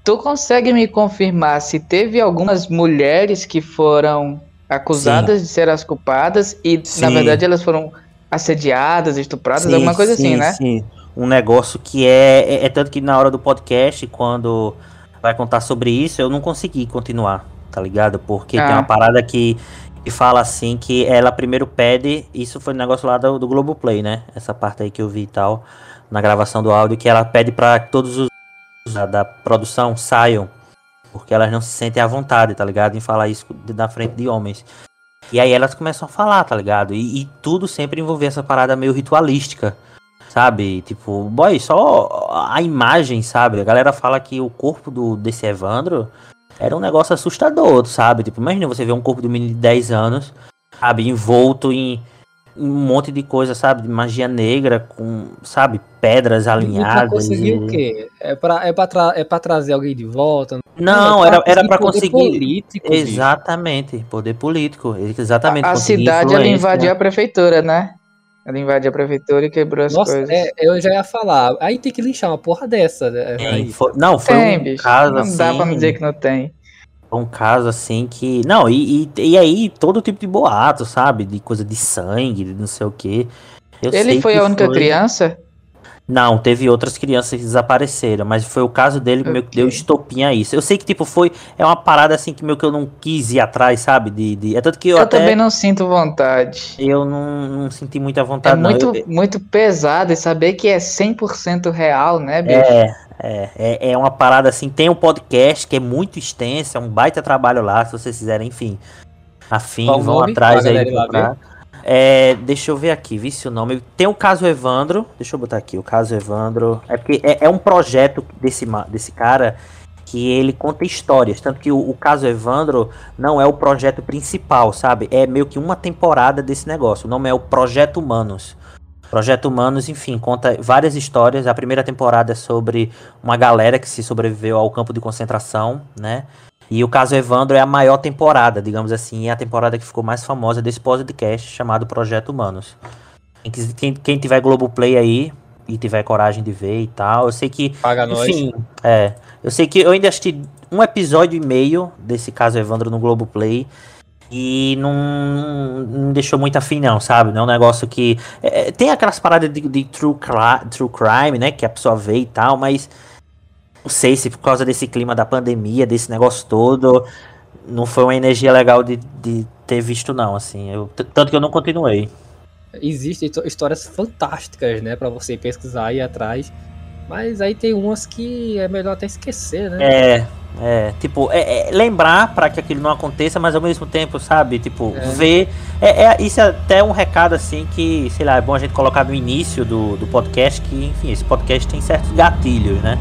tu consegue me confirmar se teve algumas mulheres que foram acusadas de ser as culpadas e, na Sim. verdade, elas foram assediadas, estupradas, Sim, alguma coisa assim, sim, né? Sim. Um negócio que é, é. é tanto que na hora do podcast, quando vai contar sobre isso, eu não consegui continuar, tá ligado? Porque Ah. tem uma parada que, que fala assim que ela primeiro pede. Isso foi um negócio lá do, do Globoplay, né? Essa parte aí que eu vi e tal, na gravação do áudio, que ela pede pra que todos os da, da produção saiam. Porque elas não se sentem à vontade, tá ligado? Em falar isso na frente de homens. E aí elas começam a falar, tá ligado? E, e tudo sempre envolver essa parada meio ritualística. Sabe? Tipo, boy, só a imagem, sabe? A galera fala que o corpo do, desse Evandro era um negócio assustador, sabe? Tipo, imagina você ver um corpo de um menino de 10 anos, sabe? Envolto em, em um monte de coisa, sabe? De magia negra, com, sabe? Pedras pra alinhadas. conseguir e- o quê? É pra, é, pra tra- é pra trazer alguém de volta? Não, era, era pra poder conseguir. Político. Exatamente, poder político. Exatamente. A, a cidade ela influência. invadiu a prefeitura, né? Ela invadiu a prefeitura e quebrou as Nossa, coisas. é, eu já ia falar. Aí tem que linchar uma porra dessa. né? Tem, Aí. foi- não, foi tem, um bicho. caso não assim. dá pra me dizer que não tem. um caso assim que. Não, e, e, e aí todo tipo de boato, sabe? De coisa de sangue, de não sei o quê. Eu Ele sei foi que a única foi- criança? Não, teve outras crianças que desapareceram, mas foi o caso dele que meio que deu estopim a isso. Eu sei que, tipo, foi. É uma parada assim que meio que eu não quis ir atrás, sabe? De, de- é tanto que eu, Eu, até. também não sinto vontade. Eu não, não senti muita É vontade, não. muito, Eu- muito pesado e saber que é 100% real, né, bicho? É, é, é, é uma parada assim. Tem um podcast que é muito extenso, é um baita trabalho lá, se vocês quiserem, enfim. Afim, Qual vão nome? atrás aí lá. É, deixa eu ver aqui, vi se o nome. Tem o caso Evandro. Deixa eu botar aqui, o caso Evandro. É porque é, é um projeto desse, desse cara que ele conta histórias. Tanto que o, o caso Evandro não é o projeto principal, sabe? É meio que uma temporada desse negócio. O nome é o Projeto Humanos. Projeto Humanos, enfim, conta várias histórias. A primeira temporada é sobre uma galera que se sobreviveu ao campo de concentração, né? E o caso Evandro é a maior temporada, digamos assim, é a temporada que ficou mais famosa desse podcast chamado Projeto Humanos. Quem, quem, quem tiver Globoplay aí e tiver coragem de ver e tal, eu sei que Paga nós. enfim, é. Eu sei que eu ainda assisti um episódio e meio desse caso Evandro no Globoplay. E não, não deixou muito afim, não, sabe? Não é um negócio que. é, tem aquelas paradas de, de true, true crime, né? Que a pessoa vê e tal, mas. Não sei se por causa desse clima da pandemia, desse negócio todo. Não foi uma energia legal de, de ter visto, não, assim. Eu, tanto que eu não continuei. Existem histó- histórias fantásticas, né? Pra você pesquisar e ir atrás. Mas aí tem umas que é melhor até esquecer, né? É, é, tipo, é, é lembrar pra que aquilo não aconteça, mas ao mesmo tempo, sabe, tipo, É. ver. É, é- isso é até um recado assim que, sei lá, é bom a gente colocar no início do, do podcast que, enfim, esse podcast tem certos gatilhos, né?